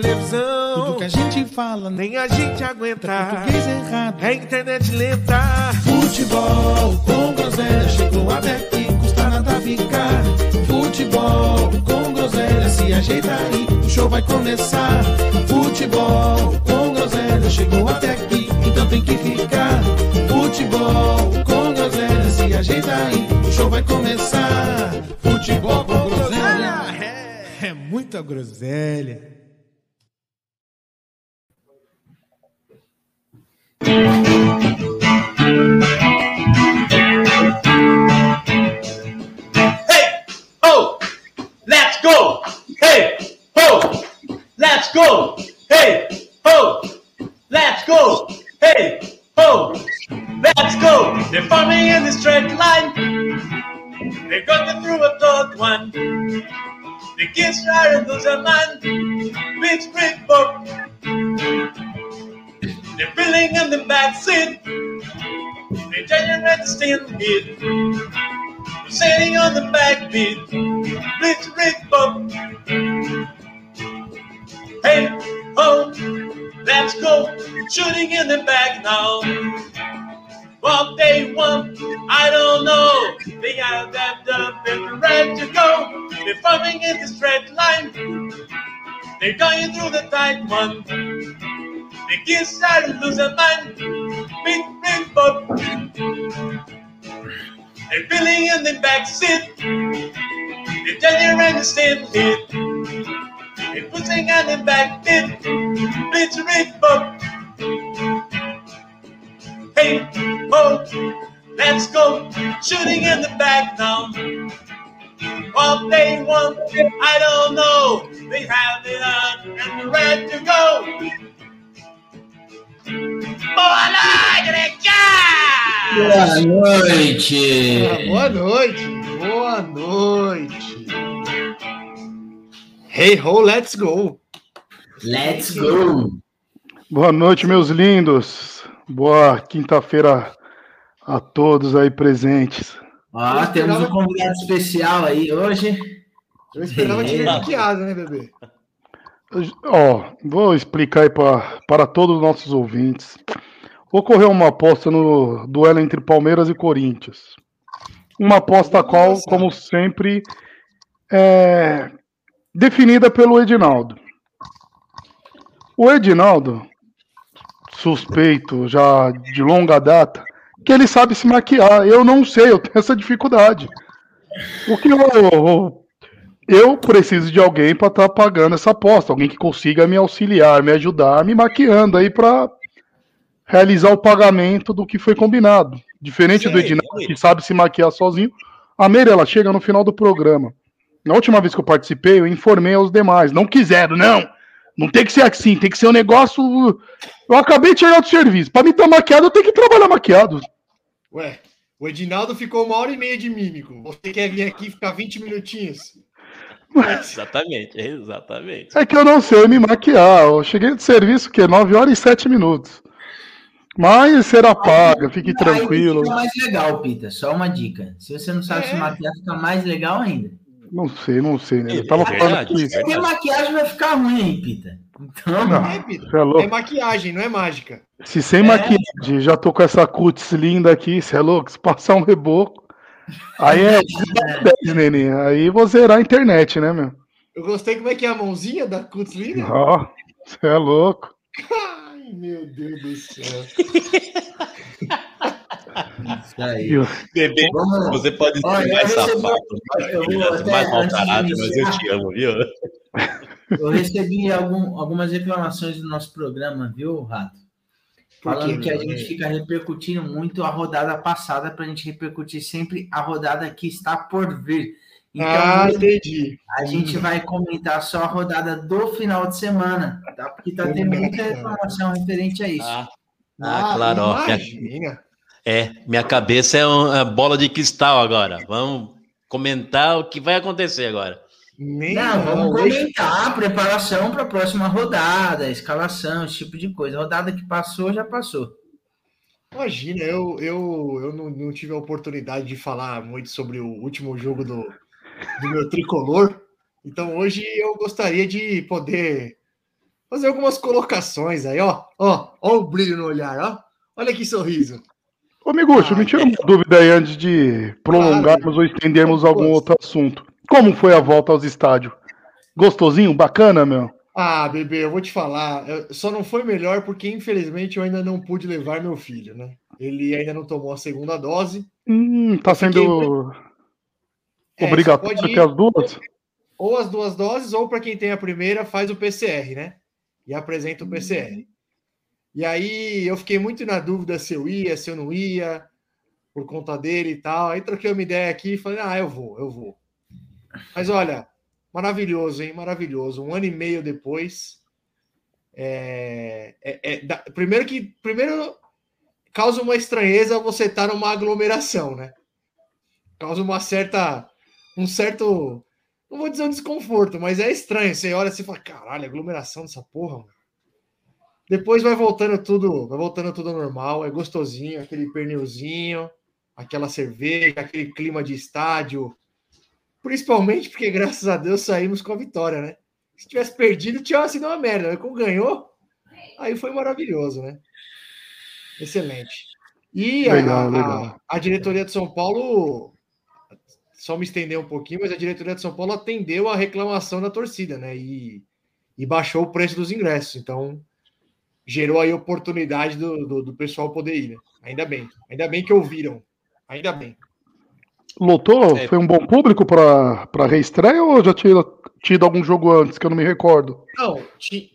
televisão. Tudo que a gente fala nem a gente aguenta. Português errado. É internet lenta. Futebol com groselha chegou até aqui, custa nada ficar. Futebol com groselha se ajeita aí, o show vai começar. Futebol com groselha chegou até aqui, então tem que ficar. Futebol com groselha se ajeita aí, o show vai começar. Futebol com groselha é muita groselha. Hey, ho, let's go. Hey, ho, let's go. Hey, ho, let's go. Hey, ho, let's go. They're forming in the straight line. They've got through a third one. The kids try to lose their mind. Big book. They're filling in the back seat. They're changing to stand here. Sitting on the back backbeat, rich, rich bump. Hey, ho, let's go. Shooting in the back now. What they want, I don't know. They have that up and ready to go. They're forming in the straight line. They're going through the tight one. Me kiss I lose a man. Big, big bop. A feeling in the back seat. They're junior and the same hit. A pushing on the back bit. Bitch, big bop. Hey, ho, let's go. Shooting in the back now. What they want, I don't know. They have it up and the red to go. Boa noite, Boa noite! Ah, boa noite, boa noite. Hey ho, let's go. Let's go! Boa noite, meus lindos. Boa quinta-feira a todos aí presentes. Ó, temos um convidado especial aí hoje. Eu esperava te ver maquiado, né, bebê? Ó, vou explicar aí pra, para todos os nossos ouvintes. Ocorreu uma aposta no duelo entre Palmeiras e Corinthians. Uma aposta qual, como sempre, é definida pelo Edinaldo. O Edinaldo, suspeito já de longa data, que ele sabe se maquiar. Eu não sei, eu tenho essa dificuldade. O que eu, eu preciso de alguém para estar pagando essa aposta, alguém que consiga me auxiliar, me ajudar, me maquiando aí para realizar o pagamento do que foi combinado. Diferente do Edinaldo, eu- que sabe se maquiar sozinho, a Meire, ela chega no final do programa. Na última vez que eu participei, eu informei aos demais. Não quiseram, não. Não tem que ser assim, tem que ser um negócio. Eu acabei de chegar do serviço. Para me estar maquiado, eu tenho que trabalhar maquiado. Ué, o Edinaldo ficou uma hora e meia de mímico. Você quer vir aqui e ficar 20 minutinhos? Exatamente, exatamente. É que eu não sei me maquiar. Eu cheguei do serviço, que 9 horas e 7 minutos. Mas será paga, fique tranquilo. Fica mais legal, Pita. Só uma dica. Se você não sabe É. se maquiar, fica mais legal ainda. Não sei, não sei, né? Eu É tava verdade, falando que. é verdade. Porque maquiagem vai ficar ruim, hein, Pita? Então, Não, É, Pita. é louco. É maquiagem, não é mágica. Se sem maquiagem já tô com essa cutis linda aqui, você é louco? Se passar um reboco. Aí é 10, neném. Aí vou zerar a internet, né, meu? Eu gostei como é que é a mãozinha da Kutzlina. Ó, você é louco. Ai, meu Deus do céu. isso? Bebê, você pode ser Olha, mais recebi- safado, mais, mais de caráter, mas eu te amo, viu? Eu recebi algum- algumas reclamações do nosso programa, viu, Rato? Por Falando quê, que a gente fica repercutindo muito a rodada passada para a gente repercutir sempre a rodada que está por vir. Então, ah, entendi. a gente vai comentar só a rodada do final de semana, tá? Porque tá tendo muita reclamação referente a isso. Ah, ah, claro, ó. Minha, é, minha cabeça é uma bola de cristal agora. Vamos comentar o que vai acontecer agora. Nem Não, vamos hoje- comentar a preparação para a próxima rodada, escalação, esse tipo de coisa. A rodada que passou, já passou. Imagina, eu, eu, eu não, não tive a oportunidade de falar muito sobre o último jogo do, do meu tricolor. Então hoje eu gostaria de poder fazer algumas colocações aí, ó. Ó, ó o brilho no olhar, ó. Olha que sorriso. Ô, Miguxo, Ah, me tira uma dúvida aí antes de prolongarmos ou estendermos algum outro assunto. Como foi a volta aos estádios? Gostosinho? Bacana, meu? Ah, bebê, eu vou te falar. eu- Só não foi melhor porque, infelizmente, eu ainda não pude levar meu filho, né? Ele ainda não tomou a segunda dose. Hum, tá sendo É, só obrigatório ir ter as duas? ou as duas doses, ou para quem tem a primeira, faz o PCR, né? E apresenta o PCR. E aí eu fiquei muito na dúvida se eu ia, se eu não ia, por conta dele e tal. Aí troquei uma ideia aqui e falei, ah, eu vou, eu vou. Mas olha, maravilhoso, hein? Maravilhoso. Um ano e meio depois. é, é- é- da- primeiro que. Primeiro causa uma estranheza você estar numa aglomeração, né? Causa uma certa. Um certo. Não vou dizer um desconforto, mas é estranho. Você olha assim e fala, caralho, aglomeração dessa porra, mano. Depois vai voltando tudo, vai voltando tudo normal, é gostosinho, aquele pernilzinho, aquela cerveja, aquele clima de estádio. Principalmente porque, graças a Deus, saímos com a vitória, né? Se tivesse perdido, tinha sido uma merda. Mas como ganhou, aí foi maravilhoso, né? Excelente. E a, Legal, a- legal. a diretoria de São Paulo, só me estender um pouquinho, mas a diretoria de São Paulo atendeu a reclamação da torcida, né? E, e baixou o preço dos ingressos. Então, gerou aí oportunidade do, do, do pessoal poder ir, né? Ainda bem. Ainda bem que ouviram. Ainda bem. Lotou? É. Foi um bom público pra, pra reestreia ou já tinha tido algum jogo antes, que eu não me recordo? Não,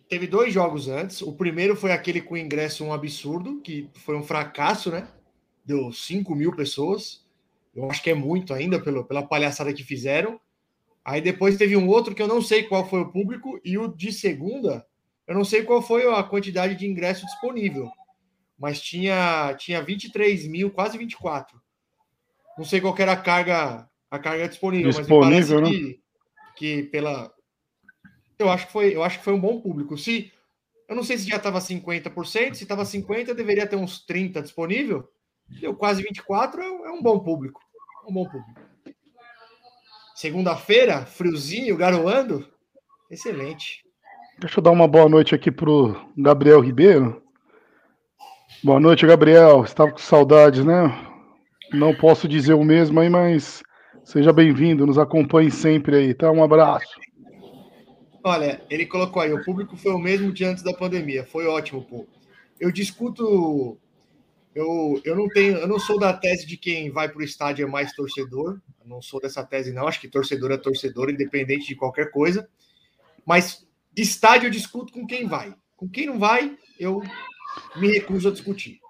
teve dois jogos antes. O primeiro foi aquele com ingresso um absurdo, que foi um fracasso, né? Deu 5 mil pessoas. Eu acho que é muito ainda pelo, pela palhaçada que fizeram. Aí depois teve um outro que eu não sei qual foi o público, e o de segunda, eu não sei qual foi a quantidade de ingresso disponível. Mas tinha, tinha 23 mil, quase 24. Não sei qual que era a carga, a carga disponível, Disponível, mas me parece que, que pela, eu acho que foi, eu acho que foi um bom público. Se eu não sei se já estava 50%, se estava 50, deveria ter uns 30 disponível. Deu quase 24, é um- é um bom público. É um bom público. Segunda-feira, friozinho, garoando. Excelente. Deixa eu dar uma boa noite aqui pro Gabriel Ribeiro. Boa noite, Gabriel. Estava com saudades, né? Não posso dizer o mesmo aí, mas seja bem-vindo, nos acompanhe sempre aí, tá? Um abraço. Olha, ele colocou aí, o público foi o mesmo de antes da pandemia. Foi ótimo, pô. Eu discuto. Eu, eu não tenho, eu não sou da tese de quem vai para o estádio é mais torcedor. Eu não sou dessa tese, não. Acho que torcedor é torcedor, independente de qualquer coisa. Mas estádio eu discuto com quem vai. Com quem não vai, eu me recuso a discutir.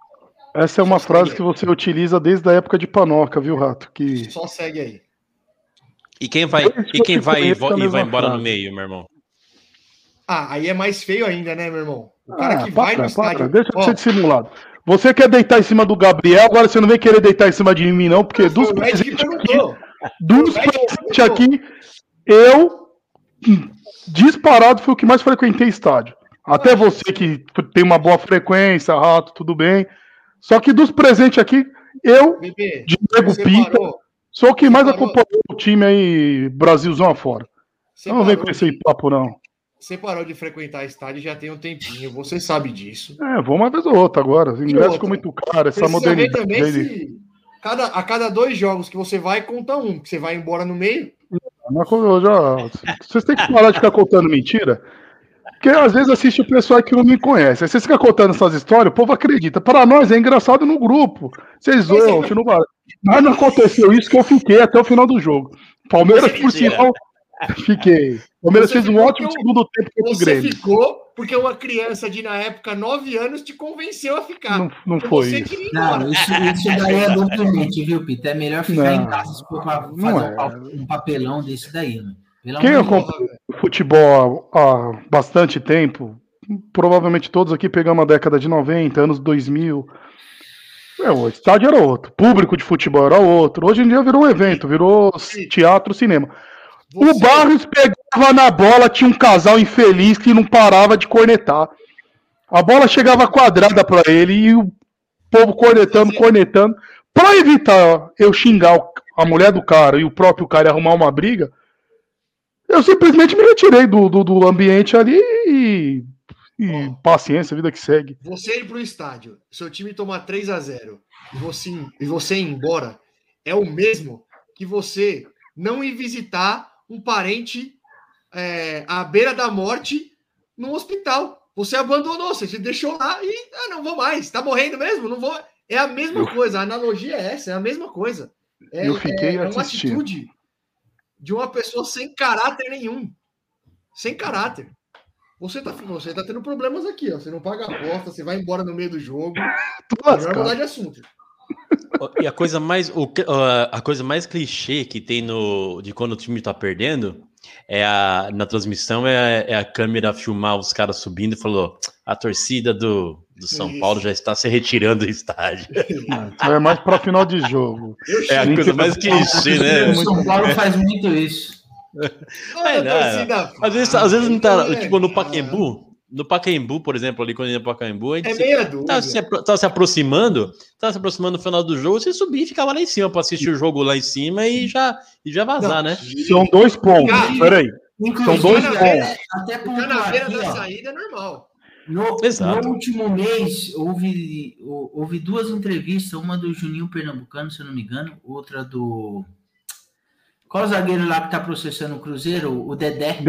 Essa é uma Só frase que você utiliza desde a época de Panoca, viu, Rato? Que Só segue aí. E quem vai, Desde e quem vai e, vai embora no frase. meio, meu irmão? Ah, aí é mais feio ainda, né, meu irmão? O cara Ah, que vai no estádio. deixa de ser dissimulado. Você quer deitar em cima do Gabriel, agora você não vem querer deitar em cima de mim, não, porque dos presentes aqui, dos presentes aqui, eu, disparado, foi o que mais frequentei estádio. Até você que tem uma boa frequência, Rato, tudo bem. Só que dos presentes aqui, eu, Bebê, Diego parou, sou o que mais parou. acompanhou o time aí, Brasilzão afora. você Não vem com esse de- papo, não. Você parou de frequentar estádio já tem um tempinho, você sabe disso. É, vou uma vez ou outra agora. Os ingressos outra? ficam muito caros, essa Precisa modernidade. também se cada, a cada dois jogos que você vai, conta um, que você vai embora no meio. Eu já- Vocês têm que parar de ficar contando mentira. Porque às vezes assiste o pessoal que não me conhece. Aí vocês ficam contando essas histórias, o povo acredita. Para nós é engraçado no grupo. Vocês zoam, é- que não vale. Mas não aconteceu isso que eu fiquei até o final do jogo. Palmeiras, é por mentira. sinal, fiquei. Palmeiras Você fez um ótimo o- segundo tempo contra o Você Grêmio. ficou porque uma criança de, na época, 9 anos, te convenceu a ficar. Não, não Porque foi você isso. Não, isso, isso daí é documente, viu, Pita? É melhor ficar Não, em casa se for fazer é. um pa- papelão desse daí, né? Pelo Quem Deus. acompanha o futebol há bastante tempo, provavelmente todos aqui pegamos a década de 90, anos 2000. É, o estádio era outro, público de futebol era outro. Hoje em dia virou um evento, virou teatro, cinema. O Você- Barros pegava na bola, tinha um casal infeliz que não parava de cornetar. A bola chegava quadrada para ele e o povo cornetando, cornetando. Para evitar eu xingar o- a mulher do cara e o próprio cara arrumar uma briga, eu simplesmente me retirei do, do, do ambiente ali e e paciência, vida que segue. Você ir para o estádio, seu time tomar 3 a 0 e você, e você ir embora, é o mesmo que você não ir visitar um parente é, à beira da morte no hospital. Você abandonou, você se deixou lá e ah, não vou mais. Tá morrendo mesmo? Não vou. É a mesma coisa. A analogia é essa, é a mesma coisa. É, Eu fiquei é, é uma assistindo. atitude de uma pessoa sem caráter nenhum. Sem caráter. Você tá, você tá tendo problemas aqui, ó. Você não paga a aposta, você vai embora no meio do jogo. Tô Melhor mudar de assunto. E a coisa mais, o a coisa mais clichê que tem no, de quando o time tá perdendo é a, na transmissão é, é a câmera filmar os caras subindo e falou: a torcida do, do São Isso. Paulo já está se retirando do estádio. Então é mais pra final de jogo. É a coisa mais clichê, né? O São Paulo faz muito isso. É, não, torcida Às vezes, às vezes não tá, é, tipo, no cara. No Pacaembu, por exemplo, ali quando ia pro Pacaembu, a gente É se-. Tava se, tava se aproximando, tava se aproximando do final do jogo, você subia e ficava lá em cima para assistir o jogo lá em cima e já, e já vazar, né? São dois pontos. Cara, Peraí. Inclusive, dois pontos. até Ficar na pontuar beira aqui, da ó, saída é normal. No, Exato. no último mês, houve, hou- houve duas entrevistas, uma do Juninho Pernambucano, se eu não me engano, outra do. Qual zagueiro lá que está processando o Cruzeiro? O Dedé.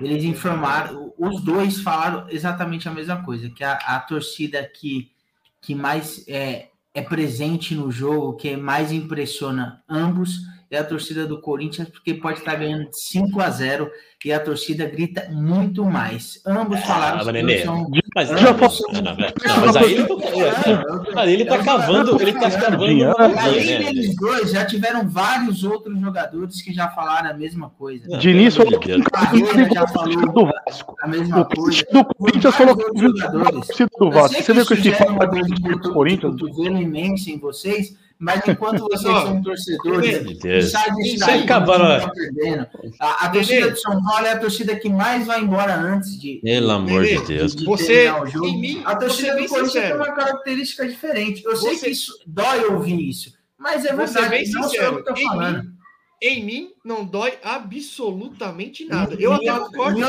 Eles informaram, os dois falaram exatamente a mesma coisa, que a, a torcida que, que mais é, é presente no jogo, que mais impressiona ambos, é a torcida do Corinthians, porque pode estar ganhando de 5 a 0 e a torcida grita muito mais. Ambos falaram Ah, Nenê, são Mas, Já não, passou. não, não, não, mas aí ele, cara, ele tá cavando, ele tá cavando além né? deles dois, já tiveram vários outros jogadores que já falaram a mesma coisa. Não, Diniz falou que já do falou Vasco. a mesma O coisa. do Corinthians falou que torcida do Eu Vasco. Você que viu que uma papo dor de do Corinthians? cotovelo imenso em vocês, mas enquanto vocês são torcedores, sai Isso disso daí, tá perdendo. A, a Nenê. torcida de São Paulo é a torcida que mais vai embora antes de, Pelo amor de Deus. de Você, terminar o jogo. em mim, A você torcida do Corinthians tem sincero. uma característica diferente. Eu sei Você- que isso dói ouvir isso, mas é verdade. bem não sou eu sincero. que Em falando. mim, em mim não dói absolutamente nada. Eu até concordo.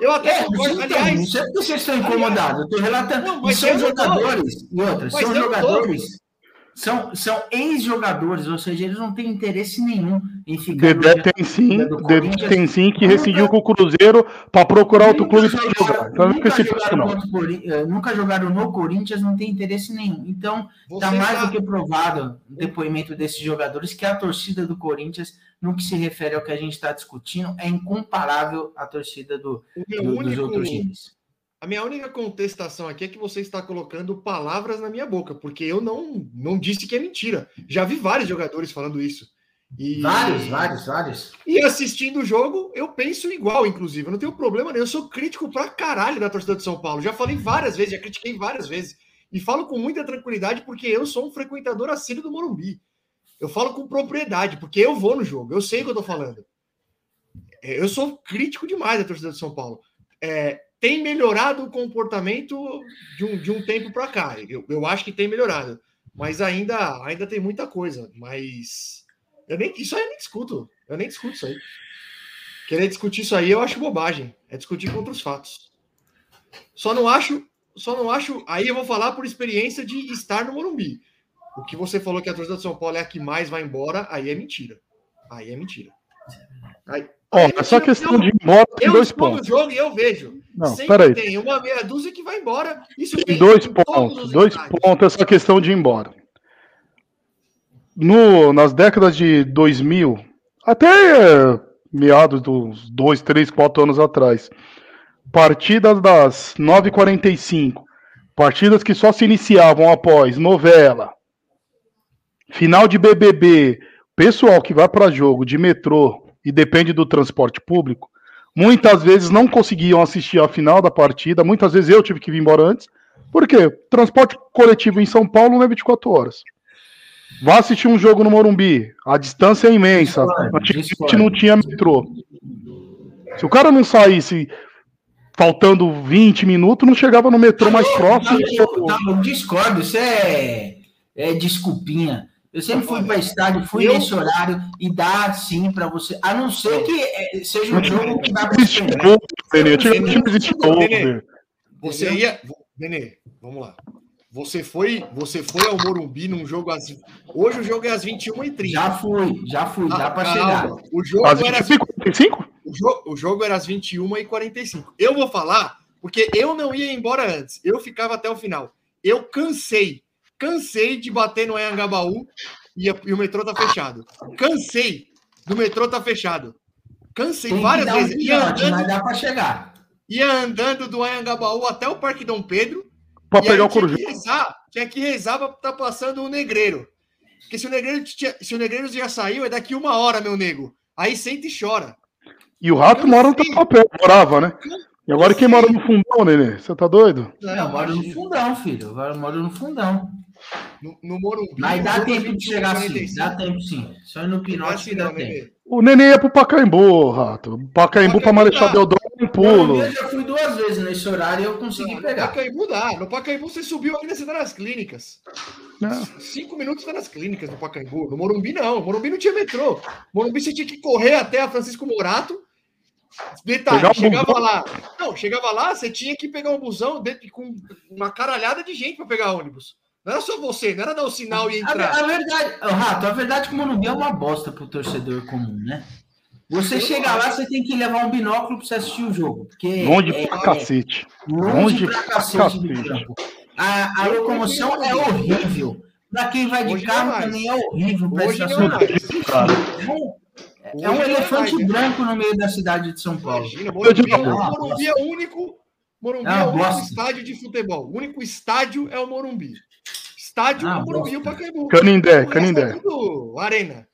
Eu até É, concordo. então, Aliás, não sei porque vocês estão incomodados. Eu estou relatando. Não, e são jogadores, e outras, são jogadores, são, são ex-jogadores, ou seja, eles não têm interesse nenhum em ficar. Dedé tem sim, Dedé tem sim que Nunca- rescindiu com o Cruzeiro para procurar outro clube para jogar. Então não nunca jogaram contra eh, Nunca jogaram no Corinthians, não tem interesse nenhum. Então, Está mais do que provado o depoimento desses jogadores que a torcida do Corinthians, no que se refere ao que a gente está discutindo, é incomparável à torcida do, do- dos único- outros times. A minha única contestação aqui é que você está colocando palavras na minha boca, porque eu não, não disse que é mentira. Já vi vários jogadores falando isso. E, Vários, vários, vários. E assistindo o jogo, eu penso igual, inclusive. Eu não tenho problema nenhum. Eu sou crítico pra caralho da torcida de São Paulo. Já falei várias vezes, já critiquei várias vezes. E falo com muita tranquilidade porque eu sou um frequentador assíduo do Morumbi. Eu falo com propriedade, porque eu vou no jogo. Eu sei o que eu tô falando. É, Eu sou crítico demais da torcida de São Paulo. É, tem melhorado o comportamento de um, de um tempo para cá. Eu, eu acho que tem melhorado. Mas ainda, ainda tem muita coisa. Mas eu nem, isso aí eu nem discuto. Eu nem discuto isso aí. Querer discutir isso aí eu acho bobagem. É discutir contra os fatos. Só não acho. Só não acho. Aí eu vou falar por experiência de estar no Morumbi. O que você falou que a torcida de São Paulo é a que mais vai embora, aí é mentira. Aí é mentira. Aí, Ó, é essa mentira, questão eu- de ir embora tem eu dois pontos. jogo e eu vejo. Não, Sempre peraí. tem uma meia dúzia que vai embora. Isso Tem dois pontos, os dois pontos essa questão de ir embora. No, nas décadas de 2000, até meados dos dois, três, quatro anos atrás, partidas das 9h45, partidas que só se iniciavam após novela, final de BBB, pessoal que vai para jogo de metrô e depende do transporte público, muitas vezes não conseguiam assistir a final da partida, muitas vezes eu tive que vir embora antes, porque transporte coletivo em São Paulo não é 24 horas. Vá assistir um jogo no Morumbi, a distância é imensa, antigamente não tinha metrô. Se o cara não saísse faltando 20 minutos, não chegava no metrô mais próximo. Tá, tá, eu discordo, isso é, é desculpinha. Eu sempre fui para estádio, fui Eu- nesse horário e dá sim para você. A não ser que é, seja um jogo que dá para não existia over. Você ia. Nenê, vamos lá. Você foi, você foi ao Morumbi num jogo às. Hoje o jogo é às 21h30. Já fui, já fui, já Ah, pra calma. chegar. O jogo, Às era, 25, 45? o, jogo, o jogo era às 21h45. Eu vou falar, porque eu não ia embora antes. Eu ficava até o final. Eu cansei. Cansei de bater no Anhangabaú e, e o metrô tá fechado. Cansei do metrô tá fechado. Cansei Tem várias dar um vezes. Ia andando, mas dá pra chegar. ia andando do Anhangabaú até o Parque Dom Pedro. Pra pegar o tinha Corujão. que rezar, tinha que rezar pra tá passando o negreiro. Porque se o negreiro, tinha- se o negreiro já saiu, é daqui uma hora, meu nego. Aí senta e chora. E o rato mora no teu papel, morava, né? E agora quem mora no fundão, Nenê? Você tá doido? Não, eu moro no fundão, filho. Eu moro no fundão. No, no Morumbi. Mas dá é tempo de chegar sim. 21h45. Dá tempo sim. Só no Não é Pinote que dá não, tempo. O Nenê ia pro Pacaembu, rato. Pacaembu pra Marechal Deodoro um No pulo. Eu já fui duas vezes nesse horário e eu consegui No pegar. Pacaembu dá. No Pacaembu você subiu ainda, você tá nas clínicas. Cinco minutos tá nas clínicas no Pacaembu. No Morumbi, não. No Morumbi não tinha metrô. No Morumbi você tinha que correr até a Francisco Morato. Detalhe, um chegava busão. lá. Não, chegava lá, você tinha que pegar um busão dentro, com uma caralhada de gente para pegar ônibus. Não era só você, não era dar o sinal e A, entrar. a verdade, Ô, Rato, a verdade é que o Morumbi é uma bosta pro torcedor comum, né? Você Eu chega acho. lá, você tem que levar um binóculo pra você assistir o jogo. Porque Longe é, pra é cacete. longe longe pra cacete do cacete. campo. A, a locomoção é horrível. Pra quem vai de Hoje é carro mais. também é horrível pra Hoje não é estacionar. É um- É um é elefante mais, né? branco no meio da cidade de São Paulo. Imagina, Morumbi, digo, é o Morumbi é o único. Morumbi É é o único estádio de futebol. O único estádio é o Morumbi. Estádio Ah, Morumbi e. Pacaembu. Canindé, O Canindé. É tudo arena.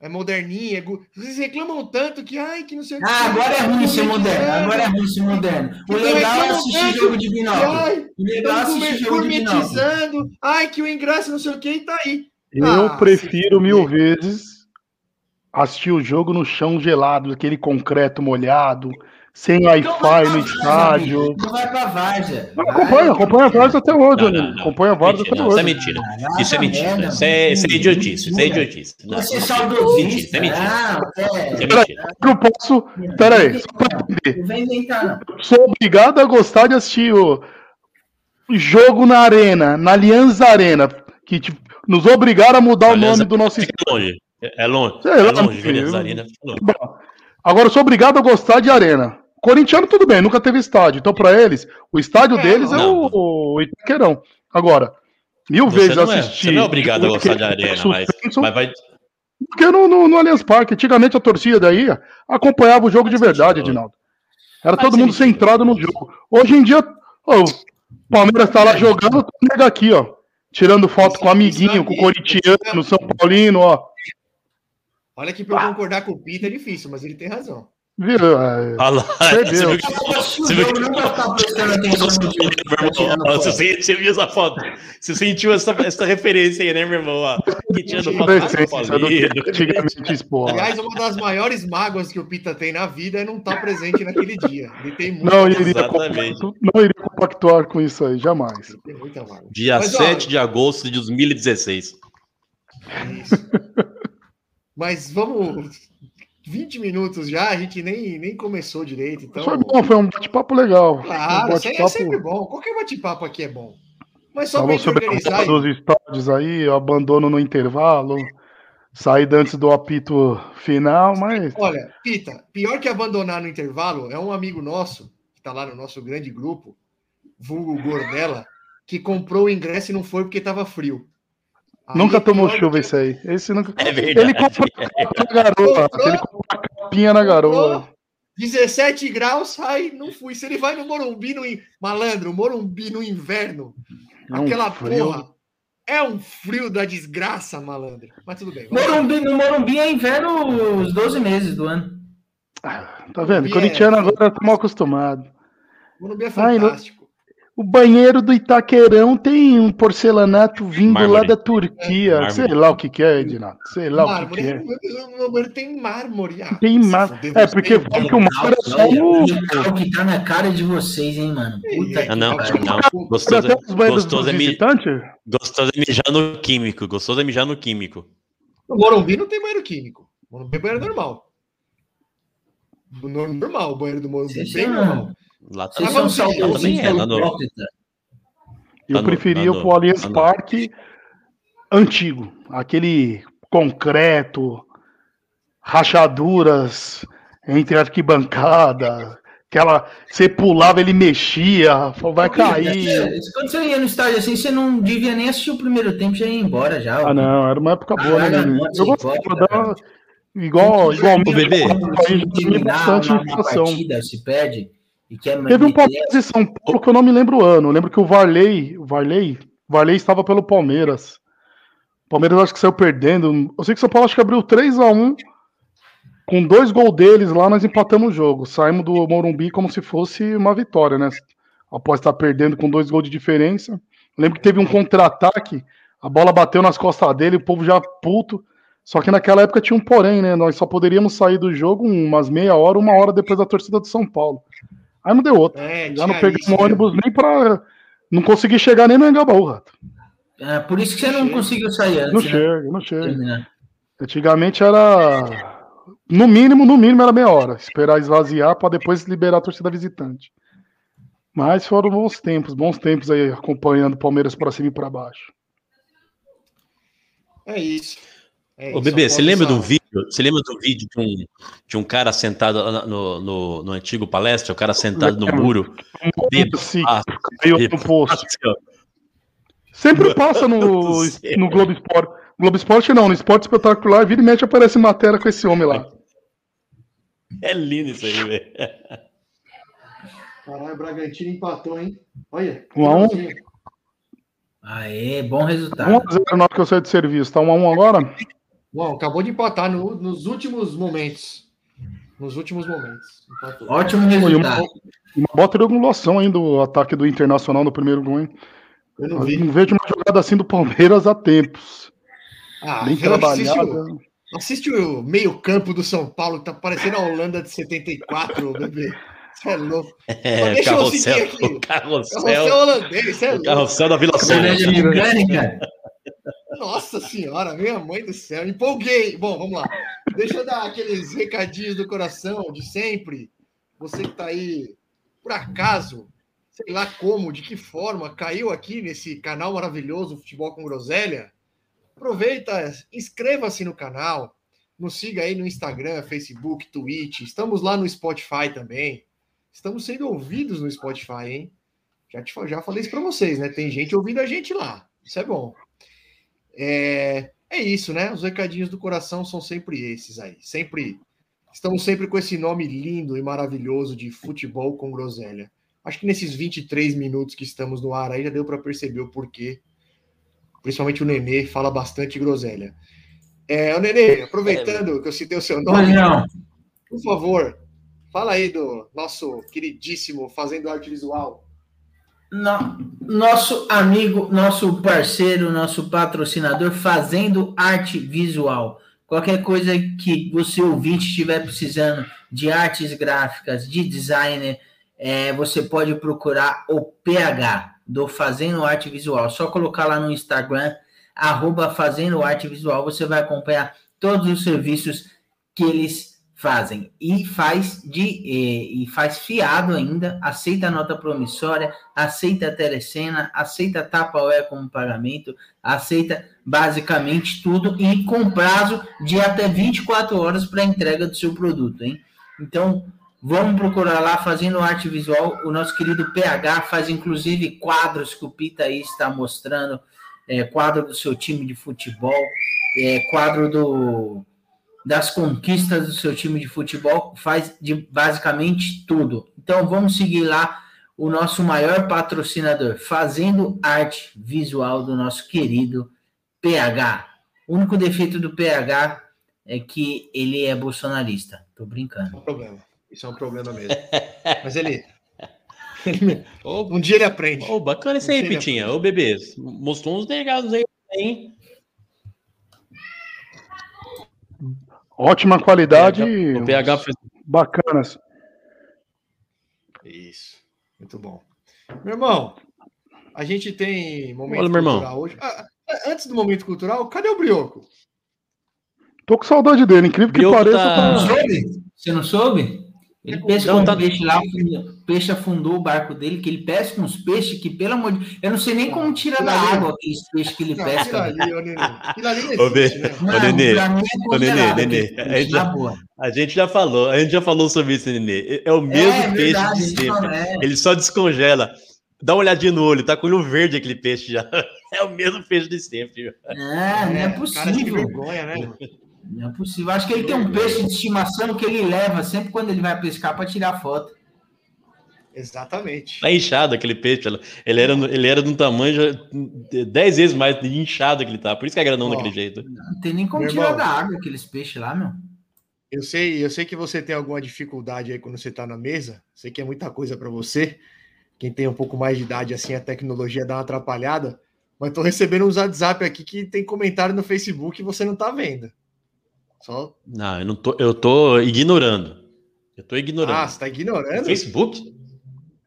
É moderninha. é gu- Vocês reclamam tanto que, ai, que não sei o que. Ah, agora é ruim ser moderno. Agora é ruim ser moderno. O legal é assistir tanto jogo de binóculo. ai, O legal é assistir jogo de binóculo. Ai, que o ingresso não sei o que e tá aí. Eu Ah, prefiro mil vezes assistir o jogo no chão gelado, aquele concreto molhado, sem Wi-Fi Então pra no Várzea, estádio. Não vai pra Várzea. Acompanha, acompanha a Varsa até hoje, Não, amigo. não, não. Acompanha a Varsa Mentira, até não, isso é hoje. mentira. Ah, Isso é mentira. merda, Isso é, isso é idiotice. Isso é idiotice. Você é isso é mentira. saudosista. Isso é mentira. É é. Eu não posso. Pera aí, só pra entender. Não vem inventar, não. Sou obrigado a gostar de assistir o jogo na Arena, na Aliança Arena, que tipo, nos obrigaram a mudar o Aliança- nome do nosso longe. É é longe. Sei É longe, fica longe. Bom, agora eu sou obrigado a gostar de arena. Corintiano, tudo bem, nunca teve estádio. Então, pra eles, o estádio É, deles é não. o, o Itaquerão. Agora, mil Você vezes é, assistir. você não é obrigado a gostar de porque- arena, mas, suspenso, mas vai. Porque no, no, no Allianz Parque, antigamente a torcida daí acompanhava o jogo de verdade, sentido. Edinaldo. Era Faz todo mundo sentido. centrado no jogo. Hoje em dia, o Palmeiras tá lá jogando, nega aqui, ó. Tirando foto com o amiguinho, com o corintiano, São Paulino, ó. Olha que pra eu concordar com o Pita é difícil, mas ele tem razão. Viu? É, Olha lá, você viu que. Você viu que. No tá Você, viu essa foto? Você sentiu essa, essa referência aí, né, meu irmão? Ó, que Paulino. que antigamente expor. Aliás, uma das maiores mágoas que o Pita tem na vida é não estar presente naquele dia. Ele tem muita, Não iria, não iria compactuar com isso aí, jamais. ele tem muita mágoa. Dia Mas, ó, 7 de agosto de 2016. Isso. Mas vamos. 20 minutos já, a gente nem, nem começou direito. Então, Foi bom, foi um bate-papo legal. claro, um isso aí é sempre bom. Qualquer bate-papo aqui é bom. Mas só Falou sobre organizar. dos estádios aí, o abandono no intervalo, saída antes do apito final, mas Olha, Pita, pior que abandonar no intervalo é um amigo nosso, que tá lá no nosso grande grupo, vulgo Gordela, que comprou o ingresso e não foi porque tava frio. Aí nunca é tomou chuva que- esse aí. Esse nunca... É verdade. Ele comprou na garoa, ele comprou a capinha na garoa. Comprou, 17 graus, ai, não fui. Se ele vai no Morumbi, no in... malandro, Morumbi no inverno, É um aquela frio. porra, é um frio da desgraça, malandro. Mas tudo bem. Morumbi, no Morumbi é inverno os 12 meses do ano. Tá vendo? Morumbi é- Corintiano agora tá mal acostumado. Morumbi é Ai, fantástico. O banheiro do Itaquerão tem um porcelanato vindo lá Mármore. da Turquia. Mármore. Sei lá o que, que é, Edinato. Sei lá o que, Mármore, que é. meu banheiro tem mármore. Ah, Tem mar... fuder, É, porque que o mar é só no. O que tá na cara de vocês, hein, mano? Puta Ah, não, que não. Gostoso, os banheiros gostoso, dos é mi- visitantes? gostoso é mijar no químico. Gostoso é mijar no químico. No Morumbi não tem banheiro químico. Morumbi é banheiro normal. No- Normal, o banheiro do Morumbi, bem normal. Lá Vocês são saudosinhos é, no, hipócrita. Eu Tá no- preferia tá no- o Allianz tá no- Parque antigo, aquele concreto, rachaduras entre arquibancada, aquela você pulava, ele mexia, falou, vai cair. Quando você ia no estádio assim, você não devia nem assistir o primeiro tempo, já ia embora já. Ah, não, era uma época boa, né? Ah, menino? não, Eu gostava. Igual, igual Ô, bebê. Se partida, se perde e quer Teve um Palmeiras e São Paulo que eu não me lembro o ano. Eu lembro que o Varley, o Varley, o Varley estava pelo Palmeiras. O Palmeiras acho que saiu perdendo. Eu sei que o São Paulo acho que abriu 3 a 1 Com dois gols deles lá, nós empatamos o jogo. Saímos do Morumbi como se fosse uma vitória, né? Após estar perdendo com dois gols de diferença. Eu lembro que teve um contra-ataque, a bola bateu nas costas dele, o povo já puto. Só que naquela época tinha um porém, né? Nós só poderíamos sair do jogo umas meia hora, uma hora depois da torcida do São Paulo. Aí não deu outra. É, Já não peguei um né? ônibus nem pra. Não consegui chegar nem no Engabaú, Rato. É, por isso que você não Chega. conseguiu sair antes, Não né? chega, não chega. Terminar. Antigamente era. No mínimo, no mínimo era meia hora. Esperar esvaziar para depois liberar a torcida visitante. Mas foram bons tempos, bons tempos aí acompanhando o Palmeiras para cima e para baixo. É isso. É Ô, bebê, você lembra de um vídeo? Você lembra de um vídeo de um, de um cara sentado no, no, no antigo palestra, o cara sentado no muro? bêbado, Sim, caiu no poço. assim. Sempre passa no, do no Globo Esporte. Globo Esporte não, no Esporte Espetacular, vira e mexe aparece matéria com esse homem lá. É lindo isso aí, velho. Caralho, o Bragantino empatou, hein? Olha. Um a um? Aê, bom resultado. 1x0 na hora que eu saí de serviço. Tá 1x1 agora? Bom, acabou de empatar no- nos últimos momentos. Nos últimos momentos. Empatou. Ótimo Foi uma, resultado. uma boa triangulação ainda do ataque do Internacional no primeiro gol, hein? Eu não Eu vi. não vejo uma jogada assim do Palmeiras há tempos. Ah, Bem assiste, trabalhada. o- assiste o meio-campo do São Paulo, tá parecendo a Holanda de 74, bebê. Você é louco. É, deixa eu carrossel, seguir aqui. o carrossel, Carrossel holandês, você é o louco. carrossel da Vila Sônia. Colégio mecânica. Nossa senhora, minha mãe do céu, empolguei. Bom, vamos lá. Deixa eu dar aqueles recadinhos do coração de sempre. Você que tá aí, por acaso, sei lá como, de que forma, caiu aqui nesse canal maravilhoso Futebol com Groselha, aproveita, inscreva-se no canal, nos siga aí no Instagram, Facebook, Twitch. Estamos lá no Spotify também. Estamos sendo ouvidos no Spotify, hein? Já, te, já falei isso para vocês, né? Tem gente ouvindo a gente lá. Isso é bom. É, é isso, né? Os recadinhos do coração são sempre esses aí. Sempre. Estamos sempre com esse nome lindo e maravilhoso de futebol com groselha. Acho que nesses 23 minutos que estamos no ar aí já deu para perceber o porquê. Principalmente o Nenê fala bastante groselha. É, o Nenê, aproveitando que eu citei o seu nome, não. por favor, fala aí do nosso queridíssimo Fazendo Arte Visual. No- nosso amigo, nosso parceiro, nosso patrocinador fazendo arte visual. Qualquer coisa que você ouvinte estiver precisando de artes gráficas, de designer, é, você pode procurar o PH do Fazendo Arte Visual. Só colocar lá no Instagram, arroba Fazendo Arte Visual, você vai acompanhar todos os serviços que eles fazem. E faz de e, e faz fiado ainda, aceita nota promissória, aceita telecena, aceita tapa como pagamento, aceita basicamente tudo e com prazo de até 24 horas para entrega do seu produto, hein? Então, vamos procurar lá fazendo arte visual. O nosso querido PH faz inclusive quadros que o Pita aí está mostrando, é, quadro do seu time de futebol, é, quadro do das conquistas do seu time de futebol, faz de basicamente tudo. Então vamos seguir lá o nosso maior patrocinador, fazendo arte visual do nosso querido PH. O único defeito do PH é que ele é bolsonarista. Tô brincando. É um problema. Isso é um problema mesmo. Mas ele. um dia ele aprende. ô, bacana isso aí, sei, né? Pitinha. Ô, bebê, mostrou uns negados aí, hein? Ótima qualidade. O PH fez Bacanas. Isso. Muito bom. Meu irmão, a gente tem momento Olha, meu irmão. cultural hoje. Ah, ah, antes do momento cultural, cadê o Brioco? Tô com saudade dele, incrível que Brioco pareça. tá- tá- Não soube? Você não soube? Ele pesca um tá... peixe lá, o peixe afundou o barco dele, que ele pesca uns peixes que, pelo amor de Eu não sei nem como tira da água aqueles peixes que ele não, pesca. Ali, ô, Nenê. Ô, Nenê, ô, Nenê, Nenê, a gente, já, a gente já falou, a gente já falou sobre isso, Nenê. É o mesmo é, peixe verdade, de sempre. É. Ele só descongela. Dá uma olhadinha no olho, tá com olho verde aquele peixe já. É o mesmo peixe de sempre. É, não é, é possível. Cara de vergonha, né? Não é possível. Acho que ele tem um peixe de estimação que ele leva sempre quando ele vai pescar para tirar foto. Exatamente. Tá inchado aquele peixe. Ele era, ele era de um tamanho já 10 vezes mais inchado que ele tá. Por isso que é grandão daquele jeito. Não tem nem como meu tirar irmão, da água aqueles peixes lá, meu. Eu sei, eu sei que você tem alguma dificuldade aí quando você tá na mesa. Sei que é muita coisa para você. Quem tem um pouco mais de idade assim, a tecnologia dá uma atrapalhada. Mas tô recebendo uns WhatsApp aqui que tem comentário no Facebook e você não tá vendo. Só... Não, eu não tô, eu tô ignorando. Eu tô ignorando. Ah, você tá ignorando? No Facebook?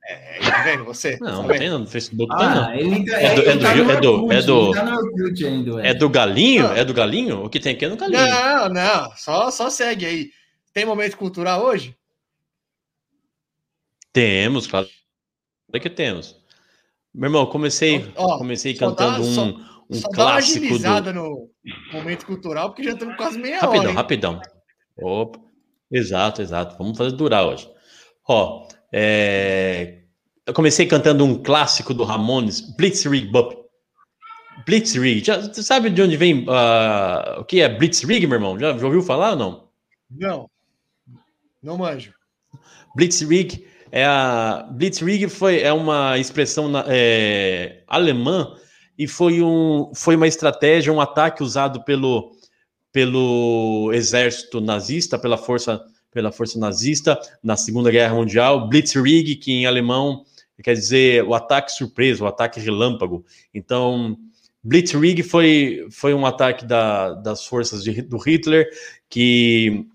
É, tá vendo você? Não, tá não tem no Facebook, ah, não. Ele, tá- é, do, é, do, tá é, do, é, do, é do galinho? É do galinho? O que tem aqui é no galinho. Não, não, só, só segue aí. Tem momento cultural hoje? Temos, claro. É que temos. Meu irmão, comecei, ó, comecei cantando um, um só clássico dá uma do... no momento cultural, porque já estamos quase meia rapidão, hora. Rapidão, rapidão. Opa. Exato, exato. Vamos fazer durar hoje. Ó, é... eu comecei cantando um clássico do Ramones, Blitzkrieg Bop. Blitzkrieg, já, você sabe de onde vem uh, o que é Blitzkrieg, meu irmão? Já, já ouviu falar ou não? Não, não manjo. Blitzkrieg é a Blitzkrieg foi é uma expressão é, alemã e foi, um, foi uma estratégia, um ataque usado pelo, pelo exército nazista, pela força, pela força nazista na Segunda Guerra Mundial. Blitzkrieg, que em alemão quer dizer o ataque surpresa, o ataque relâmpago. Então, Blitzkrieg foi, foi um ataque da, das forças de, do Hitler que,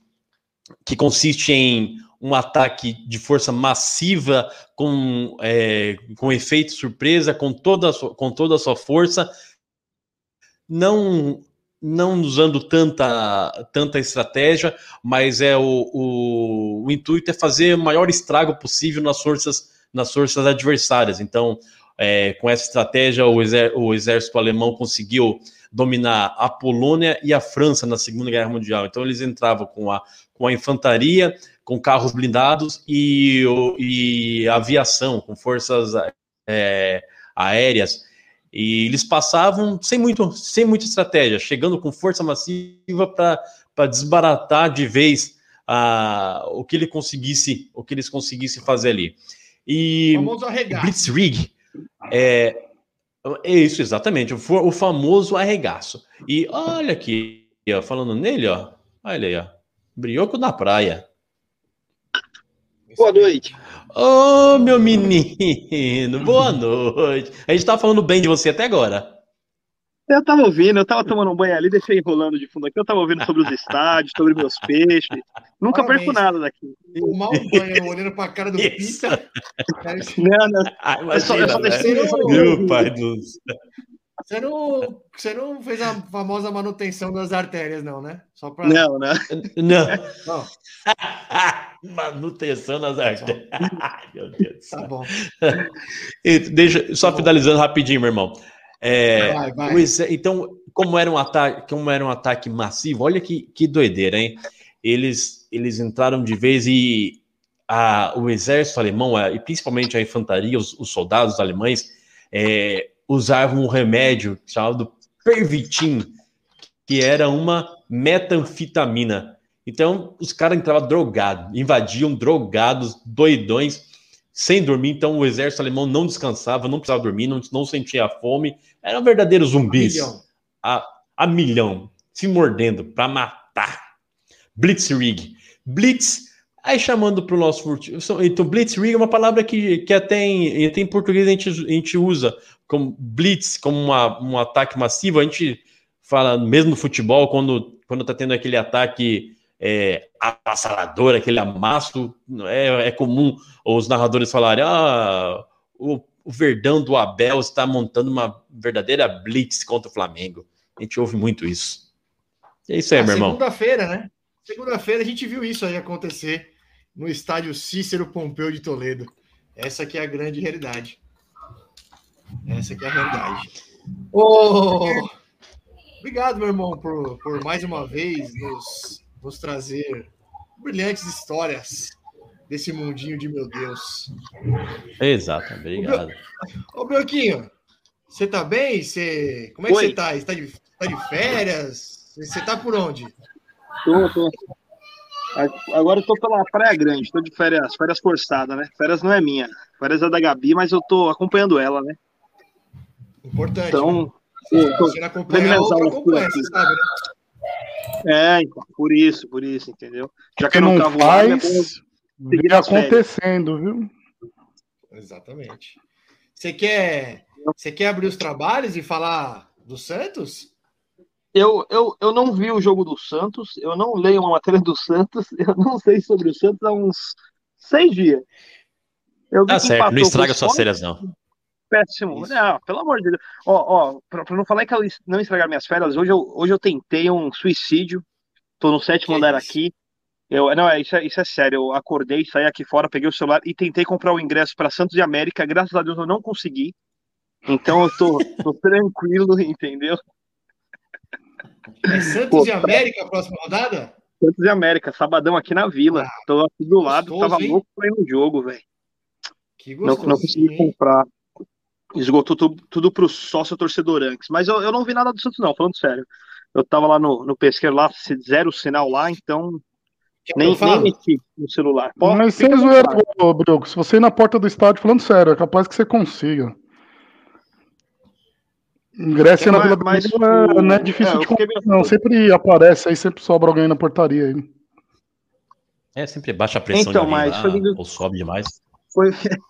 que consiste em um ataque de força massiva, com, é, com efeito surpresa, com toda, sua, com toda a sua força, não não usando tanta, tanta estratégia, mas é o, o, o, intuito é fazer o maior estrago possível nas forças, nas forças adversárias. Então, é, com essa estratégia, o, o exército alemão conseguiu dominar a Polônia e a França na Segunda Guerra Mundial. Então, eles entravam com a, com a infantaria, com carros blindados e, e aviação, com forças é, aéreas. E eles passavam sem, muito, sem muita estratégia, chegando com força massiva para desbaratar de vez a, o que ele conseguisse, o que eles conseguissem fazer ali. E Blitzkrieg é, é isso exatamente, o, o famoso arregaço. E olha aqui, ó, falando nele, ó, olha aí, ó, brioco na praia. Boa noite. Ô, oh, meu menino, boa noite. A gente tá falando bem de você até agora. Eu tava ouvindo, eu tava tomando um banho ali, deixei enrolando de fundo aqui, eu tava ouvindo sobre os estádios, sobre meus peixes. Nunca Parabéns. perco nada daqui. Tomar um banho olhando pra cara do Pita. Não, não. Ah, imagina, eu só, eu só deixei. Né? Meu pai do céu. Você não, você não fez a famosa manutenção das artérias, não, né? Só pra... Não, né? Não. não. manutenção das artérias. meu Deus. Tá bom. E deixa, só tá finalizando bom. rapidinho, meu irmão. É, vai, vai. Então, como era um ataque, como era um ataque massivo, olha que, que doideira, hein? Eles, eles entraram de vez e a, o exército alemão, e principalmente a infantaria, os, os soldados alemães, é, usavam um remédio chamado Pervitin, que era uma metanfetamina. Então, os caras entravam drogados, invadiam drogados, doidões, sem dormir. Então, o exército alemão não descansava, não precisava dormir, não, não sentia fome. Eram verdadeiros zumbis. A milhão. A, a milhão se mordendo para matar. Blitzkrieg. Blitz, aí chamando para o nosso. Então, Blitzkrieg é uma palavra que, que até em, até em português a gente, a gente usa como blitz, como uma, um ataque massivo. A gente fala, mesmo no futebol, quando, quando tá tendo aquele ataque é, avassalador, aquele amasso, é, é comum os narradores falarem: ah, o, o Verdão do Abel está montando uma verdadeira blitz contra o Flamengo. A gente ouve muito isso. É isso aí, ah, meu irmão. Segunda-feira, né? Segunda-feira a gente viu isso aí acontecer. No estádio Cícero Pompeu de Toledo. Essa aqui é a grande realidade. Essa aqui é a realidade. Ô, obrigado, meu irmão, por, por mais uma vez nos, nos trazer brilhantes histórias desse mundinho de meu Deus. Exato, obrigado. Ô, Broquinho, você tá bem? Você... Como é que Oi. você tá? Você tá de, tá de férias? Você tá por onde? Tô, tô. Agora eu tô pela Praia Grande, tô de férias, férias forçadas, né? Férias não é minha. Férias é da Gabi, mas eu tô acompanhando ela, né? Importante. Então, né? eu tô- você não acompanha, vendo a minhas outra acompanha, você sabe, né? É, então, por isso, por isso, entendeu? Já que eu não não lá, faz, vê nas férias. acontecendo, viu? Exatamente. Você quer, você quer abrir os trabalhos e falar do Santos? Eu, eu, eu não vi o jogo do Santos, eu não leio uma matéria do Santos, eu não sei sobre o Santos há uns seis dias. Eu Tá certo, não estraga suas férias, não. Péssimo. Isso. Não, pelo amor de Deus. Ó, ó, pra, pra não falar que eu não estragar minhas férias, hoje eu, hoje eu tentei um suicídio. Tô no sétimo Que andar isso? aqui. Eu, não, é, isso, é, isso é sério. Eu acordei, saí aqui fora, peguei o celular e tentei comprar o ingresso para Santos e América. Graças a Deus eu não consegui. Então eu tô, tô tranquilo, entendeu? É Santos Pô, e América a próxima rodada? Santos e América, sabadão aqui na Vila. Tô aqui do lado, gostoso, tava hein? louco pra ir no jogo, velho. Que Não, gostoso. não consegui comprar. Esgotou tudo, tudo pro sócio torcedor antes. Mas eu, eu não vi nada do Santos, não, falando sério. Eu tava lá no, no pesqueiro lá, zero sinal lá, então nem, nem mexi no celular. Pô, Mas sem zoeira, Brioco, se você ir na porta do estádio, falando sério, é capaz que você consiga. Ingresso É, na mas- Vila mas Belmiro é, o- não é difícil é, de comprar, meio- não. Sempre aparece aí, sempre sobra alguém na portaria aí. É sempre baixa a pressão Então, mas lá, foi vindo- ou sobe demais. Foi...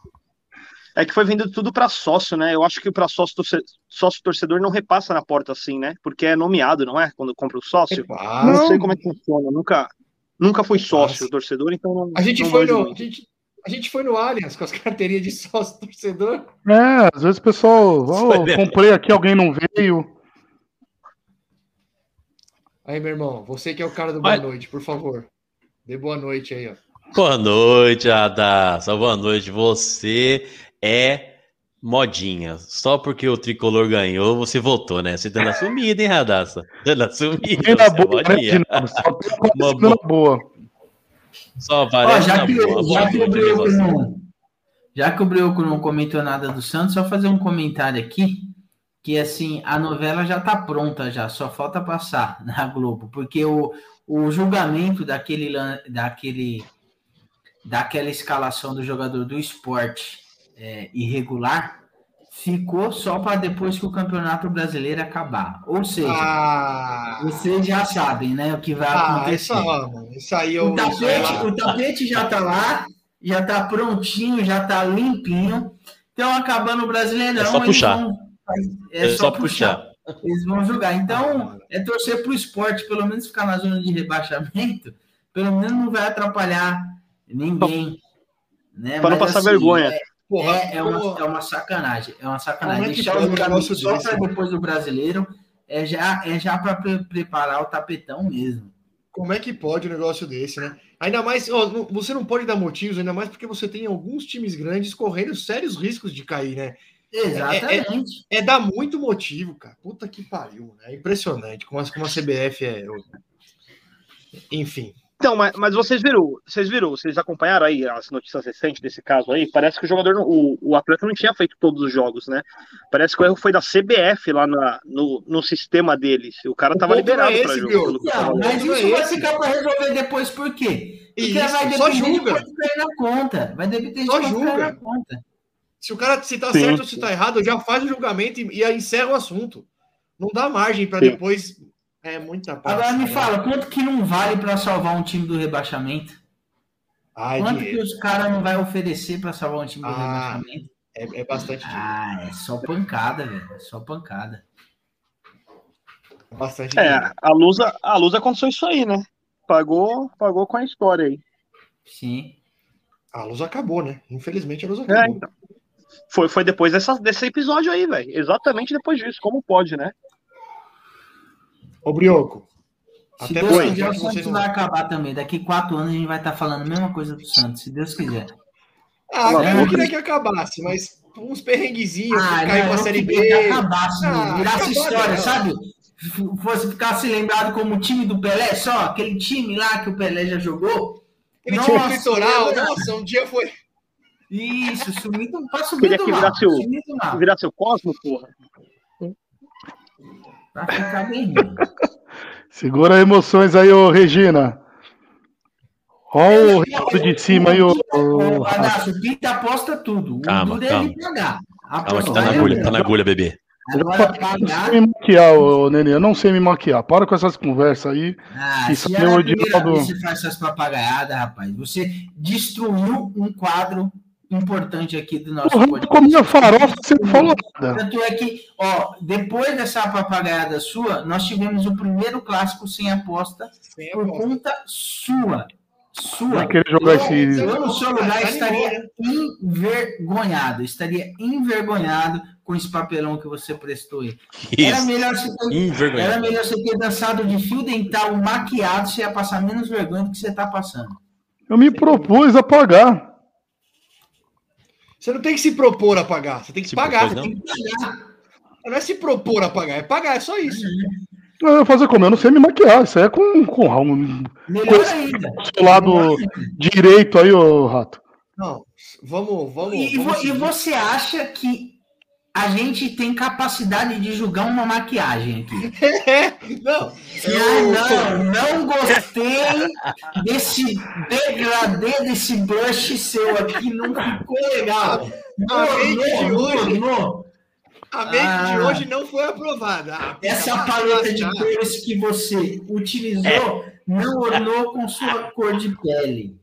É que foi vindo tudo pra sócio, né? Eu acho que para sócio, torce- sócio torcedor não repassa na porta assim, né? Porque é nomeado, não é? Quando compra o sócio. Ah, Não sei como é que funciona. Nunca, nunca fui sócio Nossa. torcedor, então não. a gente não foi no, a gente, a gente foi no Allianz com as carteirinhas de sócio torcedor. É, às vezes o pessoal, mesmo. comprei aqui, alguém não veio. Aí, meu irmão, você que é o cara do boa Mas- noite, por favor. Dê boa noite aí, ó. Boa noite, Adassa. Boa noite. Você é modinha. Só porque o tricolor ganhou, você voltou, né? Você tá na sumida, hein, Radassa? Tá na sumida. Na Você é boa, né, modinha. Dinamo? Só Uma boa. Só Ó, aparece já, na que, boa. Já, que o Brioco você. não, já que o Brioco não comentou nada do Santos, só fazer um comentário aqui, que assim, a novela já tá pronta já, só falta passar na Globo, porque o, o julgamento daquele, daquele daquela escalação do jogador do esporte é, irregular ficou só para depois que o Campeonato Brasileiro acabar. Ou seja, Ah, vocês já sabem, né, o que vai ah acontecer. isso, mano, isso aí eu. O tapete, o tapete já tá lá, já tá prontinho, já tá limpinho. Então, acabando o Brasileirão, É só eles puxar. vão- É só puxar. Eles vão jogar. Então, é torcer pro esporte, pelo menos ficar na zona de rebaixamento, pelo menos não vai atrapalhar ninguém. Né? Pra não Mas, passar vergonha. É, Porra, é, é uma, é uma sacanagem. É uma sacanagem. Como é que o um negócio só para depois do brasileiro é já, é já para preparar o tapetão mesmo. Como é que pode um negócio desse, né? Ainda mais, ó, você não pode dar motivos, ainda mais porque você tem alguns times grandes correndo sérios riscos de cair, né? Exatamente. É dar muito motivo, cara. Puta que pariu, né? É impressionante como a, como a CBF é. Enfim. Então, mas, mas vocês viram, vocês viram, vocês acompanharam aí as notícias recentes desse caso aí? Parece que o jogador, o, o atleta não tinha feito todos os jogos, né? Parece que o erro foi da CBF lá na- no, no sistema deles. O cara O tava é liberado pra esse, jogo. Não, lendo. mas Não é isso vai esse. ficar para resolver depois, por quê? Porque Isso, vai só depender de julga. quanto cair na conta. Vai depender de Só cair julga. na conta. Se o cara se tá Sim. certo ou se tá errado, já faz o julgamento e, e aí encerra o assunto. Não dá margem para depois. É muita Agora me fala, quanto que não vale para salvar um time do rebaixamento? Ai, Quanto que dinheiro. os caras não vai oferecer para salvar um time do Ah, rebaixamento? É, é bastante dinheiro. Ah, é só pancada, velho. É só pancada. Bastante dinheiro. É, a Lusa, a Lusa aconteceu isso aí, né? Pagou, pagou com a história aí. Sim. A luz acabou, né? Infelizmente a luz É, acabou. então. Foi, foi depois dessa, desse episódio aí, velho. Exatamente depois disso. Como pode, né? Ô, Brioco, Se Até Deus quiser, o Santos não- vai acabar também. Daqui quatro anos a gente vai estar falando a mesma coisa do Santos, se Deus quiser. Ah, eu boca. queria que acabasse, mas uns perrenguezinhos, Ah, cair não, eu Série queria B. que acabasse, Ah, virasse história, não. sabe? Fosse ficasse lembrado como o time do Pelé, só aquele time lá que o Pelé já jogou. Aquele time Nossa, litoral, lembra? nossa, um dia foi. Isso, sumido, pra subir Queria que virasse o- Virar seu Cosmo, porra. Pra ficar. Segura emoções aí, ô Regina. Olha o Renato de cima aí, ô. Ô- Adasco, o Pita aposta tudo. O Calma, duro é calma. ele pagar. Calma que tá na agulha, tá na agulha, bebê. Agora Eu não pagar. sei me maquiar, ô Nenê. Eu não sei me maquiar. Para com essas conversas aí. Ah, Isso se é é a o primeira Edinaldo. vez que você faz essas papagaiadas, rapaz, você destruiu um quadro importante aqui do nosso Renato podcast. comia farofa, você não falou nada. Tanto é que, ó, depois dessa papagaiada sua, nós tivemos o primeiro clássico sem aposta Sem por aposta. conta sua. Sua. Vai querer jogar Eu- esse. Eu, no seu lugar, Tá estaria animado, envergonhado. Estaria envergonhado com esse papelão que você prestou aí. Era melhor você ter, era melhor você ter dançado de fio dental maquiado, você ia passar menos vergonha do que você tá passando. Eu me propus a pagar. Você não tem que se propor a pagar, você tem que Se pagar. propôs, Você não? tem que pagar. Não é se propor a pagar, é pagar, é só isso. Eu ia fazer como? Eu não sei me maquiar. Isso aí é com, com Melhor Coisa- ainda. seu lado direito aí, ô rato. Não, vamos, vamos. E, vamos e você acha que a gente tem capacidade de julgar uma maquiagem aqui? Não, Ah, não, não gostei desse degradê desse blush seu aqui, não ficou legal. A make de Não, hoje- não, não. a make de Ah. hoje não foi aprovada. Ah, Essa vai paleta de cores que você utilizou não ornou com sua cor de pele.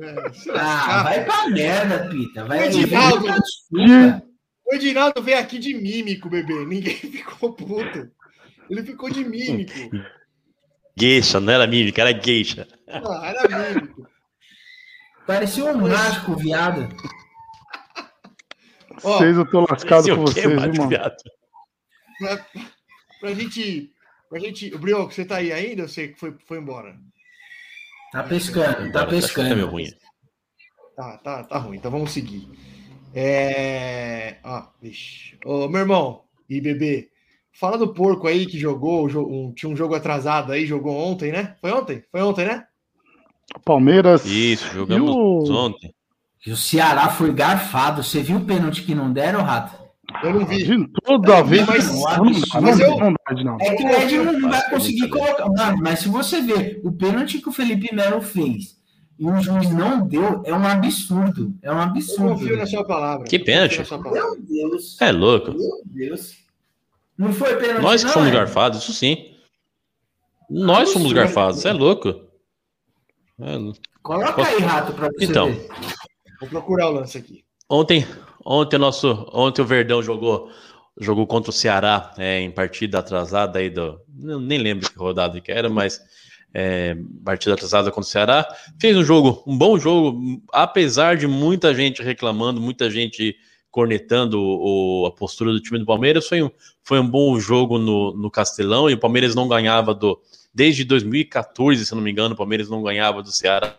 É, se Ah, vai pra merda, Pita. Vai Edinaldo. vai pra. O Edinaldo veio aqui de mímico, bebê. Ninguém ficou puto. Ele ficou de mímico. Geisha, não era mímica, era geisha. Ah, era mímico. Parecia um mágico, viado. Vocês, eu tô lascado com o quê, vocês, mano? Pra, pra gente. Pra gente. O Brioco, você tá aí ainda? Eu sei que foi, foi embora. Tá pescando, tá que tá meio pescando. ruim. Tá, tá, tá ruim. Então vamos seguir. É. Ó, vixe. Ô, meu irmão e bebê, fala do porco aí que jogou. jo- um- tinha um jogo atrasado aí, jogou ontem, né? Foi ontem? Foi ontem, né? Palmeiras. Isso, jogamos E o- ontem. E o Ceará foi garfado. Você viu o pênalti que não deram, Rato? Eu não vi. De toda vez. Mas- dá, mas não, eu- não. É que o Ed não vai conseguir colocar. Mano, mas se você ver o pênalti que o Felipe Melo fez e o juiz não deu, é um absurdo. É um Eu absurdo. confio na sua palavra. Que pênalti? Meu Deus. É louco. Meu Deus. Não foi pênalti. Nós que não, fomos é? garfados, isso sim. Nós fomos Absurdo. garfados, você é louco. É louco. Coloca aí, Rato, pra você Então. ver. Vou procurar o lance aqui. Ontem, ontem, o nosso, ontem o Verdão jogou, jogou contra o Ceará é, em partida atrasada aí do. Nem lembro que rodada que era, mas é, partida atrasada contra o Ceará. Fez um jogo, um bom jogo, apesar de muita gente reclamando, muita gente cornetando o, a postura do time do Palmeiras. Foi um, foi um bom jogo no, no Castelão e o Palmeiras não ganhava do. Desde 2014, se não me engano, o Palmeiras não ganhava do Ceará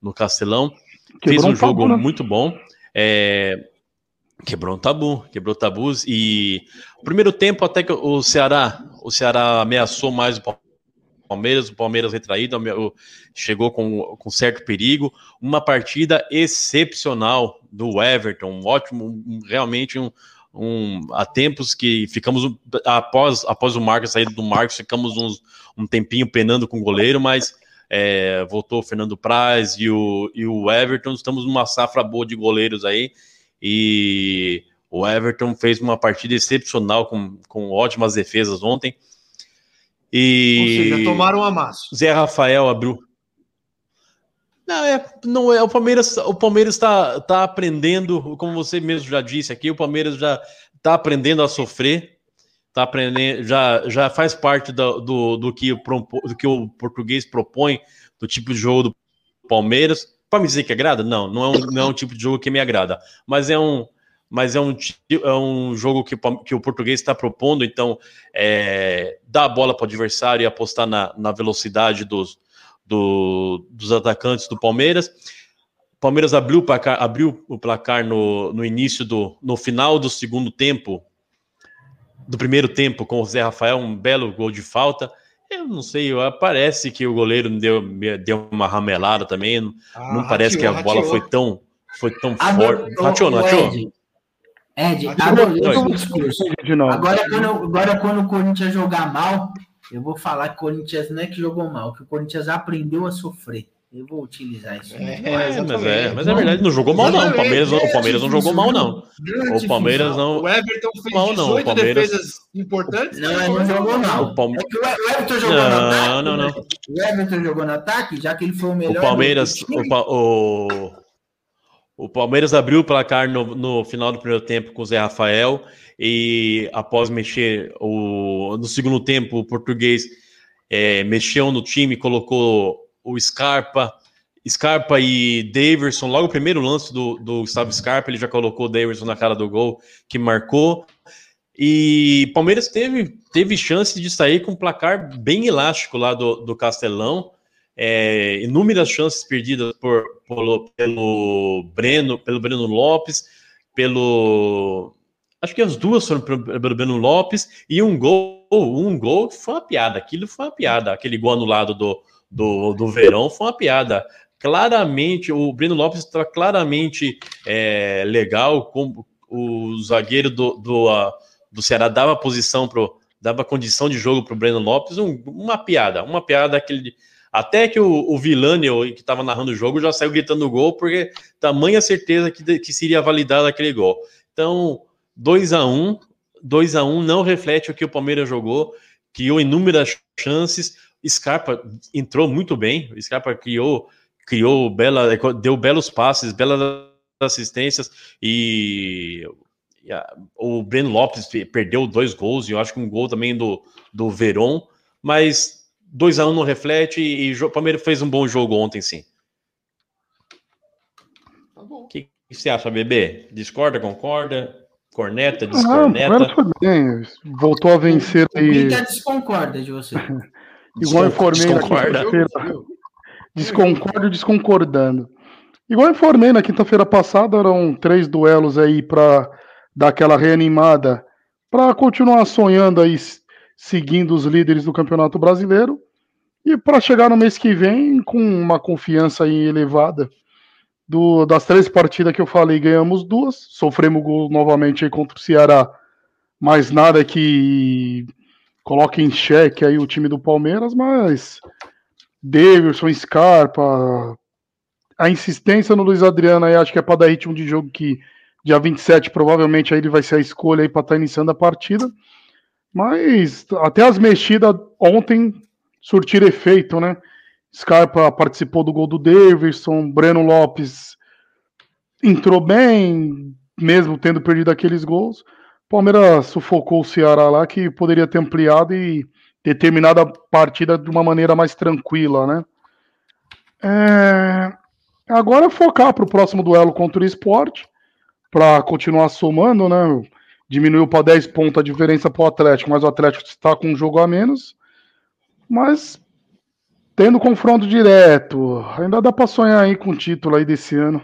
no Castelão fez Quebrou um um tabu, jogo né? muito bom. É, quebrou um tabu, quebrou tabus e o primeiro tempo até que o Ceará, o Ceará ameaçou mais o Palmeiras, o Palmeiras retraído, chegou com, com certo perigo. Uma partida excepcional do Everton, um ótimo, realmente um, um há tempos que ficamos após após o Marcos sair do Marcos, ficamos uns, um tempinho penando com o goleiro, mas é, voltou o Fernando Praz e o, e o Everton. Estamos numa safra boa de goleiros aí. E o Everton fez uma partida excepcional com, com ótimas defesas ontem. Ou E seja, tomaram amasso. Zé Rafael abriu. Não, é, não é. O Palmeiras o Palmeiras está tá aprendendo, como você mesmo já disse aqui, o Palmeiras já está aprendendo a sofrer, tá aprendendo, já, já faz parte do, do, do, que, do que o português propõe, do tipo de jogo do Palmeiras. Para me dizer que agrada? Não, não é, um, não é um tipo de jogo que me agrada, mas é um, mas é um, é um jogo que, que o português está propondo, então é, dar a bola para o adversário e apostar na, na velocidade dos, do, dos atacantes do Palmeiras. O Palmeiras abriu o placar, abriu o placar no, no início do. no final do segundo tempo, do primeiro tempo, com o Zé Rafael, um belo gol de falta. Eu não sei, parece que o goleiro deu, deu uma ramelada também. Ah, não parece que a bola foi tão, foi tão forte. Rateou, não rateou? Ed, o discurso. Agora quando, agora, quando o Corinthians jogar mal, eu vou falar que o Corinthians não é que jogou mal, que o Corinthians aprendeu a sofrer. Eu vou utilizar isso. É, é mas, é, mas é verdade, não jogou mal, não. O Palmeiras, o Palmeiras não jogou mal, não. O Palmeiras não. O Everton fez mal, não. 18 Palmeiras... defesas importantes. Não, ele não jogou mal. O, Palme... é que o Everton jogou não, no ataque. Não, não, não. O Everton jogou no ataque, já que ele foi o melhor. O Palmeiras. O, o, o Palmeiras abriu o placar no, no final do primeiro tempo com o Zé Rafael. E após mexer o, no segundo tempo, o português é, mexeu no time, colocou o Scarpa, Scarpa e Daverson, logo o primeiro lance do, do Gustavo Scarpa, ele já colocou o Daverson na cara do gol, que marcou. E Palmeiras teve, teve chance de sair com um placar bem elástico lá do, do Castelão. É, inúmeras chances perdidas por, pelo Breno, pelo Breno Lopes, pelo. Acho que as duas foram pelo Breno Lopes e um gol, um gol foi uma piada. Aquilo foi uma piada. Aquele gol anulado do, do, do Verão foi uma piada. Claramente, o Breno Lopes está claramente é, legal, com o zagueiro do, do, uh, do Ceará dava posição pro, dava condição de jogo para o Breno Lopes, um, uma piada, uma piada aquele. Até que o, o que estava narrando o jogo, já saiu gritando gol, porque tamanha certeza que, que seria validado aquele gol. Então, 2 a 1 um, 2 a 1 um não reflete o que o Palmeiras jogou, criou inúmeras chances. Scarpa entrou muito bem, Scarpa criou, criou bela, deu belos passes, belas assistências e, o Breno Lopes perdeu dois gols e eu acho que um gol também do, do Veron, mas 2 a 1 um não reflete e o Palmeiras fez um bom jogo ontem, sim. Tá bom. O que, que você acha, bebê? Discorda, concorda? Corneta, descorneta? Ah, Voltou a vencer aí. Quem desconcorda de você? Igual informei na quinta-feira. Desconcordo desconcordando. Igual informei na quinta-feira passada, eram três duelos aí para dar aquela reanimada, para continuar sonhando aí, seguindo os líderes do Campeonato Brasileiro e para chegar no mês que vem com uma confiança elevada. Do, das três partidas que eu falei, ganhamos duas, sofremos gol novamente contra o Ceará, mas nada que coloca em xeque aí o time do Palmeiras, mas Davidson, Scarpa, a insistência no Luiz Adriano aí, acho que é para dar ritmo de jogo que dia 27 provavelmente aí ele vai ser a escolha aí para estar tá iniciando a partida. Mas até as mexidas ontem surtiram efeito, né? Scarpa participou do gol do Davidson, Breno Lopes entrou bem, mesmo tendo perdido aqueles gols. Palmeiras sufocou o Ceará lá, que poderia ter ampliado e ter terminado a partida de uma maneira mais tranquila, né? É... Agora focar para o próximo duelo contra o esporte, para continuar somando, né? Diminuiu para 10 pontos a diferença para o Atlético, mas o Atlético está com um jogo a menos. Mas tendo confronto direto, ainda dá para sonhar aí com o título aí desse ano.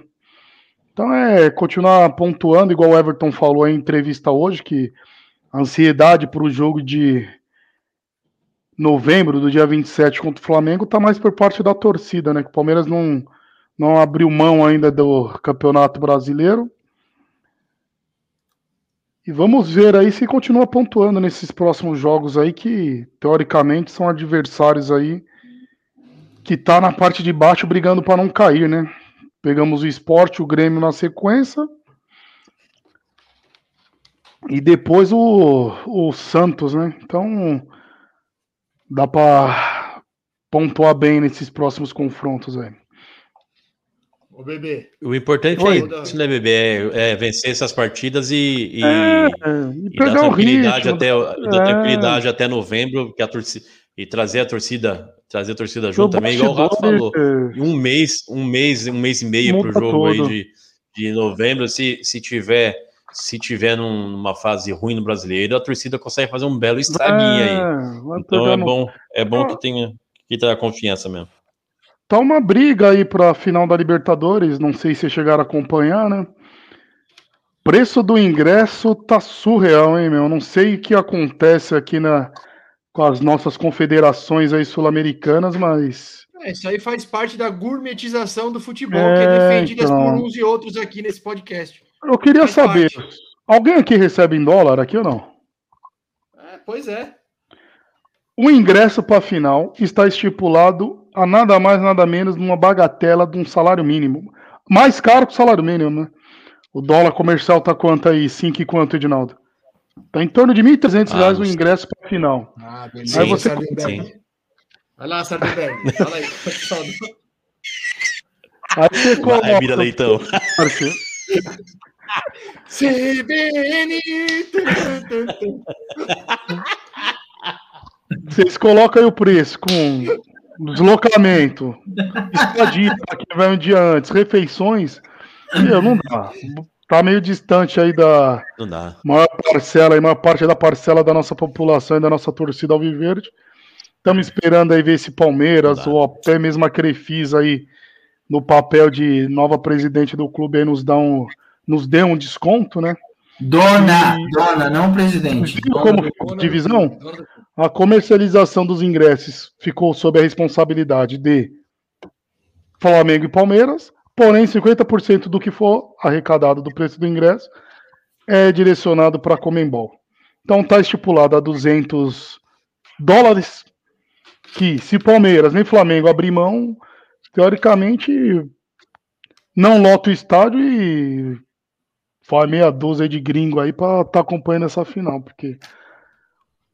Então é continuar pontuando, igual o Everton falou em entrevista hoje, que a ansiedade para o jogo de novembro, do dia 27 contra o Flamengo, está mais por parte da torcida, né? Que o Palmeiras não, não abriu mão ainda do Campeonato Brasileiro. E vamos ver aí se continua pontuando nesses próximos jogos aí, que teoricamente são adversários aí que tá na parte de baixo brigando para não cair, né? Pegamos o esporte, o Grêmio na sequência. E depois o, o Santos, né? Então dá para pontuar bem nesses próximos confrontos aí. O bebê. O importante Oi. é isso, né, bebê? É, é, vencer essas partidas e, e, é, e, e dar tranquilidade, até, dar tranquilidade é. até novembro, que a torcida, e trazer a torcida trazer a torcida junto também, igual o Rato falou. Um mês, um mês, um mês e meio para o jogo todo. aí de, de novembro, se, se tiver se tiver num- numa fase ruim no brasileiro, a torcida consegue fazer um belo estraguinho aí. vai Então é bom, é bom que tenha que tenha confiança mesmo. Tá uma briga aí pra final da Libertadores, não sei se chegaram a acompanhar, né? Preço do ingresso tá surreal, hein, meu? Não sei o que acontece aqui na, com as nossas confederações aí sul-americanas, mas É, isso aí faz parte da gourmetização do futebol, É, que é defendida então. por uns e outros aqui nesse podcast. eu queria Faz saber, parte. alguém aqui recebe em dólar aqui ou não? É, pois é. O ingresso para a final está estipulado a nada mais, nada menos numa bagatela de um salário mínimo. Mais caro que o salário mínimo, né? O dólar comercial tá quanto aí? 5 e quanto, Edinaldo? Tá em torno de R$ 1.300 Ah, reais o ingresso para a final. Ah, Sim, Aí você- Sardenberg. Vai lá, Sardenberg. Fala aí. pessoal. Aí você coloca. Vai, vira leitão. CBN. Vocês colocam aí o preço com deslocamento, estadia quem vai um dia antes, refeições. Meu, não dá. Tá meio distante aí da maior parcela e maior parte da parcela da nossa população e da nossa torcida alviverde. Estamos esperando aí ver se Palmeiras ou até mesmo a Crefisa aí no papel de nova presidente do clube aí nos dá um nos dê um desconto, né? Dona, dona, não presidente. Viu como divisão? A comercialização dos ingressos ficou sob a responsabilidade de Flamengo e Palmeiras, porém 50% do que for arrecadado do preço do ingresso é direcionado para a Comembol. Então está estipulado a 200 dólares que se Palmeiras nem Flamengo abrir mão, teoricamente não lota o estádio e faz meia dúzia de gringo aí para estar acompanhando essa final, porque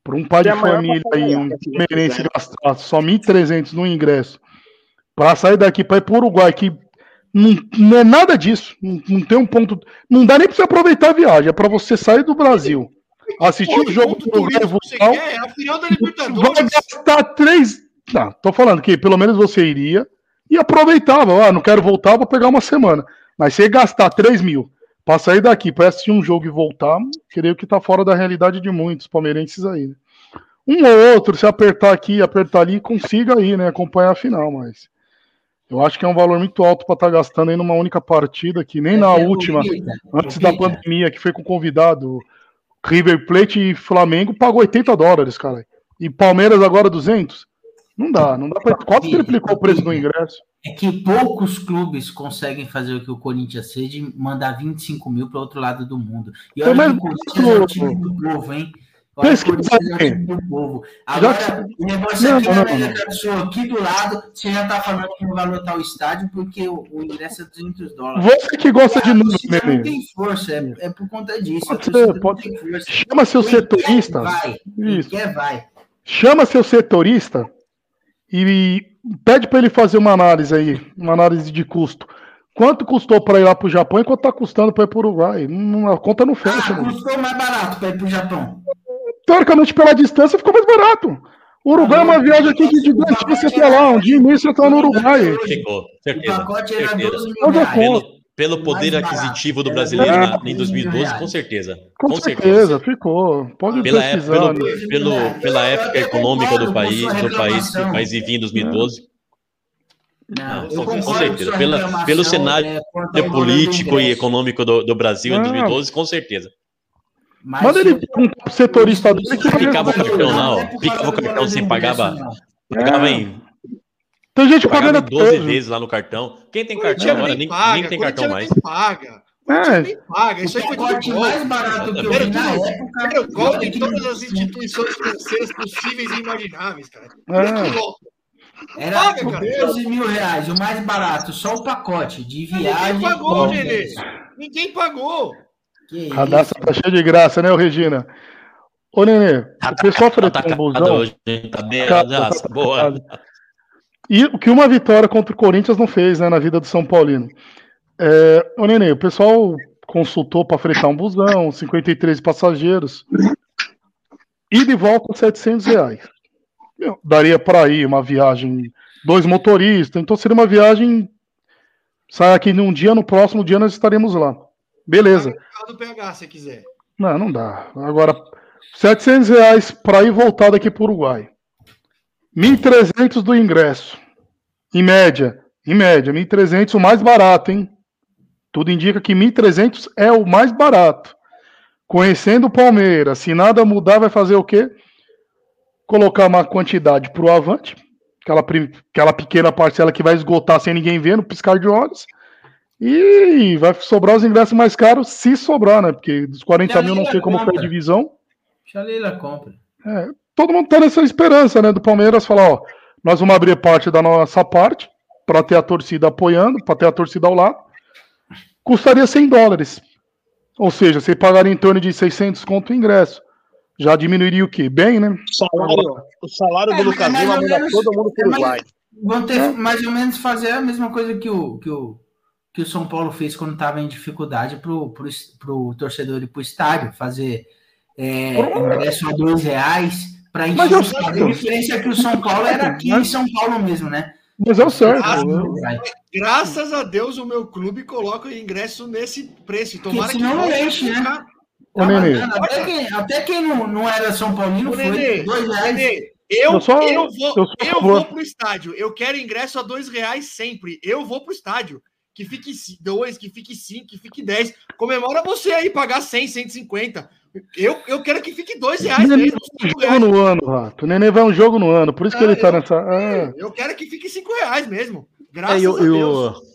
para um pai de é família aí, um palmeirense gastar só 1.300 no ingresso para sair daqui para ir para o Uruguai, que não, não é nada disso, não, não tem um ponto, não dá nem para você aproveitar a viagem, é para você sair do Brasil, assistir o jogo do Uruguai e voltar, quer é a final da vai Libertadores. gastar três. Não, tô falando que pelo menos você iria e aproveitava. Ah, não quero voltar, vou pegar uma semana. Mas você gastar 3 mil para sair daqui, para assistir um jogo e voltar, creio que tá fora da realidade de muitos palmeirenses aí. né? Um ou outro, se apertar aqui, apertar ali, consiga aí, né? Acompanhar a final, mas. Eu acho que é um valor muito alto para estar gastando aí numa única partida, que nem na É, última, Pita, antes da pandemia, que foi com convidado, River Plate e Flamengo pagou 80 dólares, cara. E Palmeiras agora 200? Não dá, não dá pra. Quase triplicou o preço do ingresso. É que poucos clubes conseguem fazer o que o Corinthians fez de mandar 25 mil para outro lado do mundo. E olha Mas que o Corinthians é o time do povo, hein? Olha o Pesquisa Corinthians é o time do povo. Agora, o negócio Não, aqui na não, América do Sul, aqui do lado, você já tá falando que não vai lotar o estádio porque o, o ingresso é 200 dólares. Você que gosta de números, torcida não tem força, é, é por conta disso. Pode pode. Chama seu setorista. Vai. Isso. quer, vai. Chama seu setorista e pede para ele fazer uma análise aí, uma análise de custo. Quanto custou para ir lá pro Japão e quanto tá custando para ir pro Uruguai? Não, a conta não fecha. Ah, custou mais barato para ir pro Japão. Teoricamente, pela distância, ficou mais barato. O Uruguai é uma viagem aqui de, de dois dias você tá lá, um dia e meio você tá no Uruguai. Ficou, O certeza. pacote era certeza. 12 mil Olha reais. Pelo, poder aquisitivo do brasileiro É. na- em 2012, com certeza. Com, Com certeza, ficou. Pode Pela, pesquisar. época, né? pelo, pelo, pela época econômica do país, do país que o reclamação. país vivia em 2012. Não, Não, com- com certeza. Pela- pelo cenário é, valor do político e econômico do, do Brasil em Ah. 2012, com certeza. Mas Manda ele perguntar pro setorista dele que Picava o cartão lá, ó. Não é Picava o do cartão valor sem do pagava. não. Pagava É. em, Tem gente pagando em 12 até hoje. vezes lá no cartão. Quem tem cartão agora nem nem, paga, nem tem cartão mais. nem paga. É, nem paga. Isso aí foi golpe. mais barato que eu vi na época. Era o golpe olha em todas as instituições financeiras possíveis e imagináveis, cara. É. Era Paga, cara. 12 mil reais, o mais barato, só o pacote de viagem. Ninguém pagou, Nenê. Ninguém pagou. Que cadastro tá cheio de graça, né, Regina? Ô, Nenê, o pessoal Tá fretou um atacado busão. hoje, hein? Tá bem, Tá- nossa, tá boa. atacado. E o que uma vitória contra o Corinthians não fez, né, na vida do São Paulino. É, ô, Nenê, o pessoal consultou para fretar um busão, 53 passageiros. E de volta 700 reais. Meu, daria para ir uma viagem, dois motoristas, então seria uma viagem. Sai aqui num dia, no próximo dia nós estaremos lá. beleza. Do PH se quiser. Não, não dá. Agora, 700 reais para ir voltar daqui para o Uruguai. 1.300 do ingresso. Em média. Em média, 1.300 o mais barato, hein? Tudo indica que 1.300 é o mais barato. Conhecendo o Palmeiras, se nada mudar, vai fazer o quê? Colocar uma quantidade para o Avante, aquela, aquela pequena parcela que vai esgotar sem ninguém ver, no piscar de olhos. E vai sobrar os ingressos mais caros, se sobrar, né? Porque dos 40 mil não sei como foi a divisão. Leila compra. É, todo mundo tá nessa esperança, né? Do Palmeiras falar, ó, nós vamos abrir parte da nossa parte para ter a torcida apoiando, para ter a torcida ao lado. Custaria 100 dólares. Ou seja, você pagaria em torno de 600 conto o ingresso. Já diminuiria o quê? Bem, né? O salário, o salário É, do Lucas Lima manda todo mundo pro é mais- Uruguai. Vão ter mais ou menos fazer a mesma coisa que o, que o, que o São Paulo fez quando estava em dificuldade para o torcedor ir para o estádio, fazer é, ingresso a dois reais para estádio. A diferença é que o São Paulo era aqui em São Paulo mesmo, né? Mas é o certo. Né? Graças a Deus o meu clube coloca o ingresso nesse preço. Tomara que não enche, né? ficar. Ô, Nenê, Bacana. Até quem, até quem não, não era São Paulino Ô, foi Nenê, dois reais. Nenê, eu, Eu só- eu vou, eu eu vou pro estádio. Eu quero ingresso a dois reais sempre. Eu vou pro estádio. Que fique dois, que fique cinco, que fique dez. Comemora você aí pagar 100, 150. Eu, eu quero que fique dois reais Nenê mesmo. vai um jogo reais. no ano, Rato. O Nenê vai um jogo no ano, por isso que Ah, ele tá eu- nessa. Ah, Eu quero que fique cinco reais mesmo. Graças É, eu, a Deus. eu,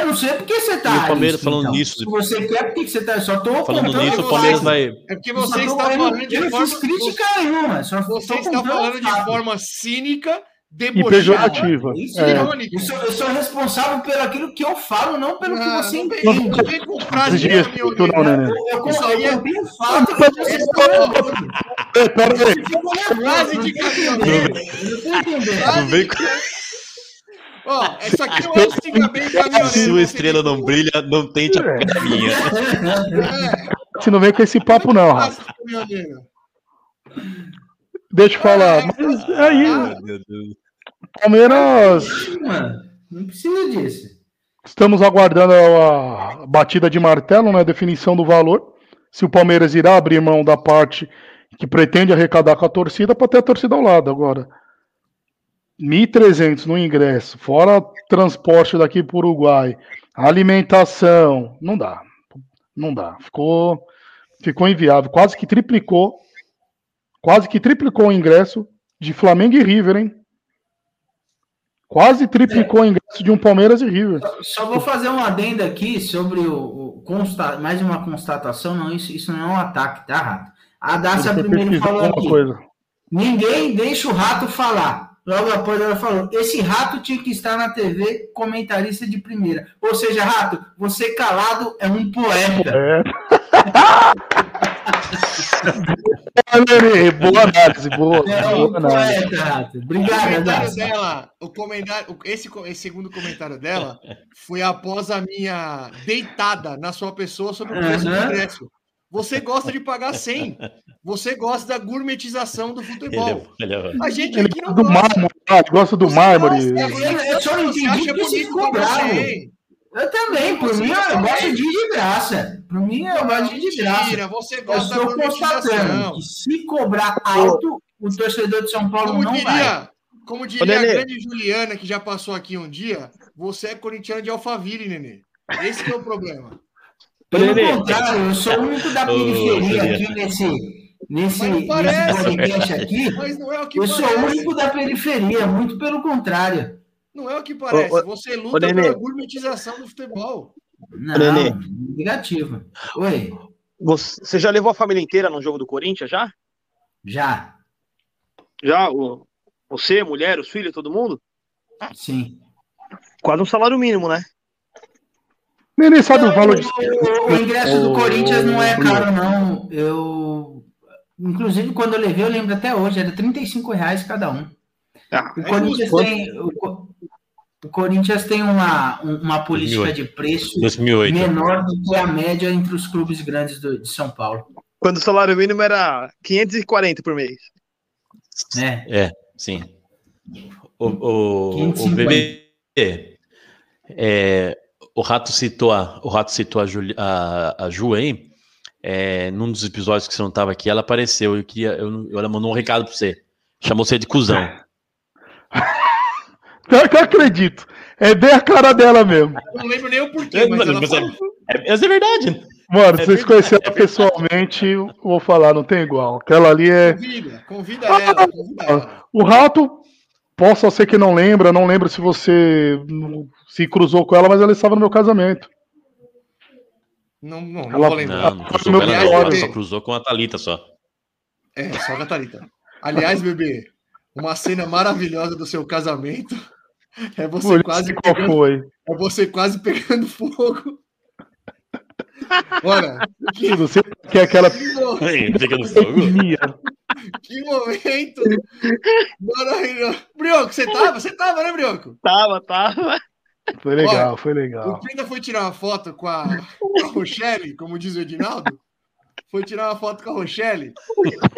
Eu não sei por que você tá. E o Palmeiras falando então. nisso- Se você quer, por que que você tá? Só tô falando nisso, o que Palmeiras vai. É porque você está falando de eu não forma. fiz crítica nenhuma. Só Você está falando de forma cínica, e debochada. pejorativa. Isso, É. irônica. Eu sou, eu sou responsável pelo aquilo que eu falo, não pelo que Ah, você não vem- entende. não vem com frase De não, caminhoneiro. Nenê. Eu, aí é- tenho fato que você É, pera aí. Frase de caminhoneiro. Eu não tô entendendo. Não vem com Ó, essa aqui é o siga bem caminhoneiro. a sua você estrela não brilha, não tente É. a minha. que- Você não vem com esse papo, não, É, Deixa eu falar. Mas é aí, Ah, meu Deus. Palmeiras. Não precisa disso. Estamos aguardando a batida de martelo, né? A definição do valor. Se o Palmeiras irá abrir mão da parte que pretende arrecadar com a torcida para ter a torcida ao lado. Agora, 1.300 no ingresso, fora transporte daqui para o Uruguai, alimentação, não dá. Não dá. Ficou, ficou inviável. Quase que triplicou. Quase que triplicou o ingresso de Flamengo e River, hein? Quase triplicou o ingresso de um Palmeiras e River. Só vou fazer um adendo aqui sobre o, o consta, mais uma constatação, não, isso, isso não é um ataque, tá, Rato? A Dácia primeiro falou aqui, coisa. ninguém deixa o Rato falar. Logo após ela falou, esse Rato tinha que estar na TV comentarista de primeira. Ou seja, Rato, você calado é um poeta. É. Boa, análise, boa. É um boa análise. Rato. O Obrigado, comentário dela, o comentário, esse, esse segundo comentário dela foi após a minha deitada na sua pessoa sobre o preço do Aham. ingresso. Você gosta de pagar 100. Você gosta da gourmetização do Ele futebol. é, ele é- A gente Ele aqui não gosta do mármore, ele gosta do mármore. gosta, Eu- eu só não entendi acha porque você bonito ficou pagar bravo. 100. Eu também, por mim, eu também. gosto de ir de graça. Por mim, eu gosto de ir de graça. Mentira, você Eu gosta da estou constatando que se cobrar alto, o torcedor de São Paulo Como não vai. diria, como diria a Nenê. grande Juliana, que já passou aqui um dia, você é corintiano de Alphaville, Nenê. Esse que é o problema. Pelo Nenê. contrário, eu sou o único da periferia aqui nesse, nesse, nesse parece. podcast aqui. Mas não é o que Eu sou o parece. único da periferia, muito pelo contrário. Não é o que parece. Ô, ô, Você luta Nenê. pela gourmetização do futebol. Não, Nenê. negativo. Oi, Você já levou a família inteira no jogo do Corinthians, já? já, Já? O, você, mulher, os filhos, todo mundo? sim. Quase um salário mínimo, né? Nenê sabe o valor de. O, o ingresso do Corinthians não é caro, não. Eu. Inclusive, quando eu levei, eu lembro até hoje, era 35 reais cada um. Ah, O É Corinthians justo. tem. O, o Corinthians tem uma, um- uma política 2008. de preço 2008. menor do que a média entre os clubes grandes do- de São Paulo. Quando o salário mínimo era 540 por mês. Né? É, sim. O, o, o 550. VV, é, o Rato citou a, o Rato citou a, Juli, a, a Ju aí. É, num dos episódios que você não estava aqui, ela apareceu. Eu queria, eu, ela mandou um recado para você. Chamou você de cuzão. Pior que eu acredito. É bem a cara dela mesmo. Eu não lembro nem o porquê, mas é, falou. é, é verdade. Mano, É se vocês conhecerem ela pessoalmente, eu vou falar, não tem igual. Aquela ali é. Convida, convida ela, convida ela. O rato, posso ser que não lembra, não lembro se você se cruzou com ela, mas ela estava no meu casamento. Não, não, não Ela- vou lembrar. Não, não cruzou meu com ela. Ela só cruzou com a Thalita só. É, só a Catarita. Aliás, bebê, uma cena maravilhosa do seu casamento é você Olha quase qual pegando, foi. é você quase pegando fogo. Olha, que, Você quer aquela Fica no fogo. etnia. que momento maravilhoso. Brioco, você tava? Você tava, né, Brioco? Tava, tava. Foi legal, Olha, foi O legal. Pinda foi tirar uma foto com a, com a Rochelle, como diz o Edinaldo. Foi tirar uma foto com a Rochelle.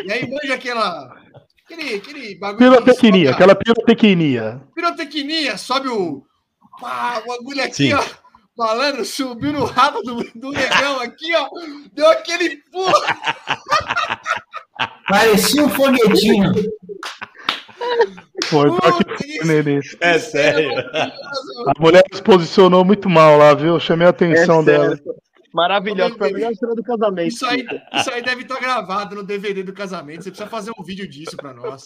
E aí manja aquela. Aquele, aquele bagulho. Pirotecnia, aquela pirotecnia. pirotecnia, sobe o. Pá, o agulha aqui, Sim. ó. Malandro, subiu no rabo do, do negão aqui, ó. Deu aquele pulo. Parecia um foguetinho. Foi, que foi, Nenê. É sério. A mulher se posicionou muito mal lá, viu? Eu chamei a atenção É dela. Maravilhoso. Foi a melhor cena do casamento. Isso aí, isso aí deve estar gravado no DVD do casamento. Você precisa fazer um vídeo disso pra nós.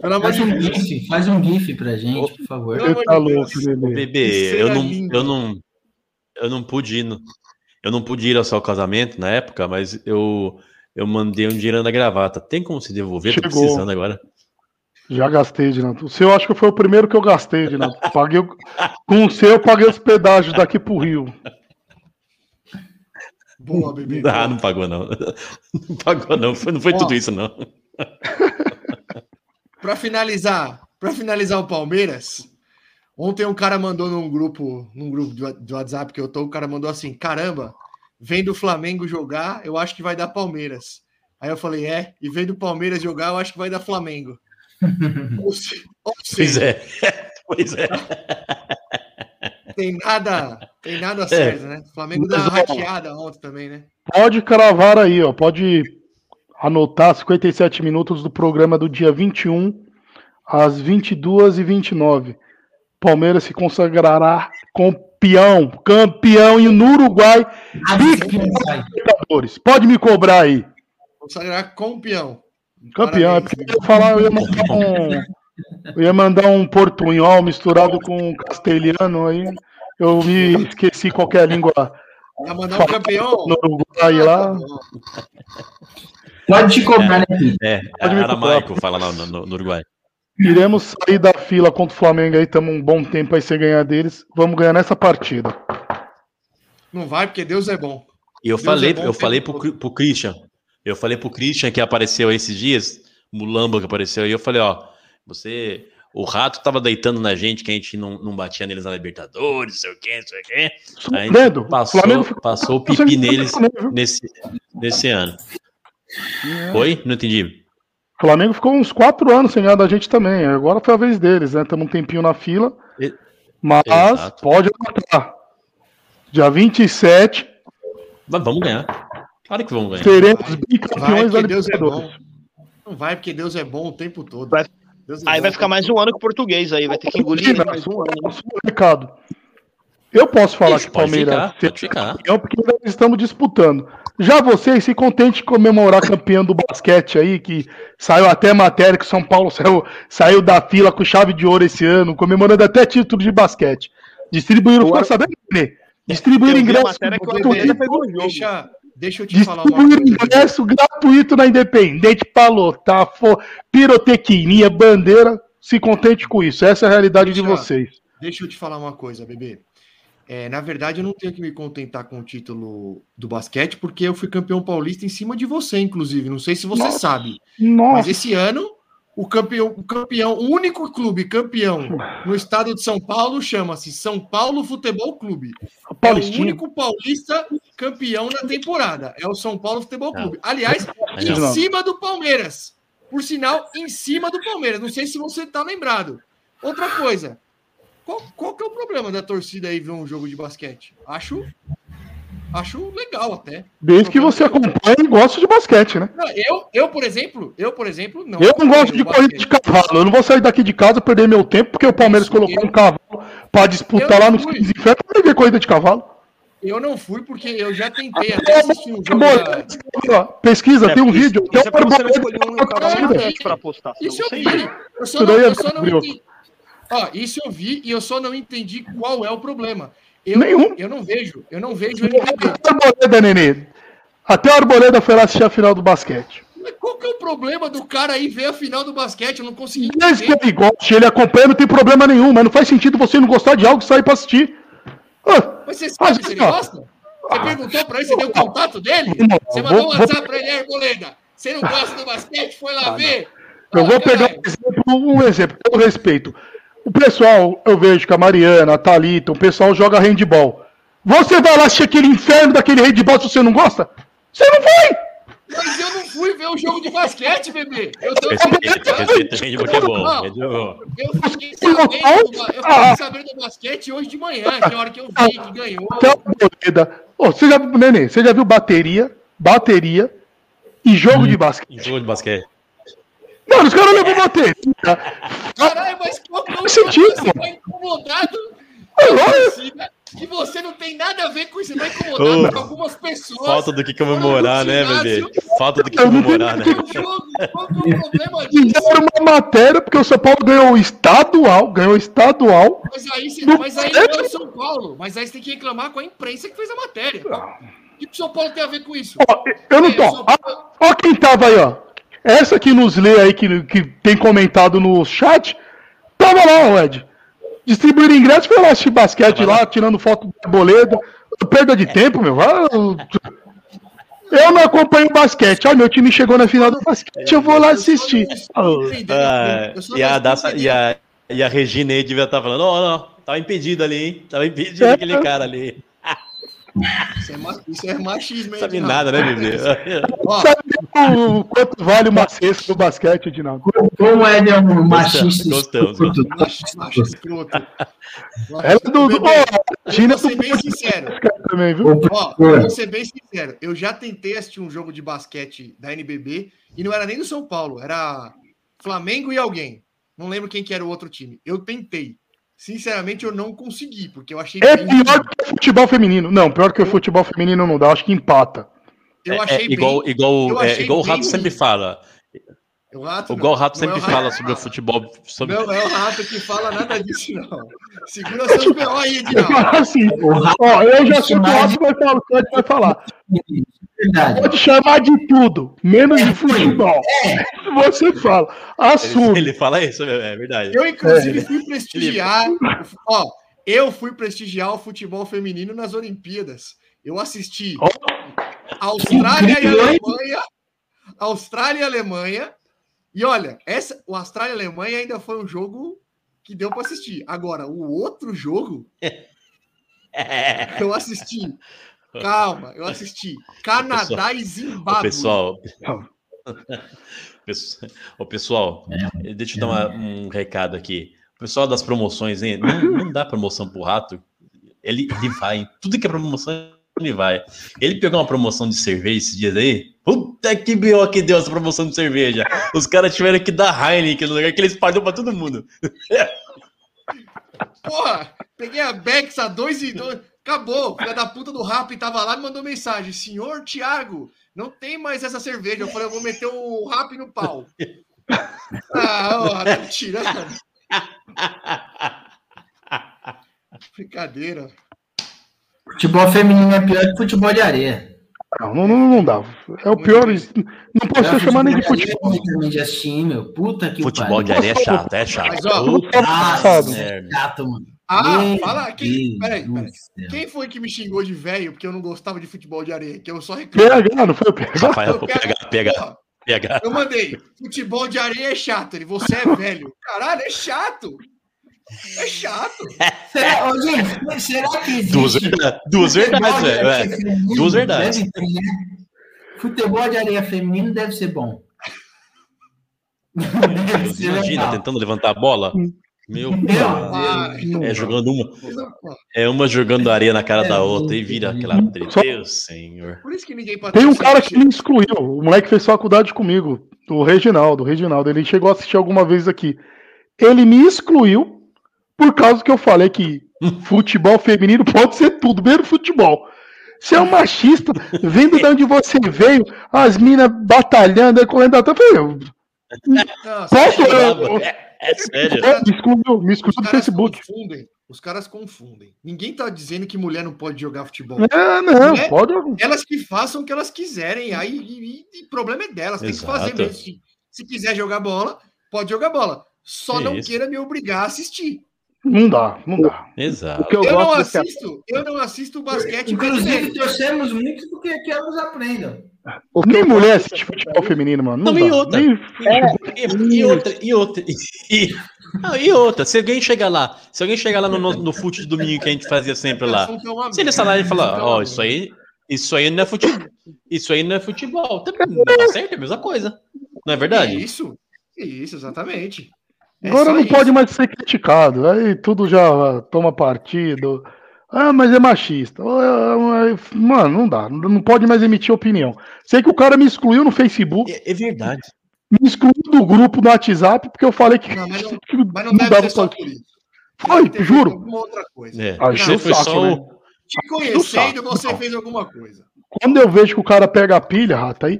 Faz um. GIF, faz um GIF pra gente, por favor. Amor tá louco. Bebê, eu não, linda. eu não, eu não pude ir no, eu não pude ir ao seu casamento na época, mas eu, eu mandei um dinheiro na gravata. Tem como se devolver? Tô Chegou. precisando agora. Já gastei, Dinato. O seu acho que foi o primeiro que eu gastei, Dinato. Paguei, com o seu, eu paguei os pedágios daqui pro Rio. Boa, bebê. Ah, não pagou não. Não pagou não. Foi, não foi Ó. tudo isso não. Para finalizar, para finalizar o Palmeiras, ontem um cara mandou num grupo, num grupo do do WhatsApp que eu tô, o cara mandou assim: "Caramba, vem do Flamengo jogar, eu acho que vai dar Palmeiras". Aí eu falei: "É, e vem do Palmeiras jogar, eu acho que vai dar Flamengo". ou, se, ou Pois seja, é. Pois é. Tem nada, tem nada certo, né? O Flamengo deu uma ó, rateada ontem também, né? Pode cravar aí, ó. Pode anotar 57 minutos do programa do dia 21 às 22 e 29 Palmeiras se consagrará campeão, campeão e no Uruguai, Libertadores. Pode me cobrar aí. Consagrar campeão. Campeão, é Parabéns, porque eu ia falar, eu ia mandar um, eu ia mandar um portunhol misturado com castelhano aí. Eu me esqueci qual que é a língua Vai mandar um campeão. no Uruguai lá. Pode te cobrar, né? É, Pode me aramaico fala lá no, no- no Uruguai. Iremos sair da fila contra o Flamengo aí, estamos um bom tempo aí sem ganhar deles. Vamos ganhar nessa partida. Não vai, porque Deus é bom. E eu Deus falei, é bom eu falei pro, pro Christian. Eu falei pro Christian que apareceu esses dias, Mulamba que apareceu aí, eu falei, ó, você. O rato tava deitando na gente que a gente não, não batia neles na Libertadores, não sei o quê, não sei o quê. A gente passou, passou o pipi neles nesse, nesse ano. Oi? Não entendi. O Flamengo ficou uns quatro anos sem ganhar da gente também. Agora foi a vez deles, né? Estamos um tempinho na fila. E- Mas Exato. pode anotar. Dia 27, Mas vamos ganhar. Claro que vamos ganhar. seremos bicampeões da é Libertadores. bom. Não vai, porque Deus é bom o tempo todo. Vai- Deus Aí bom vai ficar mais um ano com o português aí, vai ter que engolir ele mais um ano. Recado. Eu posso falar Isso, que o Palmeiras ficar, campeão porque ainda estamos disputando. Já vocês se contente de comemorar campeão do basquete aí, que saiu até matéria que o São Paulo saiu, saiu da fila com chave de ouro esse ano, comemorando até título de basquete. Distribuíram, ficou sabendo? Né? Distribuíram Eu vi a ingresso matéria que o todo. Adriano pegou o jogo. Deixa, deixa eu te falar uma coisa. ingresso gratuito na Independente pra lotar, fo- pirotecnia, bandeira. Se contente com isso. Essa é a realidade de Deixa- vocês. Deixa eu te falar uma coisa, bebê. É, na verdade, eu não tenho que me contentar com o título do basquete, porque eu fui campeão paulista em cima de você, inclusive. Não sei se você Nossa. sabe. Nossa. Mas esse ano, o campeão, o campeão, o único clube campeão no estado de São Paulo chama-se São Paulo Futebol Clube. É o único paulista campeão na temporada. É o São Paulo Futebol Clube. Aliás, em não. cima do Palmeiras. Por sinal, em cima do Palmeiras. Não sei se você está lembrado. Outra coisa. Qual, qual que é o problema da torcida aí ver um jogo de basquete? Acho, acho legal até. Desde que você acompanha e gosta de basquete, né? Não, eu, eu, por exemplo, eu, por exemplo, não. Eu não gosto de corrida de cavalo. Eu não vou sair daqui de casa perder meu tempo porque o Palmeiras Isso, colocou eu- um cavalo pra disputar lá nos fui. 15 infernos pra ver corrida de cavalo. Eu não fui porque eu já tentei até assistir um jogo da... Pesquisa, É, tem um isso- vídeo. Isso é tem pra você não escolher um pra apostar. senão Isso eu vi. ia. Eu só Isso não, é eu só não entendi. Ó, isso eu vi e eu só não entendi qual é o problema. Eu, Nenhum. eu não vejo, eu não vejo NBB. Até a Arboleda, nenê. Até a Arboleda foi lá assistir a final do basquete. Mas Qual que é o problema do cara aí ver a final do basquete? Eu não consegui Desde que entender. ele goste, ele acompanha, não tem problema nenhum, mas não faz sentido você não gostar de algo e sair pra assistir. Ah, Mas você Mas, sabe se ele gosta? Você perguntou pra ele, você deu o contato dele? Não, Você mandou um vou- WhatsApp pra ele, "Ei, Arboleda, você não gosta do basquete? Foi lá ver? Eu Ah, vou pegar caralho. um exemplo, um exemplo, todo respeito. O pessoal, eu vejo que a Mariana, a Thalita, o pessoal joga handball. Você vai lá assistir aquele inferno daquele handball se você não gosta? Você não vai! Mas eu não fui ver o jogo de basquete, bebê. Eu tô fiquei sabendo, do, ba- eu fiquei sabendo do basquete hoje de manhã, que é a hora que eu vi que ganhou. Ô, você já, Nenê, você já viu bateria, bateria e jogo de basquete? Jogo de basquete. Mano, os caras levam bateria. Caralho, mas qual que é o sentido, Você mano. vai incomodado É com a lógico. torcida, que você não tem nada a ver com isso. Você vai incomodado Ô, com algumas pessoas. Falta do que comemorar, né, bebê? Falta do que comemorar, né? Que é o problema disso? Fizeram uma matéria porque o São Paulo ganhou o estadual, ganhou o estadual. Mas aí, você, mas aí não é o São Paulo. Mas aí você tem que reclamar com a imprensa que fez a matéria. O que o São Paulo tem a ver com isso? Ó, eu não tô. Ó, ó quem tava aí, ó. Essa que nos lê aí, que, que tem comentado no chat, tava lá, o Ed. Distribuindo ingresso, foi lá assistir basquete lá, tirando foto da boleda. Perda de tempo, meu. Eu não acompanho basquete. Ah, meu time chegou na final do basquete, eu vou lá assistir. Ah, e, a, Daça- e, a, e a Regina aí devia estar falando, ó, não, tava impedido ali, hein? Tava impedido É. aquele cara ali. Isso é, isso é machismo, Não hein, sabe nada, né, bebê? Sabe o quanto vale uma cesta do basquete, Edinaldo? Como é um machista gostamos, escroto. macho escroto. Ela é do. Gina vou ser bem sincero. também, viu? Ó, eu vou ser bem sincero. Eu já tentei assistir um jogo de basquete da NBB e não era nem do São Paulo, era Flamengo e alguém. Não lembro quem que era o outro time. Eu tentei. Sinceramente, eu não consegui, porque eu achei É bem pior que o futebol feminino. Não, pior que o futebol feminino não dá, acho que empata. Eu É, achei é igual, bem. igual, eu é, achei igual o bem Rato sempre fala. O rato, Igual o. Rato Não é sempre o fala rato. sobre o futebol. Sobre... Não é o rato que fala nada disso, não. Segura seus B.O. aí, Edinaldo. Assim, ó, eu já é sei o Rato vai falar, o vai falar. Verdade. Pode chamar de tudo, menos É de futebol. Você fala, assume. Ele, ele fala isso, é verdade. Eu, inclusive, fui prestigiar. Ó, eu fui prestigiar o futebol feminino nas Olimpíadas. Eu assisti Ó. Austrália e? Alemanha. Austrália e Alemanha. E olha, essa, o Austrália e Alemanha ainda foi um jogo que deu para assistir. Agora, o outro jogo, eu assisti. Calma, eu assisti. Canadá e Ô, Zimbábue. pessoal. Pessoal- Ô, pessoal, deixa eu dar uma- um recado aqui. O pessoal das promoções, hein? Não, não dá promoção pro rato. Ele, ele vai. em Tudo que é promoção, ele vai. Ele pegou uma promoção de cerveja esses dias aí. Puta que B.O. que deu essa promoção de cerveja. Os caras tiveram que dar Heineken no lugar que ele espalhou pra todo mundo. Porra, peguei a Bex a 2 e 2. Acabou. Filha da puta do Rap tava lá e mandou mensagem. Senhor Thiago, não tem mais essa cerveja. Eu falei, eu vou meter o Rap no pau. Ah, ó, tá me tirando. Brincadeira. Futebol feminino é pior que futebol de areia. Não, não, não, não dá. É o pior. Não posso ser chamado nem de futebol. De assistir, meu. Puta que Futebol de areia é chato, é chato. Mas, ó, Nossa, é chato, mano. Ah, Meu fala. Quem, peraí, peraí. Quem foi que me xingou de velho porque eu não gostava de futebol de areia? Que eu só reclamo. PH, não foi o PH? Rafael, pega, Porra, pega. Eu mandei. Futebol de areia é chato. Ele, você é velho. Caralho, é chato. É chato. Será, ô, gente, será que existe... Duas verdades, duas verdades, futebol de velho. areia é. Duas verdades. Ter, né? Futebol de areia feminino deve ser bom. Deve ser Imagina, legal. tentando levantar a bola. Meu Meu. Deus. É jogando uma. É uma jogando areia na cara da outra e vira aquela treta. Deus, senhor. Por isso que ninguém Tem um cara que me excluiu. O moleque fez faculdade comigo. O Reginaldo. O Reginaldo. Ele chegou a assistir alguma vez aqui. Ele me excluiu por causa que eu falei que futebol feminino pode ser tudo, mesmo futebol. Você é um machista, vendo de onde você veio, as minas batalhando, aí correndo atrás. Eu Posso? Eu- É, é sério. Me excluiu, me excluiu Os do caras Facebook. confundem. Os caras confundem. Ninguém tá dizendo que mulher não pode jogar futebol. É, não, Né? pode. Elas que façam o que elas quiserem. Aí e, e- e problema é delas. Tem que fazer Exato. mesmo. Se, se quiser jogar bola, pode jogar bola. Só Que não isso. queira me obrigar a assistir. Não dá, não dá. Exato. Eu, Eu não assisto, eu não assisto basquete Inclusive, brasileiro. torcemos muito porque que elas aprendam. o que Nem mulher assiste futebol feminino, mano. Não, Não, e outra? Nem- E, e outra, e outra. E, não, e outra, se alguém chegar lá, se alguém chegar lá no, no, no fute de domingo que a gente fazia sempre lá, é se ele falar e falar, assunto é ó, isso aí, isso aí não é futebol, isso aí não é futebol, também não tá certo, é a mesma coisa, não é verdade? Isso, isso, exatamente. É Agora não isso. pode mais ser criticado. Aí tudo já toma partido. Ah, mas é machista. Ah, mas- Mano, não dá. Não pode mais emitir opinião. Sei que o cara me excluiu no Facebook, É, é verdade. me excluiu do grupo no WhatsApp, porque eu falei que, Não, mas não- que Mas não deve dava ser só pra- por isso. Foi, Deve juro. Outra coisa. É, o foi saco, só né? o. Te conhecendo, você não. fez alguma coisa. Quando eu vejo que o cara pega a pilha, rata, aí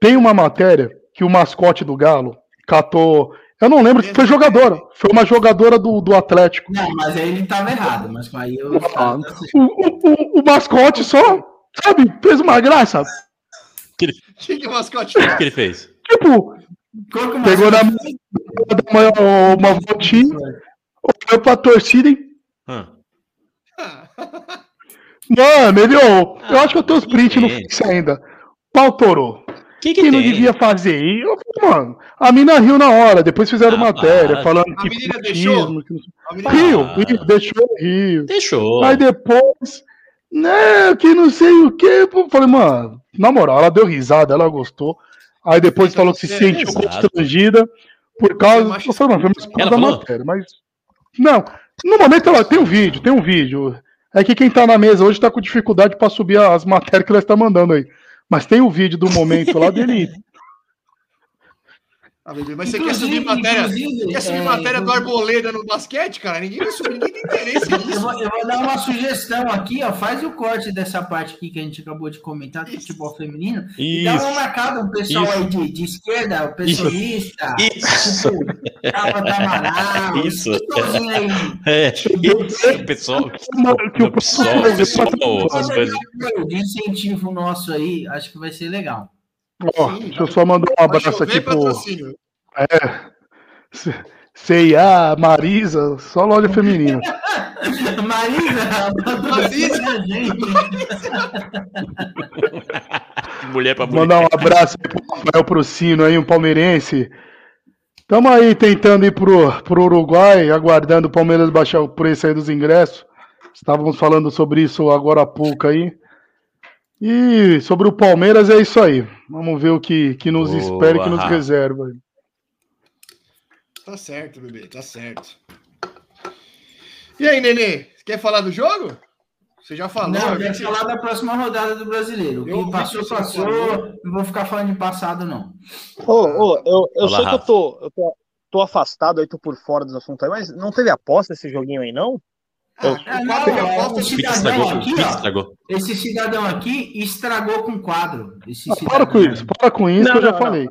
tem uma matéria que o mascote do Galo catou. Eu não lembro que foi jogadora. Foi uma jogadora do, do Atlético. Não, mas aí ele tava errado. Mas aí eu. Ah, O, o- o- o mascote só, sabe, fez uma graça. O que, que o mascote O que que ele fez? Tipo, que é Pegou na mascote? uma, uma voltinha, olhou pra torcida e. Hã? Mano, ele, eu acho que eu tenho os prints no. Face ainda. Pau torou. Que que Quem não tem? devia fazer? E eu falei, mano, a mina riu na hora, depois fizeram Ah, matéria para. falando A que menina deixou? que não sei- A menina- Riu, Ah. riu, deixou rio. Deixou. Aí depois, né, que não sei o que. Falei, mano, na moral, ela deu risada, ela gostou. Aí depois Então falou que se sentiu Exato. constrangida por causa. Eu falei, não, foi da falou? matéria, mas. Não, no momento ela tem um vídeo, tem um vídeo. É que quem tá na mesa hoje tá com dificuldade pra subir as matérias que ela está mandando aí. Mas tem o vídeo do momento lá dele. Ah, bebê, mas você quer Inclusive- subir matéria? inclusive, Quer subir é, matéria do eu- Arboleda no basquete, cara? Ninguém vai subir, ninguém tem interesse Eu nisso. vou, eu vou dar uma sugestão aqui, ó. Faz o corte dessa parte aqui que a gente acabou de comentar do futebol feminino. E dá uma Isso. marcada, um pessoal Isso. aí de, de esquerda, o pessoalista, Isso. tipo, Amaral, Isso. aí. É, isso, o pessoal. Que o o pessoal, pessoal- o pessoal, essas coisas. De incentivo nosso aí, acho que vai ser legal. Ó, Sim, deixa eu só mandar um abraço aqui pro. patrocínio. É. CIA, Marisa, só loja feminina. Marisa, Marisa. gente. Mulher pra mulher. Mandar um abraço aí pro Rafael Procino aí, um palmeirense. Tamo aí tentando ir pro, pro Uruguai, aguardando o Palmeiras baixar o preço aí dos ingressos. Estávamos falando sobre isso agora há pouco aí. E sobre o Palmeiras é isso aí. Vamos ver o que, que nos Boa, espera e que nos Rafa. reserva. Tá certo, bebê, tá certo. E aí, Nenê? Você quer falar do jogo? Você já falou. Não, eu quero você- falar da próxima rodada do brasileiro. Eu Quem passou, passou. falou. Não vou ficar falando de passado, não. Ô, ô, eu, eu Olá, sei que eu Rafa. tô, eu tô, tô afastado aí, tô por fora dos assuntos aí, mas não teve aposta esse joguinho aí, não? Ah, Ah, o não, cidadão aqui, Pita ó. estragou. Esse cidadão aqui estragou com o quadro. Esse Ah, para com isso, para com isso Não, que eu já não, falei.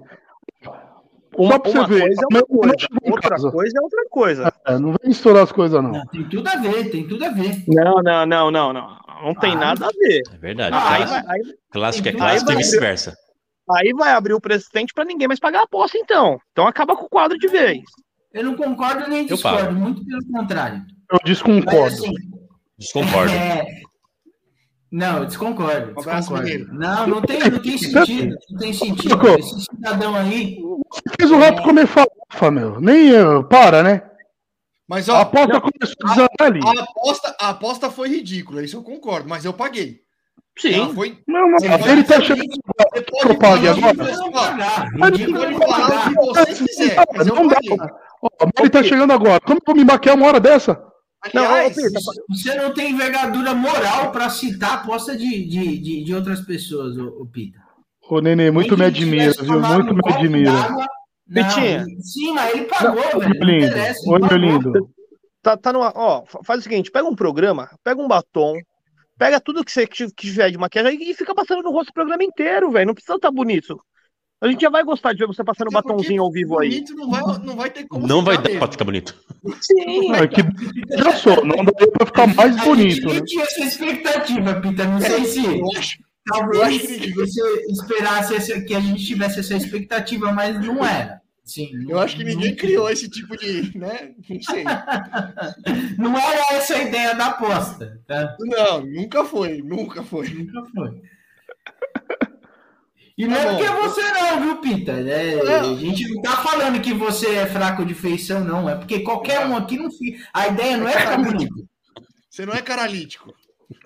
Uma, Só pra você uma ver, coisa é coisa, outra coisa é outra coisa. É, não vem misturar as coisas, não. Não, tem tudo a ver, tem tudo a ver. Não, não, não, não, não. Não tem Ah, nada a ver. É verdade. Ah, Aí vai, aí, clássico é clássico e vice-versa. aí vai abrir o presidente pra ninguém mais pagar a aposta, então. Então acaba com o quadro de vez. Eu não concordo nem Eu discordo, muito pelo contrário. Eu Mas desconcordo. assim, Desconcordo. é... Não, eu desconcordo. Um desconcordo. Não, não tem, não tem sentido. Não tem sentido. Esse cidadão aí. Fiz o rato comer farofa, meu. Nem eu. Para, né? Mas, A ó, aposta começou a desandar ali. a aposta, a aposta foi ridícula, isso eu concordo, mas eu paguei. Sim. foi. Não, Sim, ele tá chegando Você pode agora. você-. Mas Pode falar o que você quiser, mas Não dá. ele tá chegando agora. Como eu vou me maquiar uma hora dessa? Não, Aliás, Pita, Você não tem envergadura moral para citar a aposta de, de, de, de outras pessoas, ô, ô Pita. Ô, Nenê, muito me admira, viu? Muito me admira. Não, Pitinha. Sim, mas ele pagou, Oi, velho. Não lindo. interessa, ele Oi, meu lindo. tá, tá no. Ó, fa- faz o seguinte: pega um programa, pega um batom, pega tudo que você que tiver de maquiagem e fica passando no rosto o programa inteiro, velho. Não precisa estar bonito. A gente já vai gostar de ver você passando porque batomzinho ao vivo aí. bonito Não vai, não vai ter como Não vai dar mesmo. pra ficar bonito. Sim. Não, é que já sou, não daria pra ficar mais A bonito, gente né? tinha essa expectativa, Pita. Não sei se acho, talvez que- você esperasse essa- que a gente tivesse essa expectativa, mas não era. Sim, não- eu acho que ninguém não- criou esse tipo de. Né? Não sei. Não era essa a ideia da aposta. Tá? Não, nunca foi, nunca foi. Nunca foi. E não Tá é bom. porque você não, viu, Pita? É, Não. A gente não tá falando que você é fraco de feição, não. É porque qualquer um aqui não fica. A ideia não é ficar bonito. Você não é caralítico.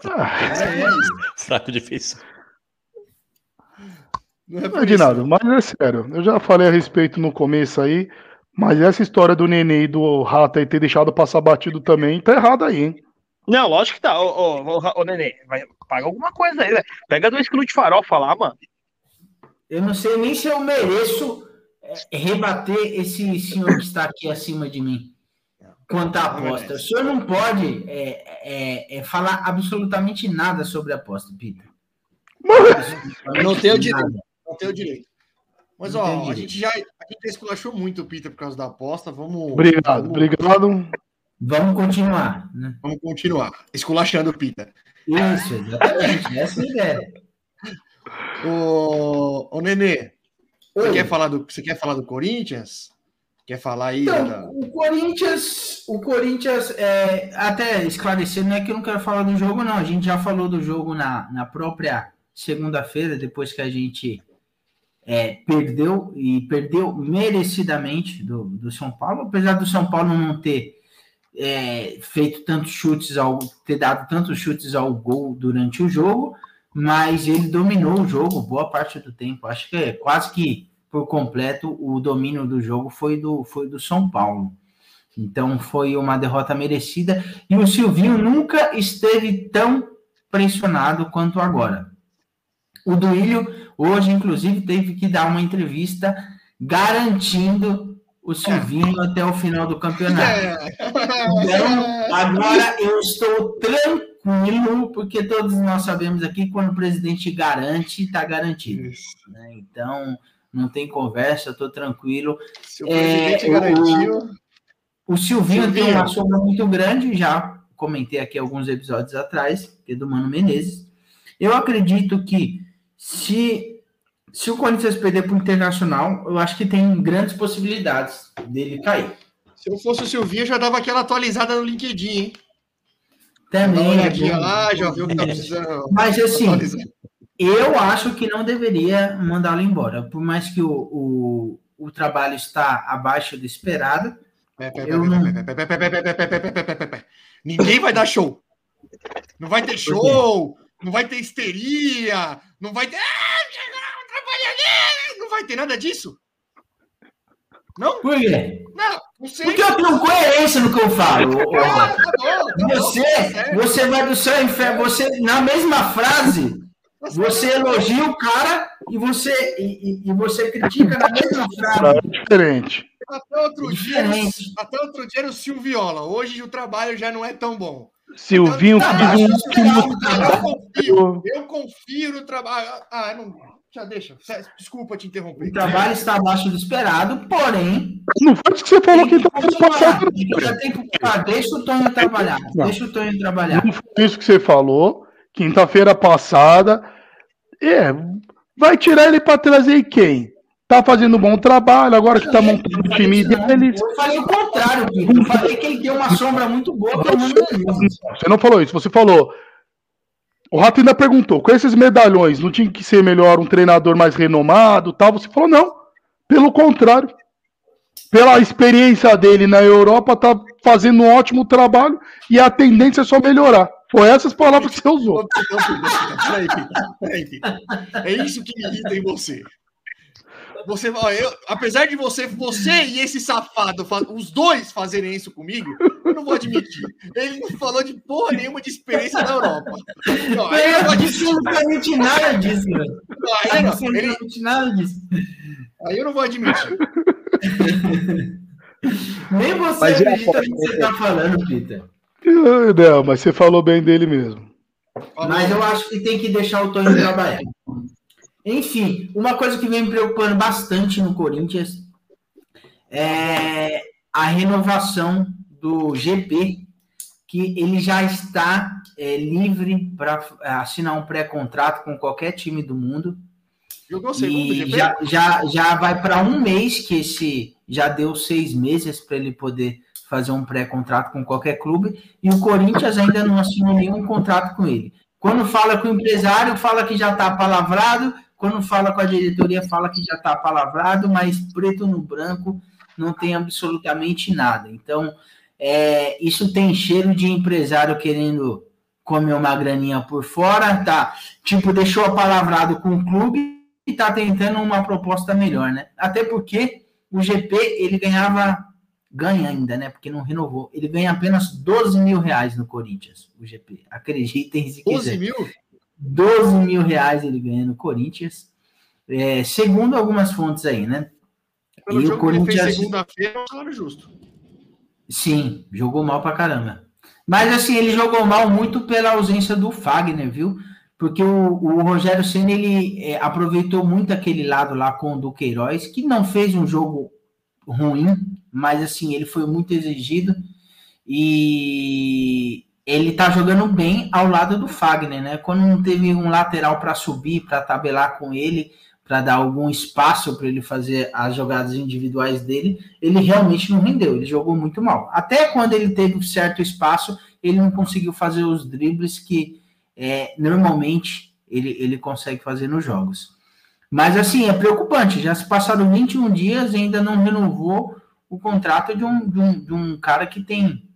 Ah, É isso. Fraco de feição. Não é não é de nada, mas é sério. Eu já falei a respeito no começo aí, mas essa história do Nenê e do Rata aí ter deixado passar batido também tá errado aí, hein? Não, lógico que tá. Ô, ô, ô, ô Nenê, vai, paga alguma coisa aí, velho. Pega dois quilos de farofa lá, mano. Eu não sei nem se eu mereço é, rebater esse senhor que está aqui acima de mim quanto à aposta. O senhor não pode é, é, é, falar absolutamente nada sobre a aposta, Pita. Não tem o Nada. direito. Não tem o direito. Mas, Não ó, a direito. gente já, a gente esculachou muito o Peter por causa da aposta. Vamos. Obrigado, vamos, obrigado. Vamos continuar. Né? Vamos continuar. Esculachando o Peter. Isso, exatamente. Essa é a ideia. Ô, ô Nenê, você quer, falar do, você quer falar do Corinthians? Quer falar aí Então, da. o Corinthians, o Corinthians, é, até esclarecer, não é que eu não quero falar do jogo, não. A gente já falou do jogo na, na própria segunda-feira, depois que a gente é, perdeu e perdeu merecidamente do, do São Paulo, apesar do São Paulo não ter é, feito tantos chutes ao ter dado tantos chutes ao gol durante o jogo, mas ele dominou o jogo boa parte do tempo. Acho que é quase que por completo o domínio do jogo foi do, foi do São Paulo. Então foi uma derrota merecida e o Silvinho nunca esteve tão pressionado quanto agora. O Duílio hoje, inclusive, teve que dar uma entrevista garantindo o Silvinho até o final do campeonato. Então, agora eu estou tranquilo, porque todos nós sabemos aqui que quando o presidente garante, está garantido. né? Então, não tem conversa, estou tranquilo. Se o presidente É, o- garantiu. O Silvinho, Silvinho. tem uma sombra muito grande, já comentei aqui alguns episódios atrás, que é do Mano Menezes. Eu acredito que se, se o Corinthians perder para o Internacional, eu acho que tem grandes possibilidades dele cair. Se eu fosse o Silvinho, eu já dava aquela atualizada no LinkedIn, hein? Também. Aqui, lá, já viu que tá precisando. Mas assim, eu acho que não deveria mandá-lo embora. Por mais que o, o, o trabalho está abaixo do esperado. Ninguém vai dar show. Não vai ter show, não vai ter histeria, não vai ter. Não vai ter nada disso. Não? Por quê? Não sei. Porque eu tenho coerência no que eu falo. Ah, tá bom, tá bom, Você, tá você vai do céu ao inferno, você, na mesma frase, você elogia o cara e você, e, e- você critica na mesma frase. É diferente. Até outro, dia, Diferente. até outro dia era o Silviola. Hoje o trabalho já não é tão bom. Silvinho Tá fez um último Eu cara. confio, eu confio no trabalho. Ah, não. Já deixa. Desculpa te interromper. O trabalho está abaixo do esperado, porém. Não foi isso que você falou que tá passado. Já tem que- deixa o Tonho trabalhar. Não. Deixa o Tonho trabalhar. Não foi isso que você falou. Quinta-feira passada. É, vai tirar ele pra trazer quem? Tá fazendo um bom trabalho, agora que tá montando o time Isso não. dele. Eu falei o contrário, Pico. Eu falei que ele tem uma sombra muito boa, que é o Mano Menezes. Você não falou isso, você falou. O Rato ainda perguntou: com esses medalhões, não tinha que ser melhor um treinador mais renomado tal? Você falou: não. Pelo contrário. Pela experiência dele na Europa, tá fazendo um ótimo trabalho e a tendência é só melhorar. Foi essas palavras que você usou. Peraí. É isso que me irrita em você. Você, eu, apesar de você, você e esse safado, fa- os dois fazerem isso comigo, eu não vou admitir. Ele não falou de porra nenhuma de experiência na Europa. Não, eu não absolutamente nada disso, velho. Aí eu não, ele- Absolutamente nada disso. aí eu não vou admitir. Nem você Mas acredita no que você tá falando, Peter. Não, mas você falou bem dele mesmo. Mas eu acho que tem que deixar o Tony trabalhar. Enfim, uma coisa que vem me preocupando bastante no Corinthians é a renovação do GP, que ele já está é, livre para assinar um pré-contrato com qualquer time do mundo. Jogou segundo E GP? já, já, já vai para um mês que esse já deu seis meses para ele poder fazer um pré-contrato com qualquer clube e o Corinthians ainda não assinou nenhum contrato com ele. Quando fala com o empresário, fala que já está palavrado. Quando fala com a diretoria, fala que já está palavrado, mas preto no branco não tem absolutamente nada. Então, é, isso tem cheiro de empresário querendo comer uma graninha por fora, tá? Tipo, deixou apalavrado com o clube e tá tentando uma proposta melhor, né? Até porque o GP ele ganhava, ganha ainda, né? Porque não renovou. Ele ganha apenas 12 mil reais no Corinthians, o GP. Acreditem se 12 quiser. mil? 12 mil reais ele ganha no Corinthians. É, segundo algumas fontes aí, né? Pelo E o Corinthians- segunda-feira, é um salário justo. Sim, jogou mal pra caramba. Mas assim, ele jogou mal muito pela ausência do Fagner, viu? Porque o, o Rogério Senna ele é, aproveitou muito aquele lado lá com o Duqueiroz, que não fez um jogo ruim, mas assim, ele foi muito exigido e ele tá jogando bem ao lado do Fagner, né? Quando não teve um lateral para subir, para tabelar com ele, para dar algum espaço para ele fazer as jogadas individuais dele, ele realmente não rendeu, ele jogou muito mal. Até quando ele teve certo espaço, ele não conseguiu fazer os dribles que é, normalmente ele, ele consegue fazer nos jogos. Mas assim, é preocupante, já se passaram 21 dias e ainda não renovou o contrato de um, de um, de um cara que tem,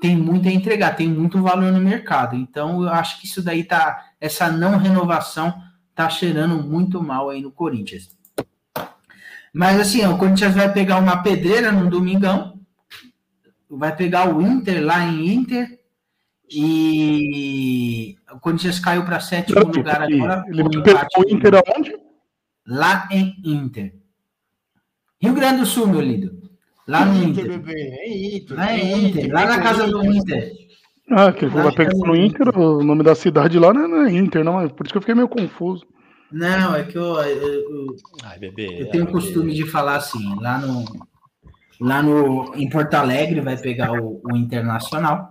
tem muito a entregar, tem muito valor no mercado. Então eu acho que isso daí tá, essa não renovação tá cheirando muito mal aí no Corinthians. Mas assim, o Corinthians vai pegar uma pedreira no domingão, vai pegar o Inter lá em Inter, e o Corinthians caiu para sétimo lugar agora. Ele com pegou o Inter aonde? Lá em Inter. Rio Grande do Sul, meu lindo. Lá no Inter, Inter. bebê. É Inter. Lá é em Inter, lá na casa do Inter. Ah, que vai pegar no Inter, o nome da cidade lá não é- é Inter, não. é Por isso que eu fiquei meio confuso. Não, é que eu, eu, eu- Ai, bebê. eu tenho o costume de falar assim, lá no lá no em Porto Alegre vai pegar o, o Internacional.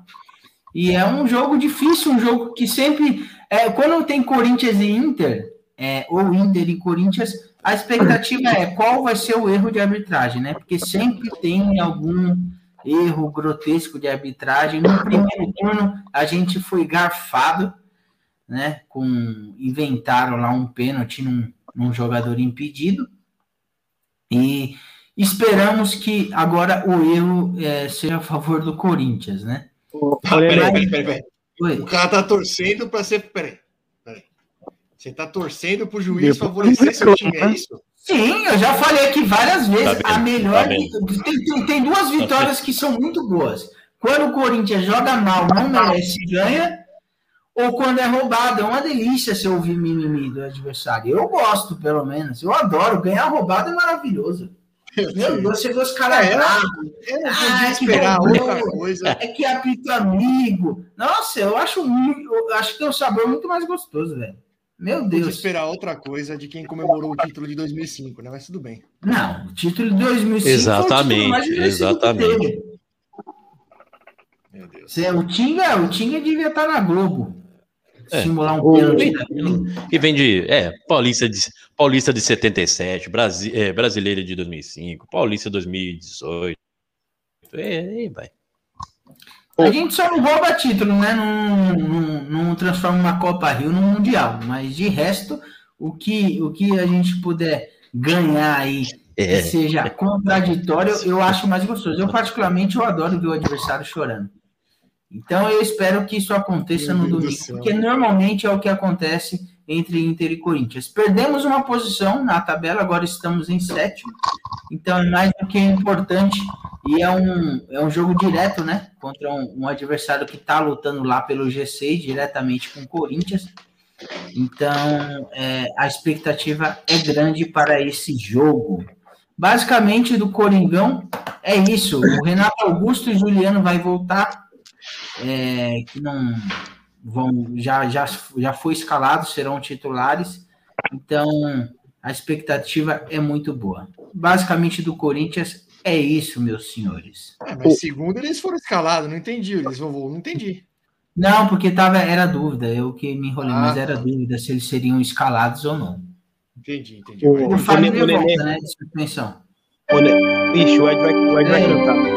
E é um jogo difícil, um jogo que sempre é, quando tem Corinthians e Inter, é, ou Inter e Corinthians, a expectativa é qual vai ser o erro de arbitragem, né? Porque sempre tem algum erro grotesco de arbitragem. No primeiro turno, a gente foi garfado, né? Com inventaram lá um pênalti num, num jogador impedido. E esperamos que agora o erro é, seja a favor do Corinthians, né? Peraí, peraí, peraí. O cara tá torcendo pra ser. Peraí. Você tá torcendo pro juiz Depois favorecer seu time, é né? isso? Sim, eu já falei aqui várias vezes. Tá bem, a melhor. tá tem, tem- tem duas vitórias que são muito boas. Quando o Corinthians joga mal, não merece, ganha. Ou quando é roubado. É uma delícia se ouvir mimimi do adversário. Eu gosto, pelo menos. Eu adoro. Ganhar roubado é maravilhoso. Meu Deus, você vê os caras É, bravos. Eu não Ah, podia esperar outra coisa. É que apito amigo. Nossa, eu acho muito. Eu acho que tem um sabor muito mais gostoso, velho. Meu Deus. esperar outra coisa de quem comemorou o título de 2005, né? Mas tudo bem. Não, o título de 2005 Exatamente, foi o título mais merecido que exatamente. Meu Deus. Cê- O Tinga, o Tinga devia estar na Globo. É. Simular um pênalti. Que vem de. É, Paulista de, Paulista de 77, Brasi, é, Brasileira de 2005, Paulista 2018. É, é, vai. A gente só não rouba título, né? Não, não, não transforma uma Copa Rio num Mundial. Mas de resto, o que, o que a gente puder ganhar aí que É, seja contraditório, eu acho mais gostoso. Eu, particularmente, eu adoro ver o adversário chorando. Então eu espero que isso aconteça Meu no do domingo, porque normalmente é o que acontece entre Inter e Corinthians. Perdemos uma posição na tabela, agora estamos em sétimo, então é mais do que importante e é um, é um jogo direto, né? Contra um, um adversário que está lutando lá pelo G6 diretamente com o Corinthians. Então é, a expectativa é grande para esse jogo. Basicamente do Coringão é isso. O Renato Augusto e Juliano vai voltar é, que não vão já, já, já foi escalado, serão titulares. Então, a expectativa é muito boa. Basicamente, do Corinthians é isso, meus senhores. É, mas segundo eles foram escalados, não entendi. Eles vão, não entendi. Não, porque tava, era dúvida, eu que me enrolei, Ah, mas era tá. dúvida se eles seriam escalados ou não. Entendi, entendi. O- O Fábio o volta, né? De suspensão. O Ne- Ixi, o Ed vai, o Ed vai É. cantar.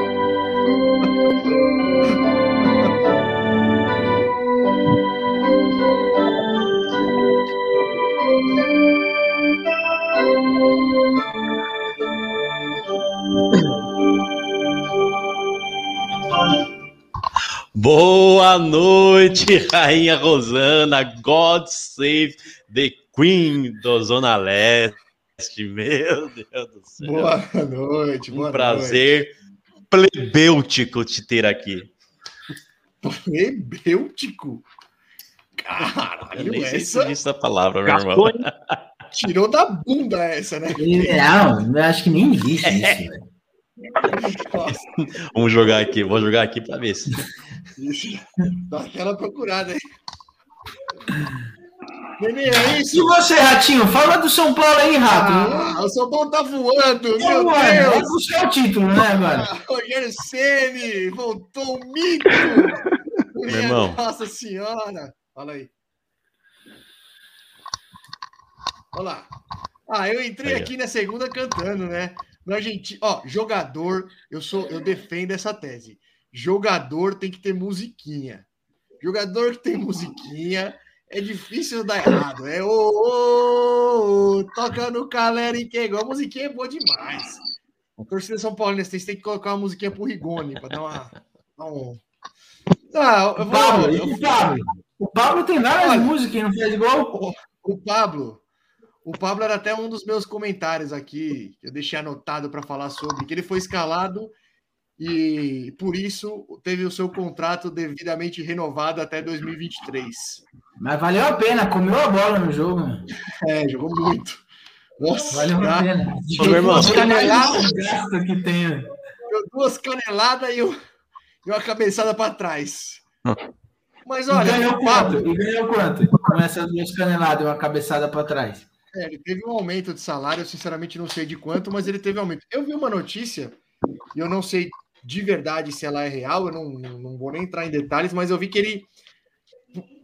Boa noite, Rainha Rosana. God save the Queen do Zona Leste. Meu Deus do céu. Boa noite, boa um prazer plebêutico te ter aqui. noite. Plebêutico. Eu Caralho, nem sei se essa existe essa palavra, meu irmão. Tirou da bunda essa, né? E- Não, eu acho que nem existe isso. velho. Nossa, Vamos jogar aqui, vou jogar aqui para ver se. isso. Dá aquela procurada aí. Nenê, é E isso? você, Ratinho? Fala do São Paulo aí, Rato. Ah, o São Paulo tá voando, meu Mano, vai Deus! buscar o título, né, agora? Ah, Rogério Ceni voltou o mico! Minha irmão. Nossa Senhora! Fala aí. Olha lá. Ah, eu entrei Aí, ó. aqui na segunda cantando, né? No Argentina, ó, jogador, eu sou, eu defendo essa tese. Jogador tem que ter musiquinha. Jogador que tem musiquinha é difícil dar errado. É ô, ô, ô, toca no Calera e que igual. A musiquinha é boa demais. A torcida São Paulina, vocês têm que colocar uma musiquinha pro Rigoni para dar uma. dar um... Ah, eu O Pablo, vou, e o Pablo? O Pablo tem várias Olha. músicas e não faz igual. o Pablo. O Pablo era até um dos meus comentários aqui, que eu deixei anotado para falar sobre, que ele foi escalado e por isso teve o seu contrato devidamente renovado até 2023. Mas valeu a pena, comeu a bola no jogo, mano. É, jogou muito. Nossa, Valeu a já pena. Ô, meu irmão. Um gasto que tem. deu duas caneladas e, um- e uma cabeçada para trás. Mas E olha, ganhou o Pablo, quanto? E ganhou quanto? Com essas duas caneladas e uma cabeçada para trás. É, ele teve um aumento de salário, eu sinceramente não sei de quanto, mas ele teve aumento. Eu vi uma notícia, e eu não sei de verdade se ela é real, eu não, não, vou nem entrar em detalhes, mas eu vi que ele,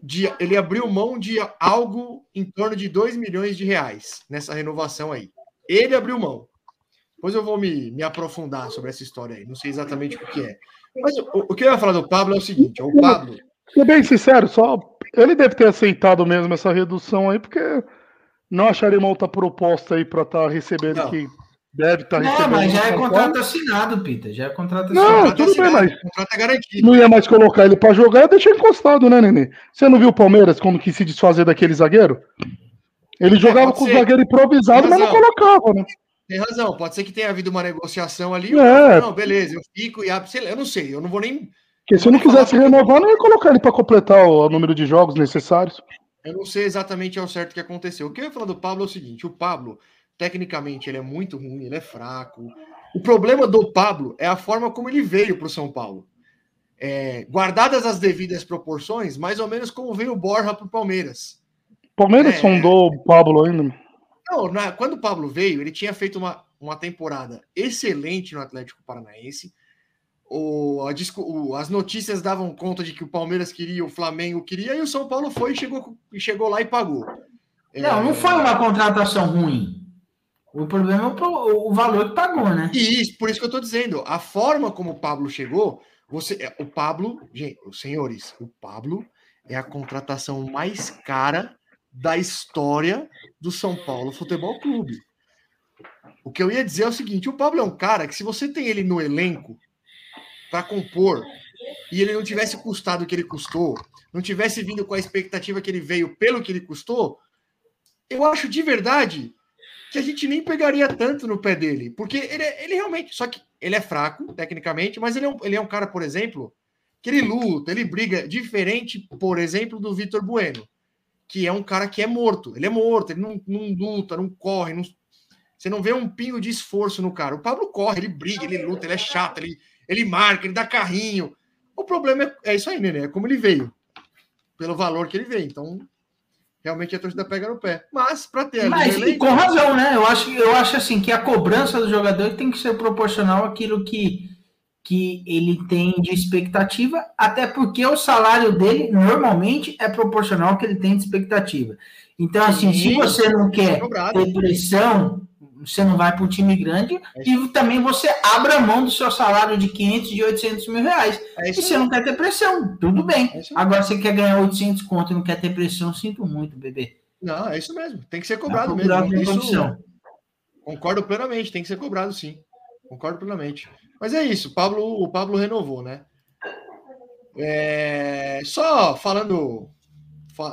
de, ele abriu mão de algo em torno de 2 milhões de reais nessa renovação aí. Ele abriu mão. Depois eu vou me, me aprofundar sobre essa história aí, não sei exatamente o que é. Mas o, o que eu ia falar do Pablo é o seguinte: o Pablo, Ser bem sincero, só ele deve ter aceitado mesmo essa redução aí, porque não acharia uma outra proposta aí para estar recebendo Não. que deve estar Não, recebendo. mas já no é contrato assinado, Pita. Já é contrato Não, assinado. contrato tudo bem, assinado, mas- o contrato é garantido. Não ia mais colocar ele para jogar, deixa encostado, né, Nenê? Você não viu o Palmeiras quando quis se desfazer daquele zagueiro? Ele jogava pode com o zagueiro improvisado, mas não colocava, né? Tem razão, pode ser que tenha havido uma negociação ali. É. Não, beleza, eu fico e abro. sei lá, Eu não sei, eu não vou nem. Porque se não quisesse renovar, não ia colocar ele para completar o número de jogos necessários. Eu não sei exatamente ao certo o que aconteceu. O que eu ia falar do Pablo é o seguinte: o Pablo, tecnicamente, ele é muito ruim, ele é fraco. O problema do Pablo é a forma como ele veio para o São Paulo. É, guardadas as devidas proporções, mais ou menos como veio o Borja para o Palmeiras. Palmeiras É. sondou o Pablo ainda. Não, na- quando o Pablo veio, ele tinha feito uma, uma temporada excelente no Atlético Paranaense. O, a discu- o- as notícias davam conta de que o Palmeiras queria, o Flamengo queria, e o São Paulo foi e chegou, chegou lá e pagou. Não, não foi uma contratação ruim. O problema é o, o valor que pagou, né? E isso, por isso que eu tô dizendo, a forma como o Pablo chegou, você, é, o Pablo, gente, os senhores, o Pablo é a contratação mais cara da história do São Paulo Futebol Clube. O que eu ia dizer é o seguinte: o Pablo é um cara que, se você tem ele no elenco para compor e ele não tivesse custado o que ele custou, não tivesse vindo com a expectativa que ele veio pelo que ele custou, eu acho de verdade que a gente nem pegaria tanto no pé dele, porque ele, é, ele realmente, só que ele é fraco tecnicamente, mas ele é, um, ele é um cara, por exemplo, que ele luta, ele briga, diferente, por exemplo, do Vitor Bueno, que é um cara que é morto, ele é morto, ele não, não luta, não corre, não, você não vê um pingo de esforço no cara. O Pablo corre, ele briga, ele luta, ele é chato, ele, ele marca, ele dá carrinho. O problema é, é isso aí, né? É como ele veio, pelo valor que ele veio. Então, realmente a torcida pega no pé. Mas para ter Mas ali, com razão, né? Eu acho, eu acho assim que a cobrança do jogador tem que ser proporcional àquilo que, que ele tem de expectativa, até porque o salário dele normalmente é proporcional ao que ele tem de expectativa. Então, assim, Sim, se você não quer ter pressão, você não vai para um time grande é e também você abre a mão do seu salário de 500, de 800 mil reais. É e você não quer ter pressão, tudo bem. É Agora você quer ganhar 800 conto e não quer ter pressão, sinto muito, bebê. Não, é isso mesmo. Tem que ser cobrado mesmo. Isso, concordo plenamente, tem que ser cobrado sim. Concordo plenamente. Mas é isso, o Pablo, o Pablo renovou, né? É, só falando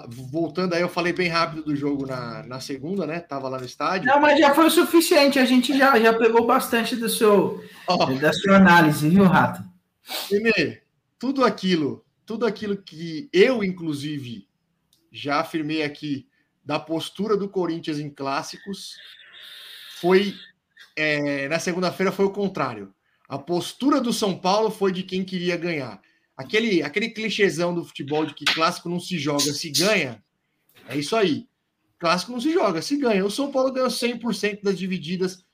voltando aí, eu falei bem rápido do jogo na, na segunda, né? Tava lá no estádio. Não, mas já foi o suficiente. A gente já, já pegou bastante do seu, oh. da sua análise, viu, Rato? Tudo aquilo, tudo aquilo que eu, inclusive, já afirmei aqui da postura do Corinthians em clássicos, foi é, na segunda-feira foi o contrário. A postura do São Paulo foi de quem queria ganhar aquele, aquele clichêzão do futebol de que clássico não se joga, se ganha. É isso aí. Clássico não se joga, se ganha. O São Paulo ganhou 100% das divididas.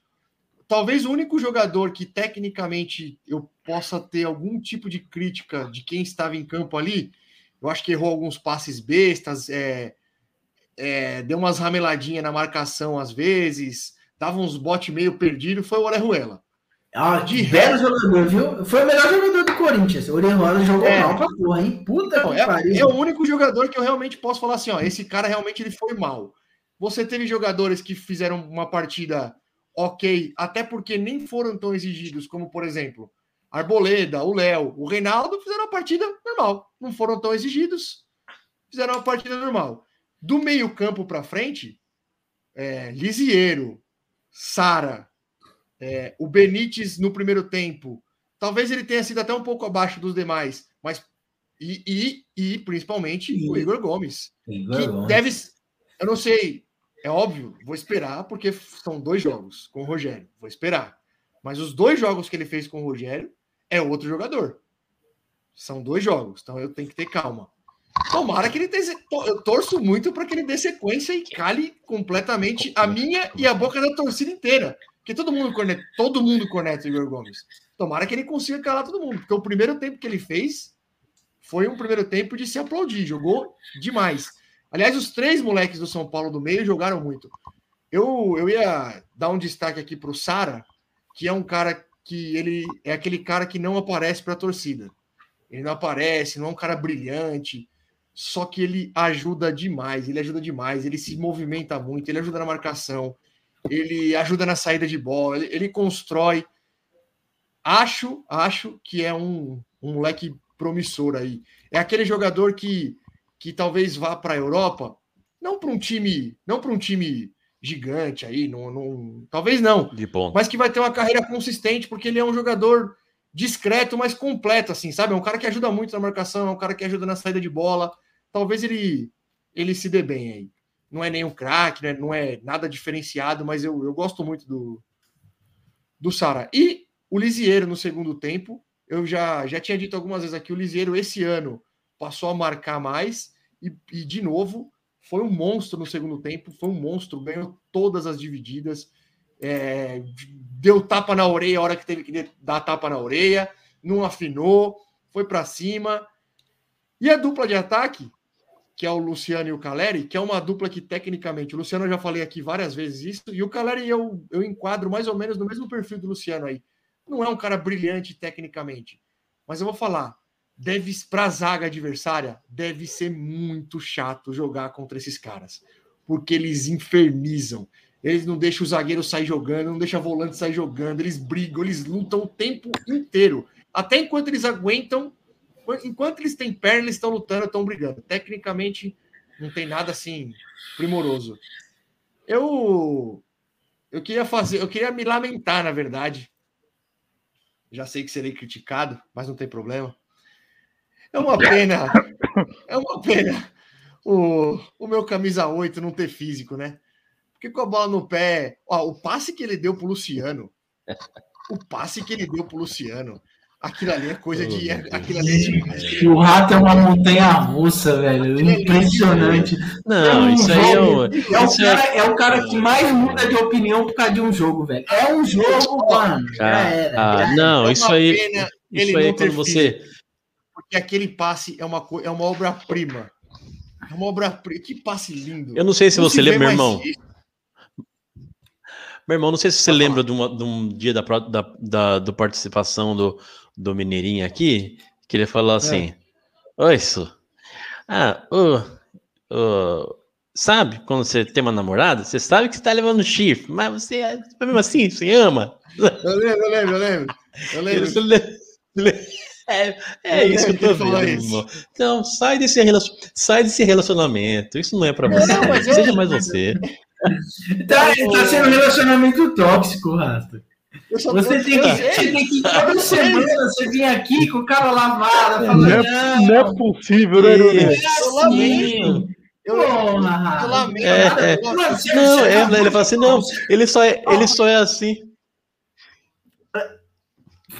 Talvez o único jogador que tecnicamente eu possa ter algum tipo de crítica de quem estava em campo ali, eu acho que errou alguns passes bestas, é, é, deu umas rameladinhas na marcação às vezes, dava uns bote meio perdido, foi o Orejuela. Ah, de belo jogador, viu? Foi o melhor jogador do Corinthians. O Orejuela jogou é. mal pra porra, hein? Puta Não, que é, pariu. É o único jogador que eu realmente posso falar assim, ó, esse cara realmente ele foi mal. Você teve jogadores que fizeram uma partida ok, até porque nem foram tão exigidos, como por exemplo, Arboleda, o Léo, o Reinaldo fizeram uma partida normal, não foram tão exigidos, fizeram uma partida normal. Do meio campo para frente, é, Lisieiro, Sara, é, o Benítez no primeiro tempo, talvez ele tenha sido até um pouco abaixo dos demais, mas e, e, e principalmente e, o Igor Gomes, Igor que Gomes. deve, eu não sei, é óbvio, vou esperar porque são dois jogos com o Rogério, vou esperar. Mas os dois jogos que ele fez com o Rogério é outro jogador. São dois jogos, então eu tenho que ter calma. Tomara que ele dê. Eu torço muito para que ele dê sequência e cale completamente a minha e a boca da torcida inteira. Porque todo mundo corneta, todo mundo corneta o Igor Gomes. Tomara que ele consiga calar todo mundo, porque o primeiro tempo que ele fez foi um primeiro tempo de se aplaudir, jogou demais. Aliás, os três moleques do São Paulo do meio jogaram muito. Eu, eu ia dar um destaque aqui para o Sara, que é um cara que ele é aquele cara que não aparece para a torcida. Ele não aparece, não é um cara brilhante, só que ele ajuda demais, ele ajuda demais, ele se movimenta muito, ele ajuda na marcação, ele ajuda na saída de bola, ele, ele constrói. Acho, acho que é um, um moleque promissor aí. É aquele jogador que, que talvez vá para a Europa, não para um time, não para um time gigante aí, não, não, talvez não, mas que vai ter uma carreira consistente porque ele é um jogador discreto, mas completo, assim, sabe? É um cara que ajuda muito na marcação, é um cara que ajuda na saída de bola. Talvez ele ele se dê bem aí não é nenhum craque, né? não é nada diferenciado, mas eu, eu gosto muito do, do Sara. E o Lisieiro no segundo tempo, eu já, já tinha dito algumas vezes aqui, o Lisieiro esse ano passou a marcar mais e, e de novo foi um monstro no segundo tempo, foi um monstro, ganhou todas as divididas, é, deu tapa na orelha a hora que teve que dar tapa na orelha, não afinou, foi para cima. E a dupla de ataque, que é o Luciano e o Caleri, que é uma dupla que tecnicamente, o Luciano eu já falei aqui várias vezes isso, e o Caleri eu, eu enquadro mais ou menos no mesmo perfil do Luciano aí. Não é um cara brilhante tecnicamente, mas eu vou falar, deve para zaga adversária, deve ser muito chato jogar contra esses caras, porque eles infernizam. Eles não deixam o zagueiro sair jogando, não deixam o volante sair jogando, eles brigam, eles lutam o tempo inteiro. Até enquanto eles aguentam Enquanto eles têm perna, eles estão lutando, estão brigando. Tecnicamente, não tem nada assim primoroso. Eu eu queria fazer, eu queria me lamentar, na verdade. Já sei que serei criticado, mas não tem problema. É uma pena. É uma pena o, o meu camisa 8 não ter físico, né? Porque com a bola no pé, ó, o passe que ele deu pro Luciano, o passe que ele deu pro Luciano, aquilo ali é coisa de. Aquilo ali é demais. O rato é uma montanha russa, velho. Impressionante. Não, isso aí é o. É o, isso é- cara, é o cara que mais muda de opinião por causa de um jogo, velho. É um jogo, mano. Já Ah, era. ah, não, É isso aí. Isso aí é quando você. Porque aquele passe é uma, co- é uma obra-prima. É uma obra-prima. Que passe lindo. Eu não sei se Não você se lembra, meu irmão. isso. Meu irmão, não sei se você lembra de, uma- de um dia da, da, da, do participação do, do Mineirinho aqui, que ele falou assim: Oi, isso. Ah, ô, sabe quando você tem uma namorada, você sabe que você tá levando chifre, mas você, é- mesmo assim, você ama. Eu lembro, eu lembro, eu lembro. Eu lembro. É, é Eu isso que eu tô vendo, irmão. Então, sai desse, sai desse relacionamento. Isso não é pra Não, você. eu- Seja mais você. Tá, tá sendo um relacionamento tóxico, Rasta. Você tem que, você tem que toda semana você vir aqui com o cara lavado, falando, Não é, não é possível, né, Nenê? Eu lamento. Eu, eu Porra, lamento. É, é. Não, é, ele fala assim, não, ele só é, ele só é assim.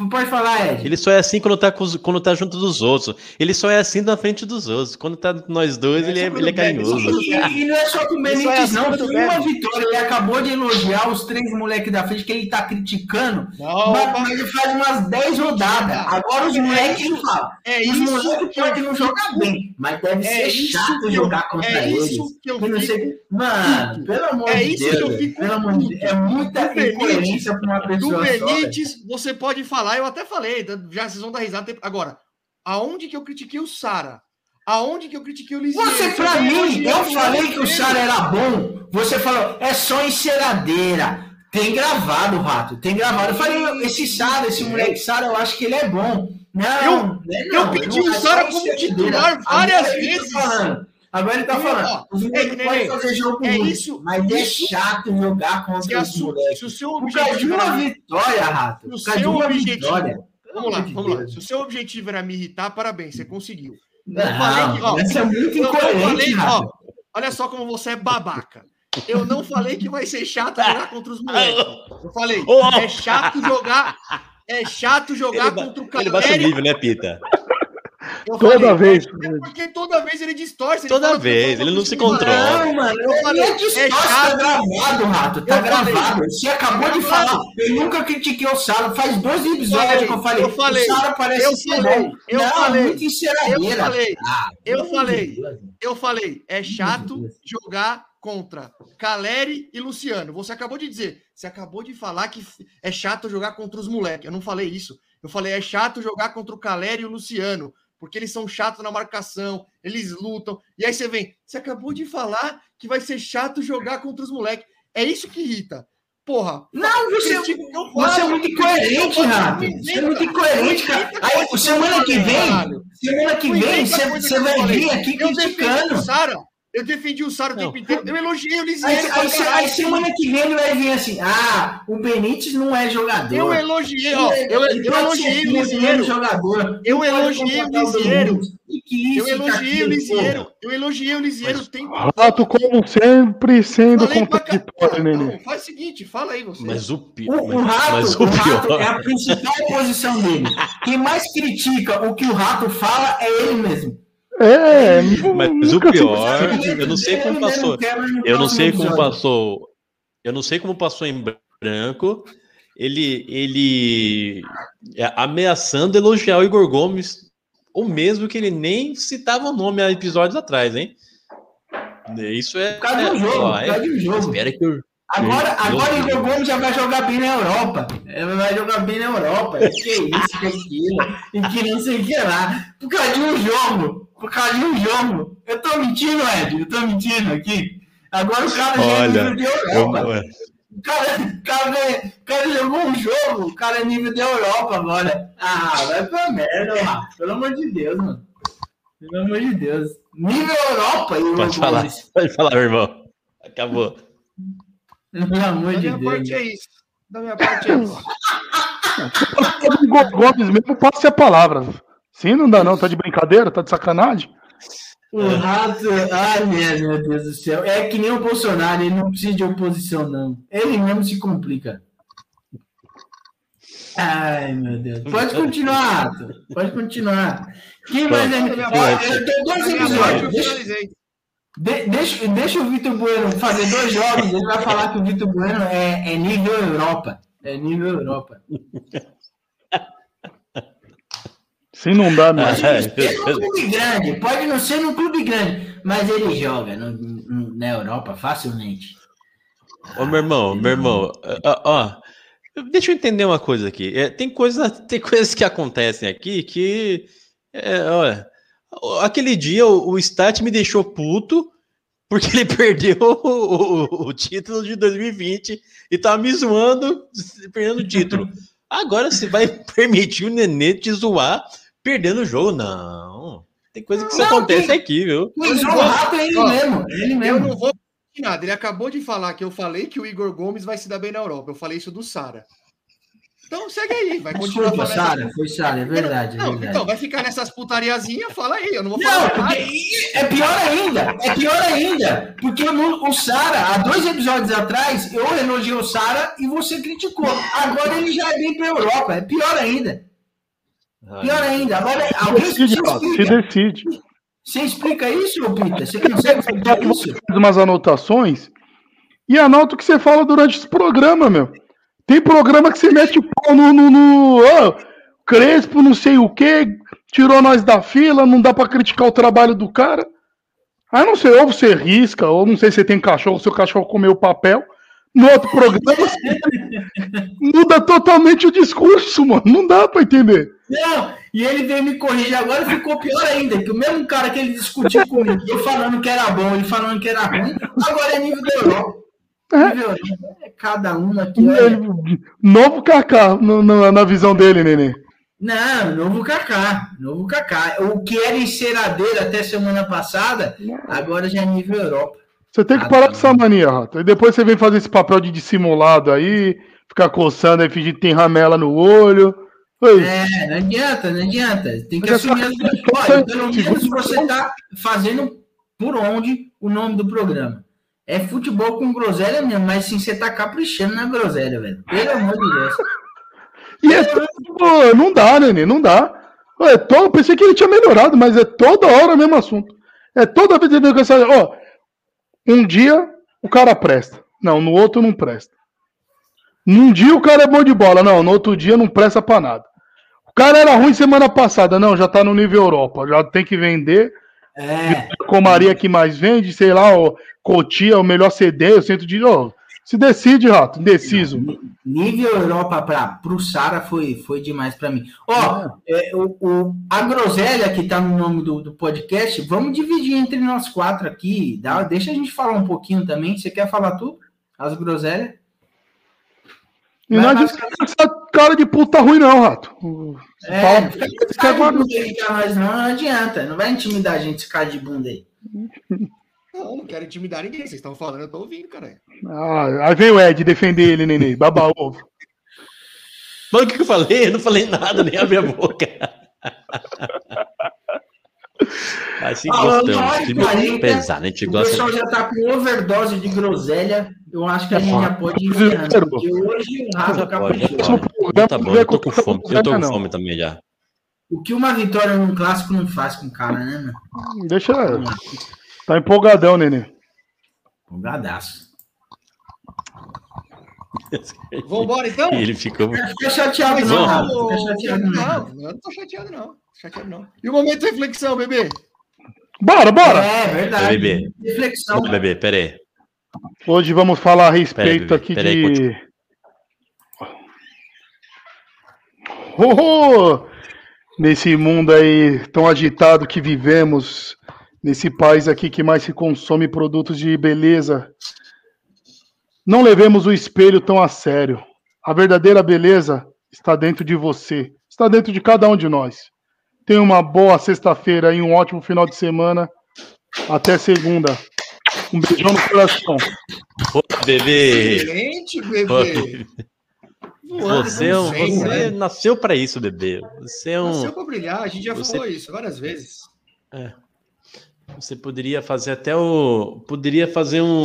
Pode falar, Ed. Ele só é assim quando tá, com os- quando tá junto dos outros. Ele só é assim na frente dos outros. Quando tá nós dois, ele é, ele é carinhoso. E, e não é só com o Benítez, é não. acima do Foi uma vitória. Ele acabou de elogiar os três moleques da frente que ele tá criticando. Não, mas, mas ele faz umas 10 rodadas. Agora os moleques ele fala. é Os isso moleques que eu podem não jogar bem, mas deve É ser chato jogar contra é eles. isso que eu Eu não sei- fico Mano, pelo amor É de isso que Deus. eu fico pelo amor de Deus. É muita Do Benítez- incoerência pra uma Do pessoa só. velho. Benítez, você pode falar, eu até falei, já vocês vão dar risada. Agora, aonde que eu critiquei o Sara? Aonde que eu critiquei o Lisieiro? Você, pra Eu mim, eu falei que o. Sara era bom. Você falou, é só enceradeira. Tem gravado, Rato. Tem gravado. Eu falei, esse Sara, esse moleque Sara, eu acho que ele é bom. Não, Eu- não é eu pedi não o é Sara como titular várias tá vezes. falando. Agora ele tá Eu- falando. ó, Os é, moleques Nenê, podem fazer jogo é ruim, isso- mas é chato jogar contra os moleques. se o seu Por causa de objetivo uma era, vitória, Rato. o Por causa de seu uma objetivo- vitória. vamos lá, vamos lá. Se o seu objetivo era me irritar, parabéns, você conseguiu. Não, falei que, ó, essa é muito Eu incoerente, falei, ó, olha só como você é babaca. Eu não falei que vai ser chato jogar contra os moleques. Eu falei, Oh! é chato jogar, é chato jogar Ele, contra o ele baixa o Caleri. nível, né, Pita? Eu Toda falei, vez. É porque toda vez ele distorce. ele Toda vez, ele não se controla. Não, mano, Eu falei, falei, é é chato. tá gravado, Rato, tá Eu falei. gravado. Você acabou de falar, eu nunca critiquei o Sara, faz dois episódios que eu falei, eu falei, o Sara parece eu ser falei, bom. eu não, falei, muito Eu falei, Ah, eu falei. Deus. eu falei, é chato Deus. jogar contra Caleri e Luciano. Você acabou de dizer, você acabou de falar que é chato jogar contra os moleques. Eu não falei isso. Eu falei, é chato jogar contra o Caleri e o Luciano, porque eles são chatos na marcação, eles lutam. E aí você vem, você acabou de falar que vai ser chato jogar contra os moleques. É isso que irrita. Porra, Não, você, critica o que eu você é muito incoerente, Rato. Você é muito incoerente, cara. Aí, semana que vem, semana que Não vem, você, você vai vir aqui Eu criticando. Sara. Eu defendi o Sara o tempo inteiro. Eu elogiei o Aí, Lisieiro. aí, aí, caralho. semana que vem ele vai vir assim, ah, o Benítez não é jogador. Eu elogiei, ó. Eu, eu ser elogiei o Lisieiro. jogador. Eu elogiei o Lisieiro. Eu elogiei o Lisieiro. Eu elogiei o Lisieiro o tempo Rato, como sempre, sendo contraditório, Nenê. Não, Faz o seguinte, fala aí você. Mas o pior. O, o rato, mas o o rato pior. é a principal posição dele. Quem mais critica o que o rato fala é ele mesmo. É, Mas o pior, eu não sei como passou. Eu não sei como passou. Eu não sei como passou em branco. Ele, ele é, ameaçando elogiar o Igor Gomes, o mesmo que ele nem citava o nome há episódios atrás, hein? Isso é. Por causa de um jogo, por é- causa um jogo. espera que o. Agora, agora o Igor Gomes já vai jogar bem na Europa. Ele vai jogar bem na Europa. Que isso, que aquilo. E que não sei o que lá. Por causa de um jogo. Por causa de um jogo. Eu tô mentindo, Ed. Eu tô mentindo aqui. Agora o cara já é Olha, nível de eu- Europa. O cara, o cara, ganha- o cara jogou um jogo, o cara é nível da Europa agora. Ah, vai pra merda, mano. Pelo amor de Deus, mano. Pelo amor de Deus. Nível Europa, Igor Pode falar, pode falar, meu irmão. Acabou. Pelo amor Da de minha parte Deus. é isso. Da minha parte é isso. O Gomes mesmo passe a palavra. Sim, não dá não, tá de brincadeira, tá de sacanagem. O rato. Ai, meu Deus do céu. É que nem o Bolsonaro, ele não precisa de oposição, não. Ele mesmo se complica. Ai, meu Deus. Pode continuar, Rato. Pode continuar. Quem mais é. Eu tenho dois episódios. Deixa, de- deixa, deixa o Vitor Bueno fazer dois jogos. Ele vai falar que o Vitor Bueno é, é nível Europa. É nível Europa. Sim, não dá mesmo. Ele é clube grande, pode não ser num clube grande, mas ele joga no- no- na Europa facilmente. Ô, meu irmão, meu irmão, ó, ó, deixa eu entender uma coisa aqui. É, tem, coisa, tem coisas que acontecem aqui que. é, olha, aquele dia o, o Stat me deixou puto porque ele perdeu o, o- o título de 2020 e tava me zoando perdendo o título. Agora você vai permitir o Nenê te zoar perdendo o jogo? Não. Tem coisa que isso Não, acontece tem- aqui, viu? Mas o rato é ele mesmo, é ele Eu mesmo. não vou nada. Ele acabou de falar que eu falei que o Igor Gomes vai se dar bem na Europa. Eu falei isso do Sara. Então segue aí, vai continuar falando. Sara, foi Sara, é verdade, é Não, verdade. então, vai ficar nessas putariazinhas, fala aí, eu não vou Não, falar nada. porque é pior ainda, é pior ainda, porque no- o Sara, há dois episódios atrás, eu elogiei o Sara e você criticou. Agora ele já é bem pra Europa, é pior ainda, pior ainda. Agora, alguém se Decide, se explica, decide. você explica isso, ô Pita? Você consegue explicar isso? faz umas anotações e anota o que você fala durante esse programa, meu. Tem programa que você mete o pau no. no, no ó, Crespo, não sei o que, tirou nós da fila, não dá pra criticar o trabalho do cara. Aí não sei, ou você risca, ou não sei se você tem cachorro, seu cachorro comeu o papel. No outro programa, você muda totalmente o discurso, mano. Não dá pra entender. Não, e ele veio me corrigir agora e ficou pior ainda, que o mesmo cara que ele discutiu comigo, eu falando que era bom, ele falando que era ruim, agora é nível da Europa. Nível Europa. É cada um aqui, olha. Novo Kaká no- no- na visão dele, neném. Não, novo Kaká, novo Kaká. O que era enceradeiro até semana passada, agora já é nível Europa. Você tem que Ah, parar tá. com essa mania, Rato. E depois você vem fazer esse papel de dissimulado aí, ficar coçando aí, fingir que tem ramela no olho. É, não adianta, não adianta. Tem que Mas assumir é as. Olha, pelo menos você está fazendo por onde o nome do programa. É futebol com groselha mesmo, mas sim, você tá caprichando na groselha, velho. Pelo amor de Deus. E é todo- não dá, neném, não dá. É todo, pensei que ele tinha melhorado, mas é toda hora o mesmo assunto. É toda vez ele vem com essa. Ó, um dia o cara presta. Não, no outro não presta. Num dia o cara é bom de bola. Não, no outro dia não presta pra nada. O cara era ruim semana passada. Não, já tá no nível Europa. Já tem que vender. É, Comaria que mais vende, sei lá, o Cotia, o melhor CD, o centro de. Ó, se decide, rato, indeciso. nível Europa para o Sara foi, foi demais para mim. Ó, é, o, o- a groselha que tá no nome do, do podcast, vamos dividir entre nós quatro aqui. Dá, deixa a gente falar um pouquinho também. Você quer falar tudo? As groselhas? E não Mas, adianta essa cara de puta ruim, não, rato. É, fala- não fica cara de bunda aí pra nós, não, não adianta. Não vai intimidar a gente esse cara de bunda aí. Não, não quero intimidar ninguém. Vocês estão falando, eu tô ouvindo, cara. Ah, aí vem o Ed defender ele, neném. Baba ovo. Mas o que eu falei? Eu não falei nada, nem abri a boca. Assim Ah, gostamos. quarenta, pesado, a gente O gosta. pessoal já tá com overdose de groselha. Eu acho que a gente já pode ir encerrando. Porque hoje o já caprichou. Tá bom, eu tô com fome. Eu tô com Não. fome também já. O que uma vitória num clássico não faz com o cara, né, meu? Deixa. Tá empolgadão, neném. Empolgadaço. Vambora, então? E ele ficou. Não fica chateado, não, vamos. Rato. Fica chateado, não. Não, eu não tô chateado, não. Chateado, não. E o momento de reflexão, bebê? Bora, bora! É verdade. Bebê. Reflexão. Bebê, pera aí. Hoje vamos falar a respeito aqui de. Oh, oh! Nesse mundo aí tão agitado que vivemos, nesse país aqui que mais se consome produtos de beleza Não levemos o espelho tão a sério. A verdadeira beleza está dentro de você, está dentro de cada um de nós. Tenha uma boa sexta-feira e um ótimo final de semana. Até segunda. Um beijão no coração. Ô, bebê. Excelente, Ô, bebê. Voando Você, é um- você né? nasceu pra isso, bebê. Você é um. Nasceu pra brilhar, a gente já Você- falou isso várias vezes. Você poderia fazer até o. Poderia fazer um.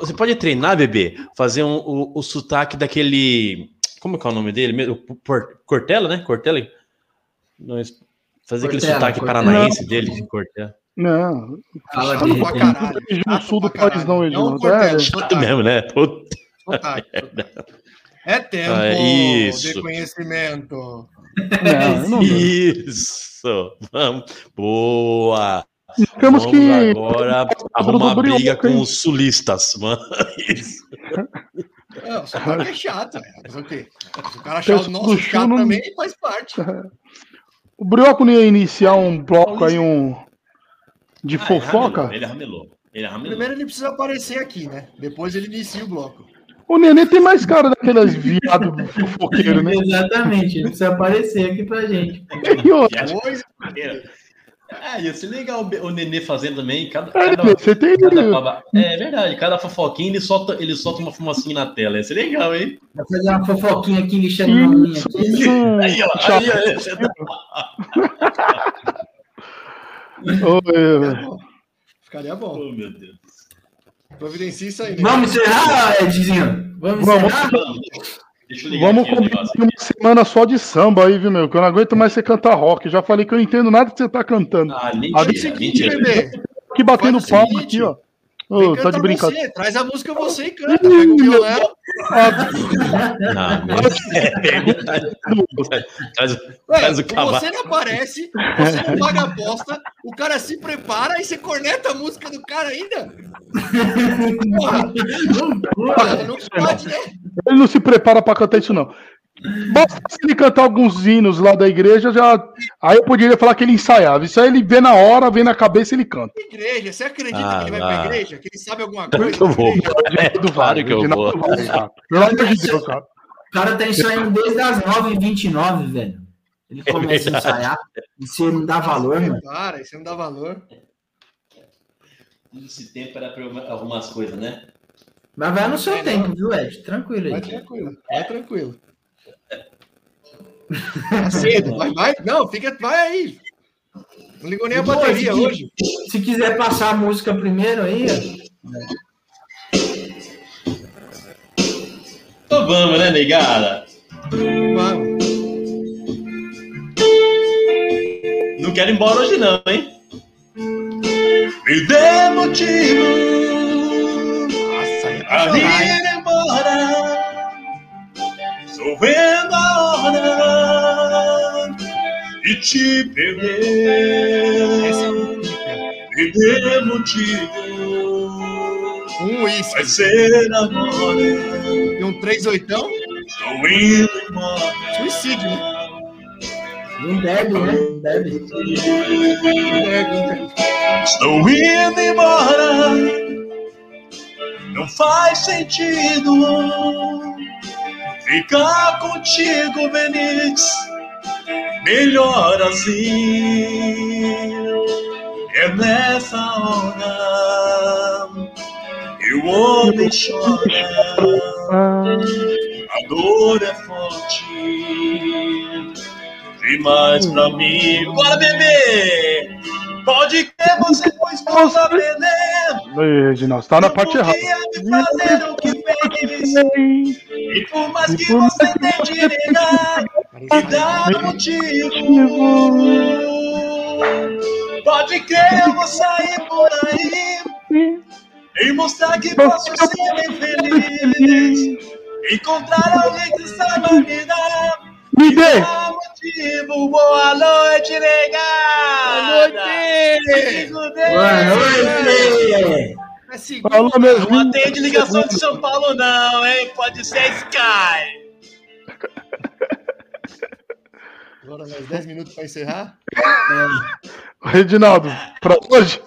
Você pode treinar, bebê? Fazer um, o, o sotaque daquele. Como que é o nome dele mesmo? Por- Cortella, né? Cortella? Fazer aquele Cortella, sotaque Cortella. paranaense dele, de Cortella. Não, Fala Chato de pra caralho. chato sul do país não, Não, Edinaldo. Cortella, É, Chato sotaque, mesmo, né? Puta. sotaque, sotaque. É tempo Ah, isso. de conhecimento. não, não, Isso! Vamos. Boa! Temos Vamos que. agora arrumar Brioco, briga com hein? os sulistas, mano. Isso. Não, é chato, velho. Mas o quê? Se o cara achar o nosso chato Sul não- também, faz parte. O Brioco não ia iniciar um bloco aí, um. De Ah, fofoca? Ele ramelou. Ele ramelou. Primeiro ele precisa aparecer aqui, né? Depois ele inicia o bloco. O Nenê tem mais cara daquelas viado fofoqueiro, né? Exatamente, ele precisa aparecer aqui pra gente. E outra, Ah, ia ser legal o Nenê fazendo também. Cada, é, cada, você tem. cada baba- é verdade, cada fofoquinha ele solta, ele solta uma fumacinha na tela. Ia ser legal, hein? Vai fazer uma fofoquinha aqui, lixando uma unha aqui. Aí, ó, aí, ó, você tá- Oi, ficaria bom. Oh, meu Deus. Providencie isso aí, né? Vamos encerrar, Edzinho? Vamos Vamos. encerrar? Vamos combinar negócio. uma semana só de samba aí, viu, meu? Que eu não aguento mais você cantar rock. Já falei que eu não entendo nada que você tá cantando. Ah, Ah, mentira, mentira. Aqui batendo palma aqui, ó. Vem Ô, tá de brincadeira. você. Traz a música você e canta. Pega o violão. Não, Traz, Ué, traz o cavalo. você não aparece, você não paga aposta, o cara se prepara e você corneta a música do cara ainda? Porra, porra, não pode, né? Ele não se prepara pra cantar isso, não. Basta se ele cantar alguns hinos lá da igreja, já. Aí eu poderia falar que ele ensaiava. Isso aí ele vê na hora, vem na cabeça e ele canta. Igreja, você acredita Ah, que ele vai pra igreja? Que ele sabe alguma coisa? que eu vou. É, claro que eu vou. Vai. Pelo amor de Deus, cara. O cara tá ensaiando desde as 9h29, velho. Ele começa a ensaiar. E você não dá valor, mano. Para, isso não dá valor. Esse tempo era pra eu arrumar as coisas, né? Mas vai no seu É, tempo, viu, Ed? Tranquilo Vai aí. tranquilo, vai tranquilo. Tá cedo, vai, vai. Não, fica, vai aí. Não ligou nem a bateria se- hoje. Se quiser passar a música primeiro aí. Então vamos, né, negada? Vamos. Não quero ir embora hoje, não, hein? Me dê motivo Nossa, é Estou vendo a hora de te perder. Essa é a única. Me dê motivo. Um Vai uísque ser agora. e um 3 oitão. Estou indo embora. Suicídio, né? Não bebe, né? Não bebe. Estou indo embora. Não faz sentido ficar contigo, Benix. Melhor assim. É nessa hora que o homem chora. A dor é forte demais pra mim. Bora, bebê! Pode crer, você foi exposto a perder. Ei, Reginaldo, tá na parte errada. Fazer o que fez. E por mais que você tente negar, me dá motivo. Pode crer, eu vou sair por aí e mostrar que posso ser feliz. Encontrar alguém que saiba me dar. Me dê! Motivo. Boa noite, negada. Boa Boa noite! É segunda. Falou mesmo. Não atende ligação de São Paulo, não, hein? Pode ser Sky. Agora mais 10 minutos para encerrar. Reginaldo, pra hoje,